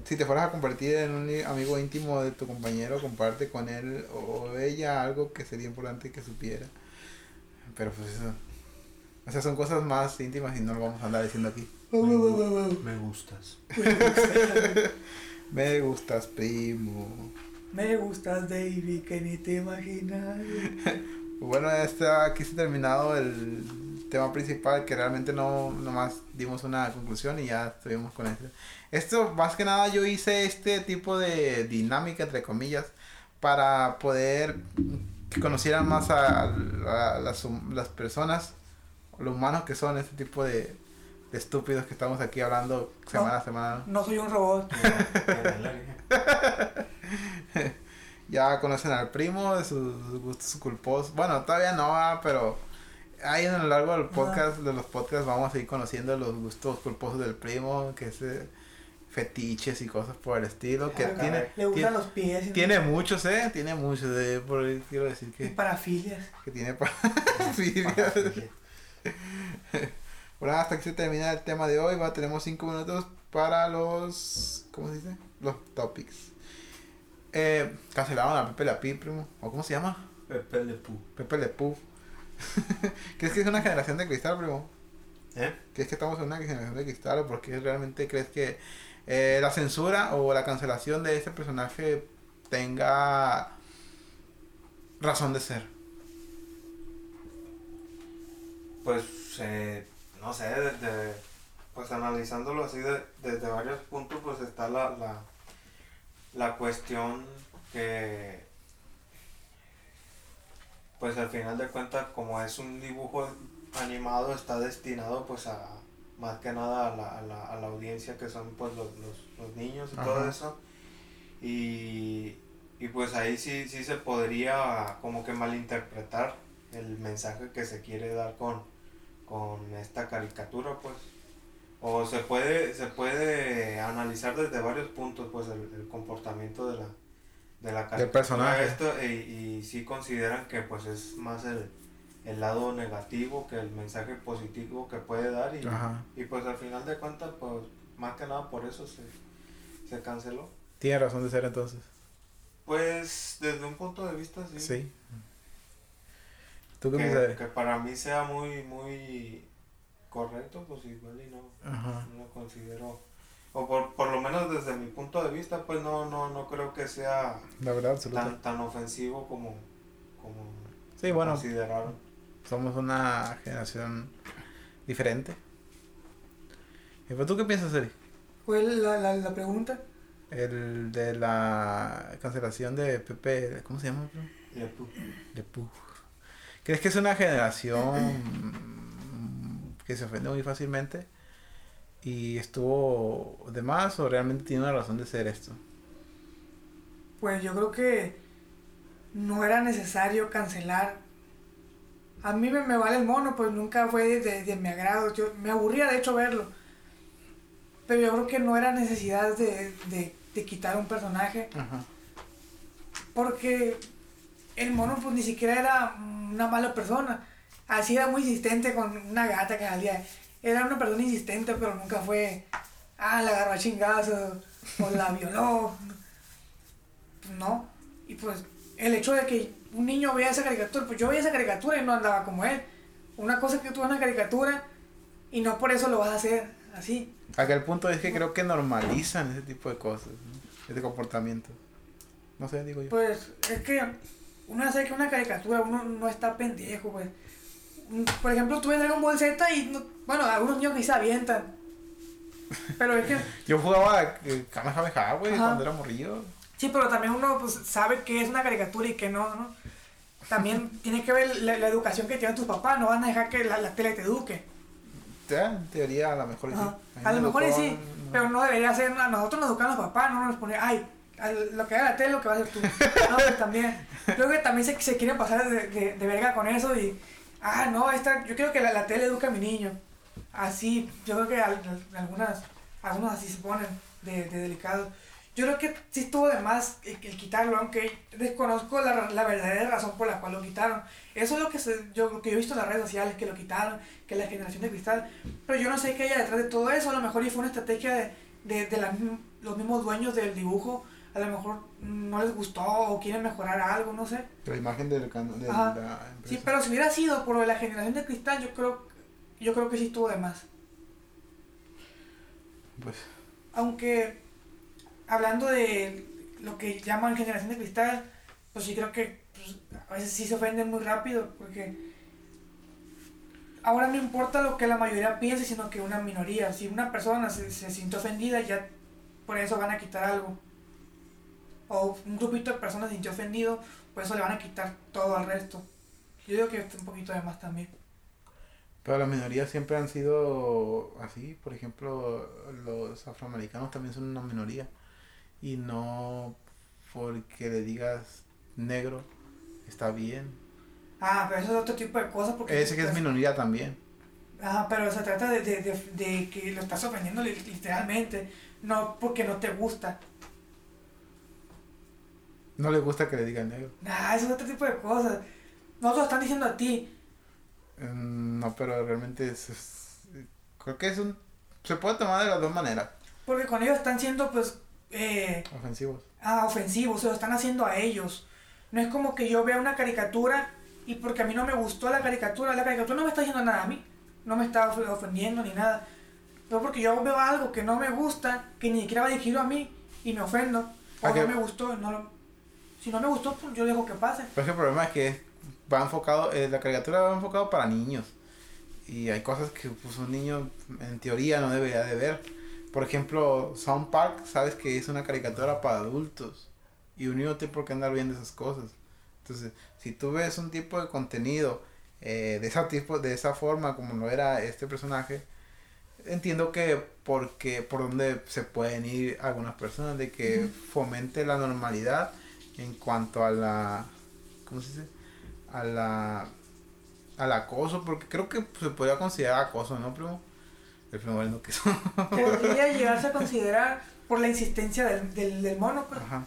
si te fueras a convertir en un amigo íntimo de tu compañero, comparte con él o ella algo que sería importante que supiera. Pero pues eso, o sea, son cosas más íntimas y no lo vamos a andar diciendo aquí. Me gustas. Me gustas, primo. Me gustas, David, que ni te imaginas. Bueno, está aquí se ha terminado el tema principal que realmente no nomás dimos una conclusión y ya estuvimos con esto. Esto más que nada yo hice este tipo de dinámica entre comillas para poder que conocieran más a, a las, las personas, lo humanos que son este tipo de, de estúpidos que estamos aquí hablando semana a semana. ¿no? No soy un robot. Ya conocen al primo, de sus gustos culposos. Bueno, todavía no, ah, pero ahí a lo largo del podcast, de los podcasts, vamos a ir conociendo los gustos culposos del primo, que es eh, fetiches y cosas por el estilo. Que Ah, tiene. Le gustan los pies. y- tiene muchos, ¿eh? Tiene muchos. eh, por ahí quiero decir Y que, parafilias. que tiene parafilias. Bueno, hasta que se termina el tema de hoy. Va, tenemos cinco minutos para los. ¿Cómo se dice? Los topics. Eh, cancelaron a Pepe La Pi, primo. ¿O cómo se llama? Pepe Le Pew. Pepe Le Pú. ¿Crees que es una generación de cristal, primo? ¿Eh? ¿Crees que estamos en una generación de cristal o por qué realmente crees que eh, la censura o la cancelación de ese personaje tenga razón de ser? Pues, eh, no sé, desde, pues analizándolo así de- desde varios puntos, pues está la, la, la cuestión que, pues al final de cuentas, como es un dibujo animado, está destinado pues a, más que nada a la, a la, a la audiencia que son pues los, los, los niños y Ajá. todo eso. Y, y pues ahí sí, sí se podría como que malinterpretar el mensaje que se quiere dar con, con esta caricatura pues. O se puede, se puede analizar desde varios puntos pues el, el comportamiento de la, de la caricatura. personaje. Esto, y, y sí consideran que pues es más el, el lado negativo que el mensaje positivo que puede dar y, y pues al final de cuentas pues más que nada por eso se, se canceló. Tiene razón de ser entonces. Pues desde un punto de vista sí. Sí. ¿Tú qué que, que para mí sea muy muy correcto pues igual y no, Ajá. no lo considero o por, por lo menos desde mi punto de vista pues no no no creo que sea La verdad absoluta. tan tan ofensivo como como Sí, bueno, consideraron somos una generación diferente. ¿Y pues tú qué piensas, Eri? ¿Cuál la, la, la pregunta? El de la cancelación de Pepe, ¿cómo se llama? bro? Le pu- De Pug. ¿Crees que es una generación que se ofende muy fácilmente? ¿Y estuvo de más o realmente tiene una razón de ser esto? Pues yo creo que no era necesario cancelar. A mí me, me vale el mono, pues nunca fue de, de- de mi agrado. Yo, me aburría de hecho verlo. Pero yo creo que no era necesidad de, de, de quitar un personaje. Ajá. Porque el mono pues ni siquiera era una mala persona. Así era muy insistente con una gata que salía. Era una persona insistente, pero nunca fue, ah, la agarró a chingazos o la violó. No. Y pues el hecho de que un niño vea esa caricatura, pues yo veía esa caricatura y no andaba como él. Una cosa es que tú ves una caricatura y no por eso lo vas a hacer así. Aquel punto es que creo que normalizan ese tipo de cosas, ¿no? ese comportamiento. No sé, digo yo. Pues es que uno sabe que una caricatura, uno no está pendejo, pues. Por ejemplo, tú ves Dragon Ball Z y, no- bueno, algunos niños ni se avientan. Pero es que, Yo jugaba eh, Kamehameha, güey, cuando era morrillo. sí, pero también uno pues, sabe que es una caricatura y que no, ¿no? También tiene que ver la, la educación que tienen tus papás, no van a dejar que la, la tele te eduque. Ya, en teoría, a lo mejor sí. A lo me mejor educó, sí, no. pero no debería ser, a nosotros nos educan los papás, no nos pone, ay, lo que haga la tele, lo que va a hacer tú. No, pues también, creo que también se, se quieren pasar de, de, de verga con eso y, ah, no, esta, yo quiero que la, la tele eduque a mi niño. Así, yo creo que al- al- algunas, algunos así se ponen de, de delicados. Yo creo que sí estuvo de más el, el quitarlo, aunque desconozco la, la verdadera razón por la cual lo quitaron. Eso es lo que, se, yo, lo que yo he visto en las redes sociales, que lo quitaron, que la generación de cristal. Pero yo no sé qué hay detrás de todo eso. A lo mejor y fue una estrategia de, de, de la los mismos dueños del dibujo. A lo mejor no les gustó o quieren mejorar algo, no sé. La imagen del de la Sí, empresa. pero si hubiera sido por la generación de cristal, yo creo, yo creo que sí estuvo de más. Pues, Aunque hablando de lo que llaman generación de cristal, pues sí creo que pues, a veces sí se ofenden muy rápido porque ahora no importa lo que la mayoría piense, sino que una minoría. Si una persona se, se sintió ofendida, ya por eso van a quitar algo. O un grupito de personas se sintió ofendido, por eso le van a quitar todo al resto. Yo digo que está un poquito de más también. pero las minorías siempre han sido así. Por ejemplo, los afroamericanos también son una minoría. Y no porque le digas negro está bien. Ah, pero eso es otro tipo de cosas porque... Ese que es minoría también. Ajá, pero se trata de, de, de, de que lo estás ofendiendo li- literalmente, no porque no te gusta. No le gusta que le digan negro. Ah, eso es otro tipo de cosas. No te lo están diciendo a ti. Mm, No, pero realmente es, es- creo que es un se puede tomar de las dos maneras, Porque con ellos están siendo, pues, eh, ofensivos. ah, ofensivos, se lo están haciendo a ellos. No es como que yo vea una caricatura y porque a mí no me gustó la caricatura, la caricatura no me está diciendo nada a mí. No me está of- ofendiendo ni nada. Pero porque yo veo algo que no me gusta, que ni siquiera va dirigido a mí y me ofendo. O no me gustó, no lo- si no me gustó, pues yo dejo que pase. Pero es que el problema es que va enfocado, eh, la caricatura va enfocado para niños. Y hay cosas que pues, un niño en teoría no debería de ver. Por ejemplo, Sound Park, sabes que es una caricatura para adultos. Y un niño no tiene por qué andar viendo esas cosas. Entonces, si tú ves un tipo de contenido eh, de esa tipo, de esa forma como lo era este personaje, entiendo que porque por donde se pueden ir algunas personas de que fomente la normalidad en cuanto a la ¿cómo se dice? a la al acoso porque creo que se podría considerar acoso no primo el primo bueno que eso Podría llegarse a considerar por la insistencia del, del, del mono, pues. Ajá.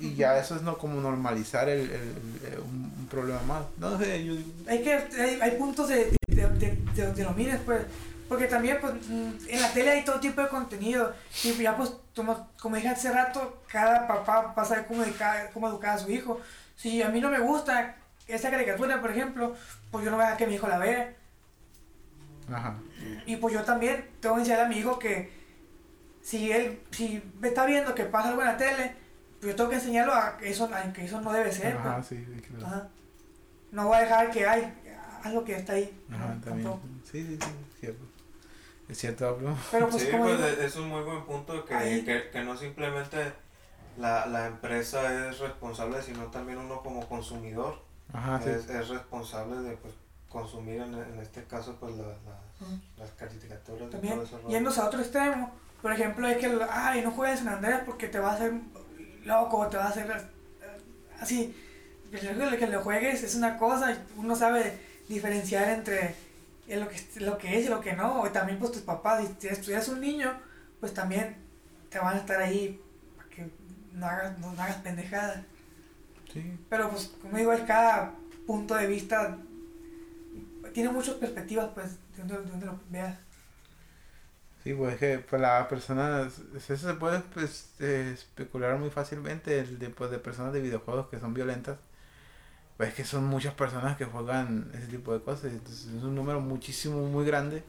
y ya eso es no como normalizar el, el- el- un, un problema más no sé yo digo Hay que hay, hay puntos de, de, de, de donde lo mires, pues. Porque también, pues, en la tele hay todo tipo de contenido. Y ya, pues, como, como dije hace rato, cada papá va a saber cómo educar, cómo educar a su hijo. Si a mí no me gusta esa caricatura, por ejemplo, pues yo no voy a dejar que mi hijo la vea. ajá Y pues yo también tengo que enseñar a mi hijo que si él, si me está viendo que pasa algo en la tele, pues yo tengo que enseñarlo a que eso, a que eso no debe ser. ajá pues. sí, sí. Ajá. No voy a dejar que hay algo que está ahí. Ajá, No, también. Sí, sí, sí, cierto. Es cierto, primo. Pero pues sí, pues digo, es un muy buen punto que, que, que no simplemente la, la empresa es responsable, sino también uno como consumidor Ajá, sí. es, es responsable de pues, consumir en, en este caso pues la- la- las caricaturas también todo eso. rollo. yéndose a otro extremo, por ejemplo, es que, el- ay, no juegues en Andrés porque te va a hacer loco, te va a hacer eh, así. Que lo que lo juegues es una cosa, y uno sabe diferenciar entre lo que, lo que es y lo que no. Y también, pues tus papás, si eres un niño, pues también te van a estar ahí para que no hagas, no, no hagas pendejadas. Sí. Pero pues, como digo, es cada punto de vista tiene muchas perspectivas, pues, de donde, de donde lo veas. Sí, pues es que pues, las personas, eso se puede pues, eh, especular muy fácilmente el de, pues, de personas de videojuegos que son violentas. Pues es que son muchas personas que juegan ese tipo de cosas, entonces es un número muchísimo, muy grande.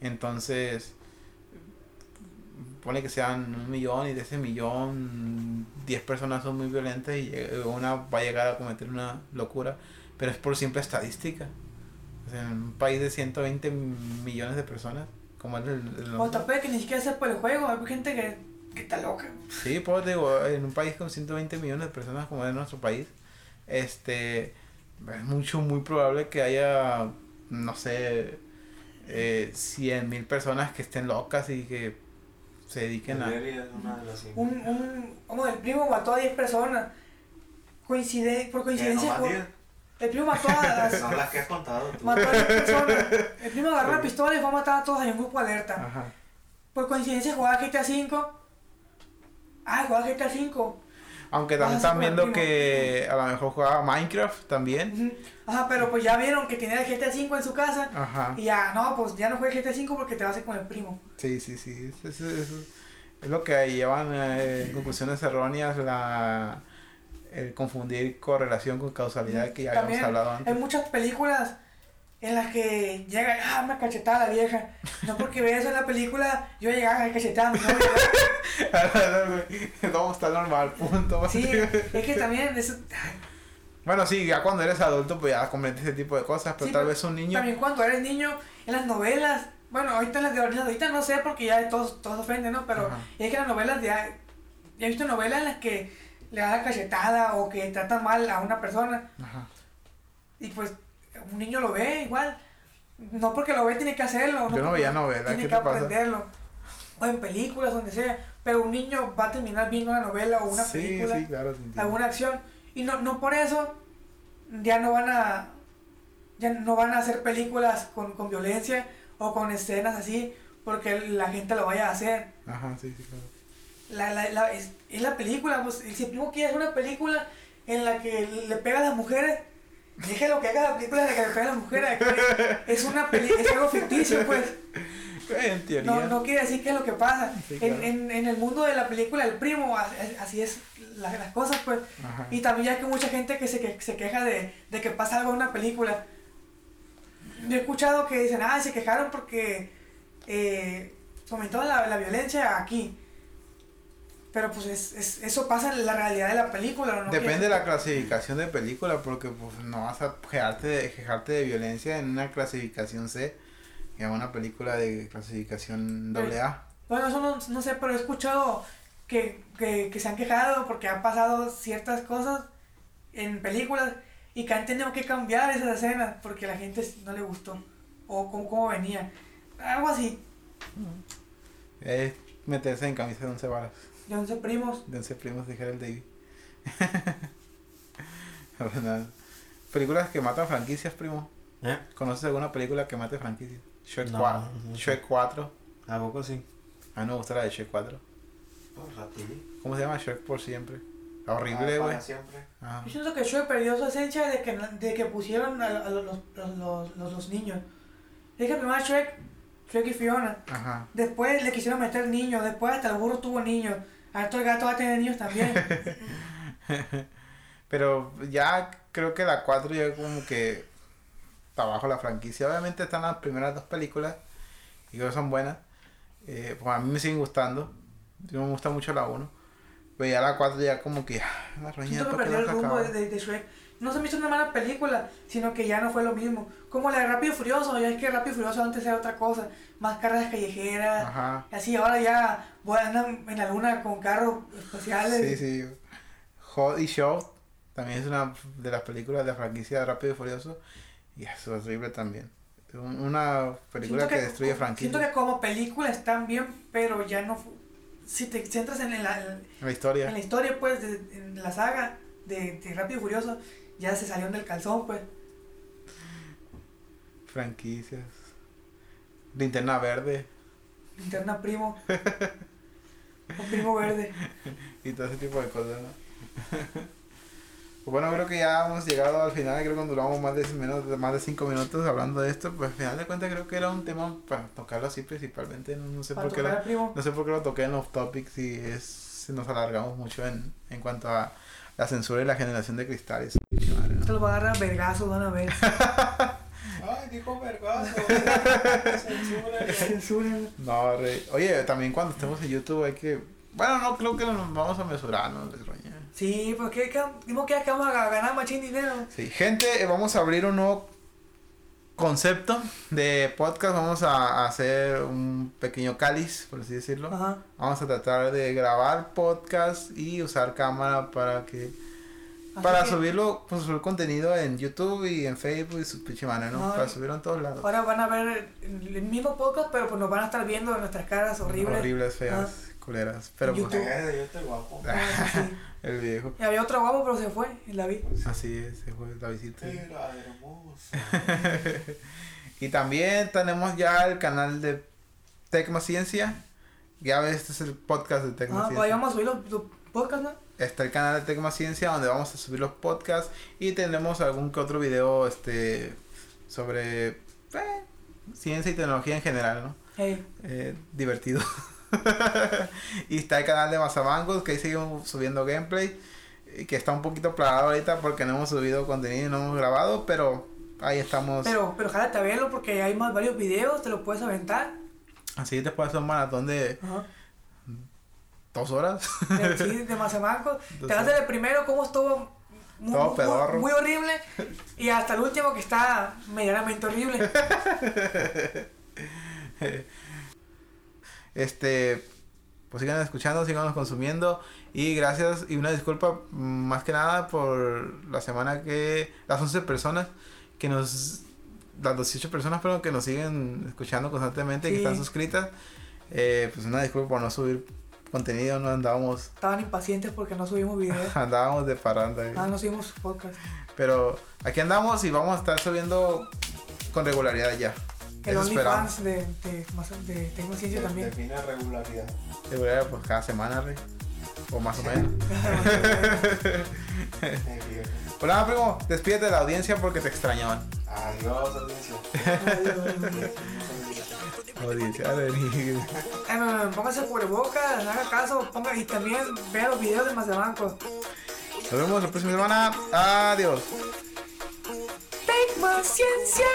Entonces, pone que sean un millón y de ese millón, 10 personas son muy violentas y una va a llegar a cometer una locura, pero es por simple estadística. O sea, en un país de 120 millones de personas, como es el, el O puede que ni siquiera sea por el juego, hay gente que, que está loca. Sí, pues digo, en un país con 120 millones de personas como es nuestro país, este, es mucho, muy probable que haya, no sé, eh, 100 mil personas que estén locas y que se dediquen a... Las Un, un, como el primo mató a 10 personas. Coincide, por coincidencia, diez. el primo mató a, Son las que has contado tú. mató a 10 personas. El primo agarró la pistola y fue a matar a todos en un grupo alerta. Ajá. Por coincidencia jugaba GTA V. Ah, jugaba GTA V. Aunque también Ah, sí, están viendo que a lo mejor jugaba Minecraft también. Ajá, pero pues ya vieron que tenía el GTA V en su casa. Ajá. Y ya, no, pues ya no juegues GTA V porque te vas a ir con el primo. Sí, sí, sí. Eso, eso- eso es lo que llevan eh, conclusiones erróneas, la, el confundir correlación con causalidad que ya habíamos También hablado Hay antes. muchas películas en las que llega, ah, una cachetada a la vieja. No porque veas en la película, yo llegaba a cachetada, no, Todo está normal, punto. Sí, es que también eso, Bueno, sí, ya cuando eres adulto, pues ya comprendes ese tipo de cosas, pero Sí, tal pero vez un niño. también cuando eres niño, en las novelas, bueno, ahorita en las de ahorita, no sé porque ya todos, todos ofenden, ¿no? Pero Ajá. es que las novelas ya he visto novelas en las que le dan la cachetada o que tratan mal a una persona Ajá. y pues un niño lo ve igual. No porque lo ve tiene que hacerlo. Yo no veía novelas, Tiene ¿qué que te pasa? aprenderlo. O en películas, donde sea. Pero un niño va a terminar viendo una novela o una sí, película, sí, claro. alguna acción. Y no, no por eso ya no van a ya no van a hacer películas con, con violencia o con escenas así porque la gente lo vaya a hacer. Ajá, sí, sí, claro. La, la, la- es, es la película, pues si el primo quiere hacer una película en la que le pega a las mujeres, déjelo que haga la película en la que le pega a las mujeres. que Es una peli es algo ficticio, pues. En teoría. No, no quiere decir qué es lo que pasa. Sí, en, claro. en, en el mundo de la película El Primo, así, es la- las cosas, pues. Ajá. Y también ya que mucha gente que se, que, se queja de, de que pasa algo en una película. Yo he escuchado que dicen, ah, se quejaron porque eh, comentaban la, la violencia aquí. Pero pues es, es- eso pasa en la realidad de la película. ¿no? Depende de la clasificación de película, porque pues, no vas a quejarte de, quejarte de violencia en una clasificación C, que es una película de clasificación AA. Bueno, eso no, no sé, pero he escuchado que, que, que se han quejado porque han pasado ciertas cosas en películas y que han tenido que cambiar esas escenas porque a la gente no le gustó o cómo, cómo venía. Algo así. Es meterse en camisa de once varas. De 11 primos. De once primos, dijera el David. Pues nada. Películas que matan franquicias, primo. ¿Eh? ¿Conoces alguna película que mate franquicias? Shrek, No, 4. no sé. Shrek 4. ¿A poco sí? A mí me gusta la de Shrek 4. Pues a ti. ¿Cómo se llama? Shrek por siempre. Ah, Horrible, güey. para siempre. Ajá. Yo siento que Shrek perdió su esencia de que, de que pusieron a, a los, los, los, los, los niños. Es que primero Shrek, Shrek y Fiona. Ajá. Después le quisieron meter niños. Después hasta el burro tuvo niños. Ahora el gato va a tener niños también. Pero ya creo que la 4 ya como que está bajo la franquicia. Obviamente están las primeras dos películas y creo que son buenas. Eh, pues a mí me siguen gustando. Yo me gusta mucho la 1. Pero ya la 4 ya como que... ah, La roña, Siento que ¿por qué perdió no el rumbo de, de Shrek. No se me hizo una mala película, sino que ya no fue lo mismo. Como la de Rápido y Furioso, ya es que Rápido y Furioso antes era otra cosa. Más carreras callejeras. Ajá. Así ahora ya voy a andar en la luna con carros espaciales. Sí, sí. Hot y Show también es una de las películas de la franquicia de Rápido y Furioso. Y es horrible también. Un- Una película Siento que, destruye Siento franquicia. que como película están bien, pero ya no. Si te centras en la, en La historia. la historia, pues, de, en la saga de, de Rápido y Furioso, ya se salieron del calzón, pues. Franquicias. Linterna verde. Linterna primo. Un primo verde. y todo ese tipo de cosas, ¿no? Pues bueno, creo que ya hemos llegado al final, creo que duramos más de menos más de cinco minutos hablando de esto, pues al final de cuentas creo que era un tema para tocarlo así principalmente, no, no sé por qué lo, no sé por qué lo toqué en los topics y es si nos alargamos mucho en, en cuanto a la censura y la generación de cristales. ¿no? Te lo va a agarrar a vergazos, van a ver. Ay, dijo vergazo. Censura. Censuran. No, rey. Oye, también cuando estemos en YouTube hay que, bueno, no creo que nos vamos a mesurar, ¿no? Les roña. Sí, pues que, que, dimos que que vamos a ganar machín dinero. Sí, gente, eh, vamos a abrir un nuevo concepto de podcast. Vamos a hacer un pequeño cáliz, por así decirlo. Ajá. Vamos a tratar de grabar podcast y usar cámara para que Así para que subirlo, pues subir contenido en YouTube y en Facebook y su pinche ¿no? No, para subirlo en todos lados. Ahora van a ver el mismo podcast, pero pues nos van a estar viendo nuestras caras horribles. Horribles, feas, culeras. Pero pues, YouTube. Eh, yo estoy guapo. El viejo. Y había otro guapo, pero se fue, y la vi. Así es, se fue la visita. Era hermoso. Y también tenemos ya el canal de Tecma Ciencia. Ya ves, este es el podcast de Tecma Ah, pues ahí Ciencia. vamos a subir los, los podcasts, ¿no? Está el canal de Tecma Ciencia donde vamos a subir los podcasts y tenemos algún que otro video este sobre eh, ciencia y tecnología en general, ¿no? Hey, Eh, divertido. y está el canal de Mazamangos que ahí seguimos subiendo gameplay. y Que está un poquito plagado ahorita porque no hemos subido contenido y no hemos grabado, pero ahí estamos. pero, pero jálate a verlo porque hay más varios videos, te lo puedes aventar. Así después de hacer un maratón de Ajá. dos horas. De, sí, de Mazamanco. Te vas del primero, cómo estuvo muy, Todo muy- pedorro. muy horrible. Y hasta el último que está medianamente horrible. Este, pues sigan escuchando, sigan consumiendo. Y gracias y una disculpa mm, más que nada por la semana que. Las 11 personas que nos. Las 18 personas, pero que nos siguen escuchando constantemente y que Sí. están suscritas. Eh, pues una disculpa por no subir contenido, no andábamos. Estaban impacientes porque no subimos videos. Andábamos de parranda. eh. Ah, no subimos podcast. Pero aquí andamos y vamos a estar subiendo con regularidad ya. El. OnlyFans de, de, de Tecnociencia también. Define regularidad. Regularidad, pues cada semana, rey. O más o menos. Hola, primo. Despídete de la audiencia porque te extrañaban. Adiós, audiencia. Audiencia, venir. Eh, Póngase cubrebocas, haga caso, ponga y también vea los videos de Mazamanco. Nos vemos la próxima semana. Adiós. Tecnociencia.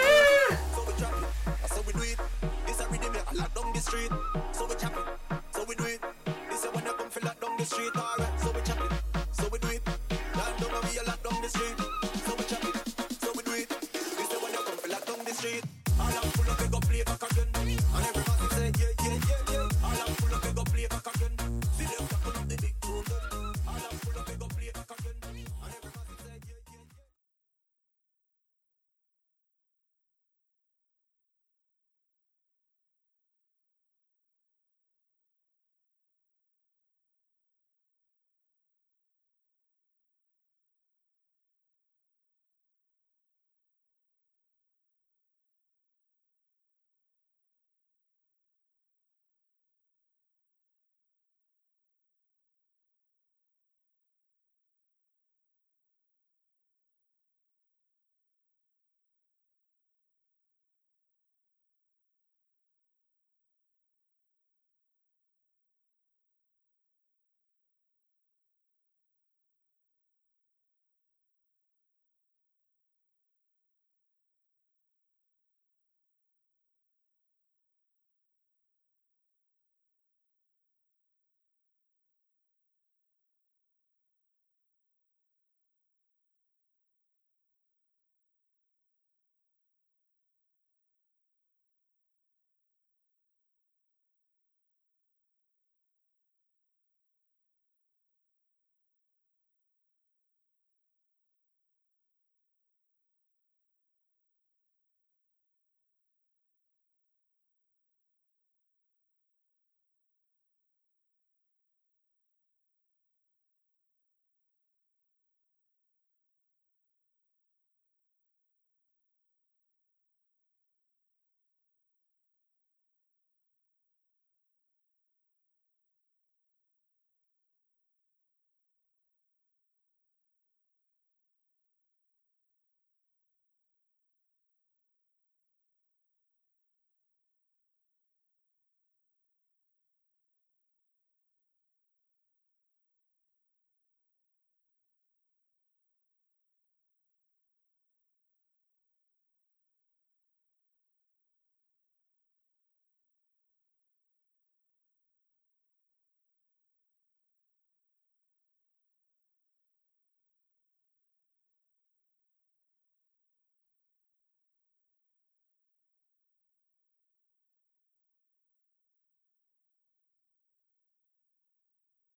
So we do it. This a rhythm that lock down the street. So we chop it. So we do it. This a when you come feel lock down the street. Alright.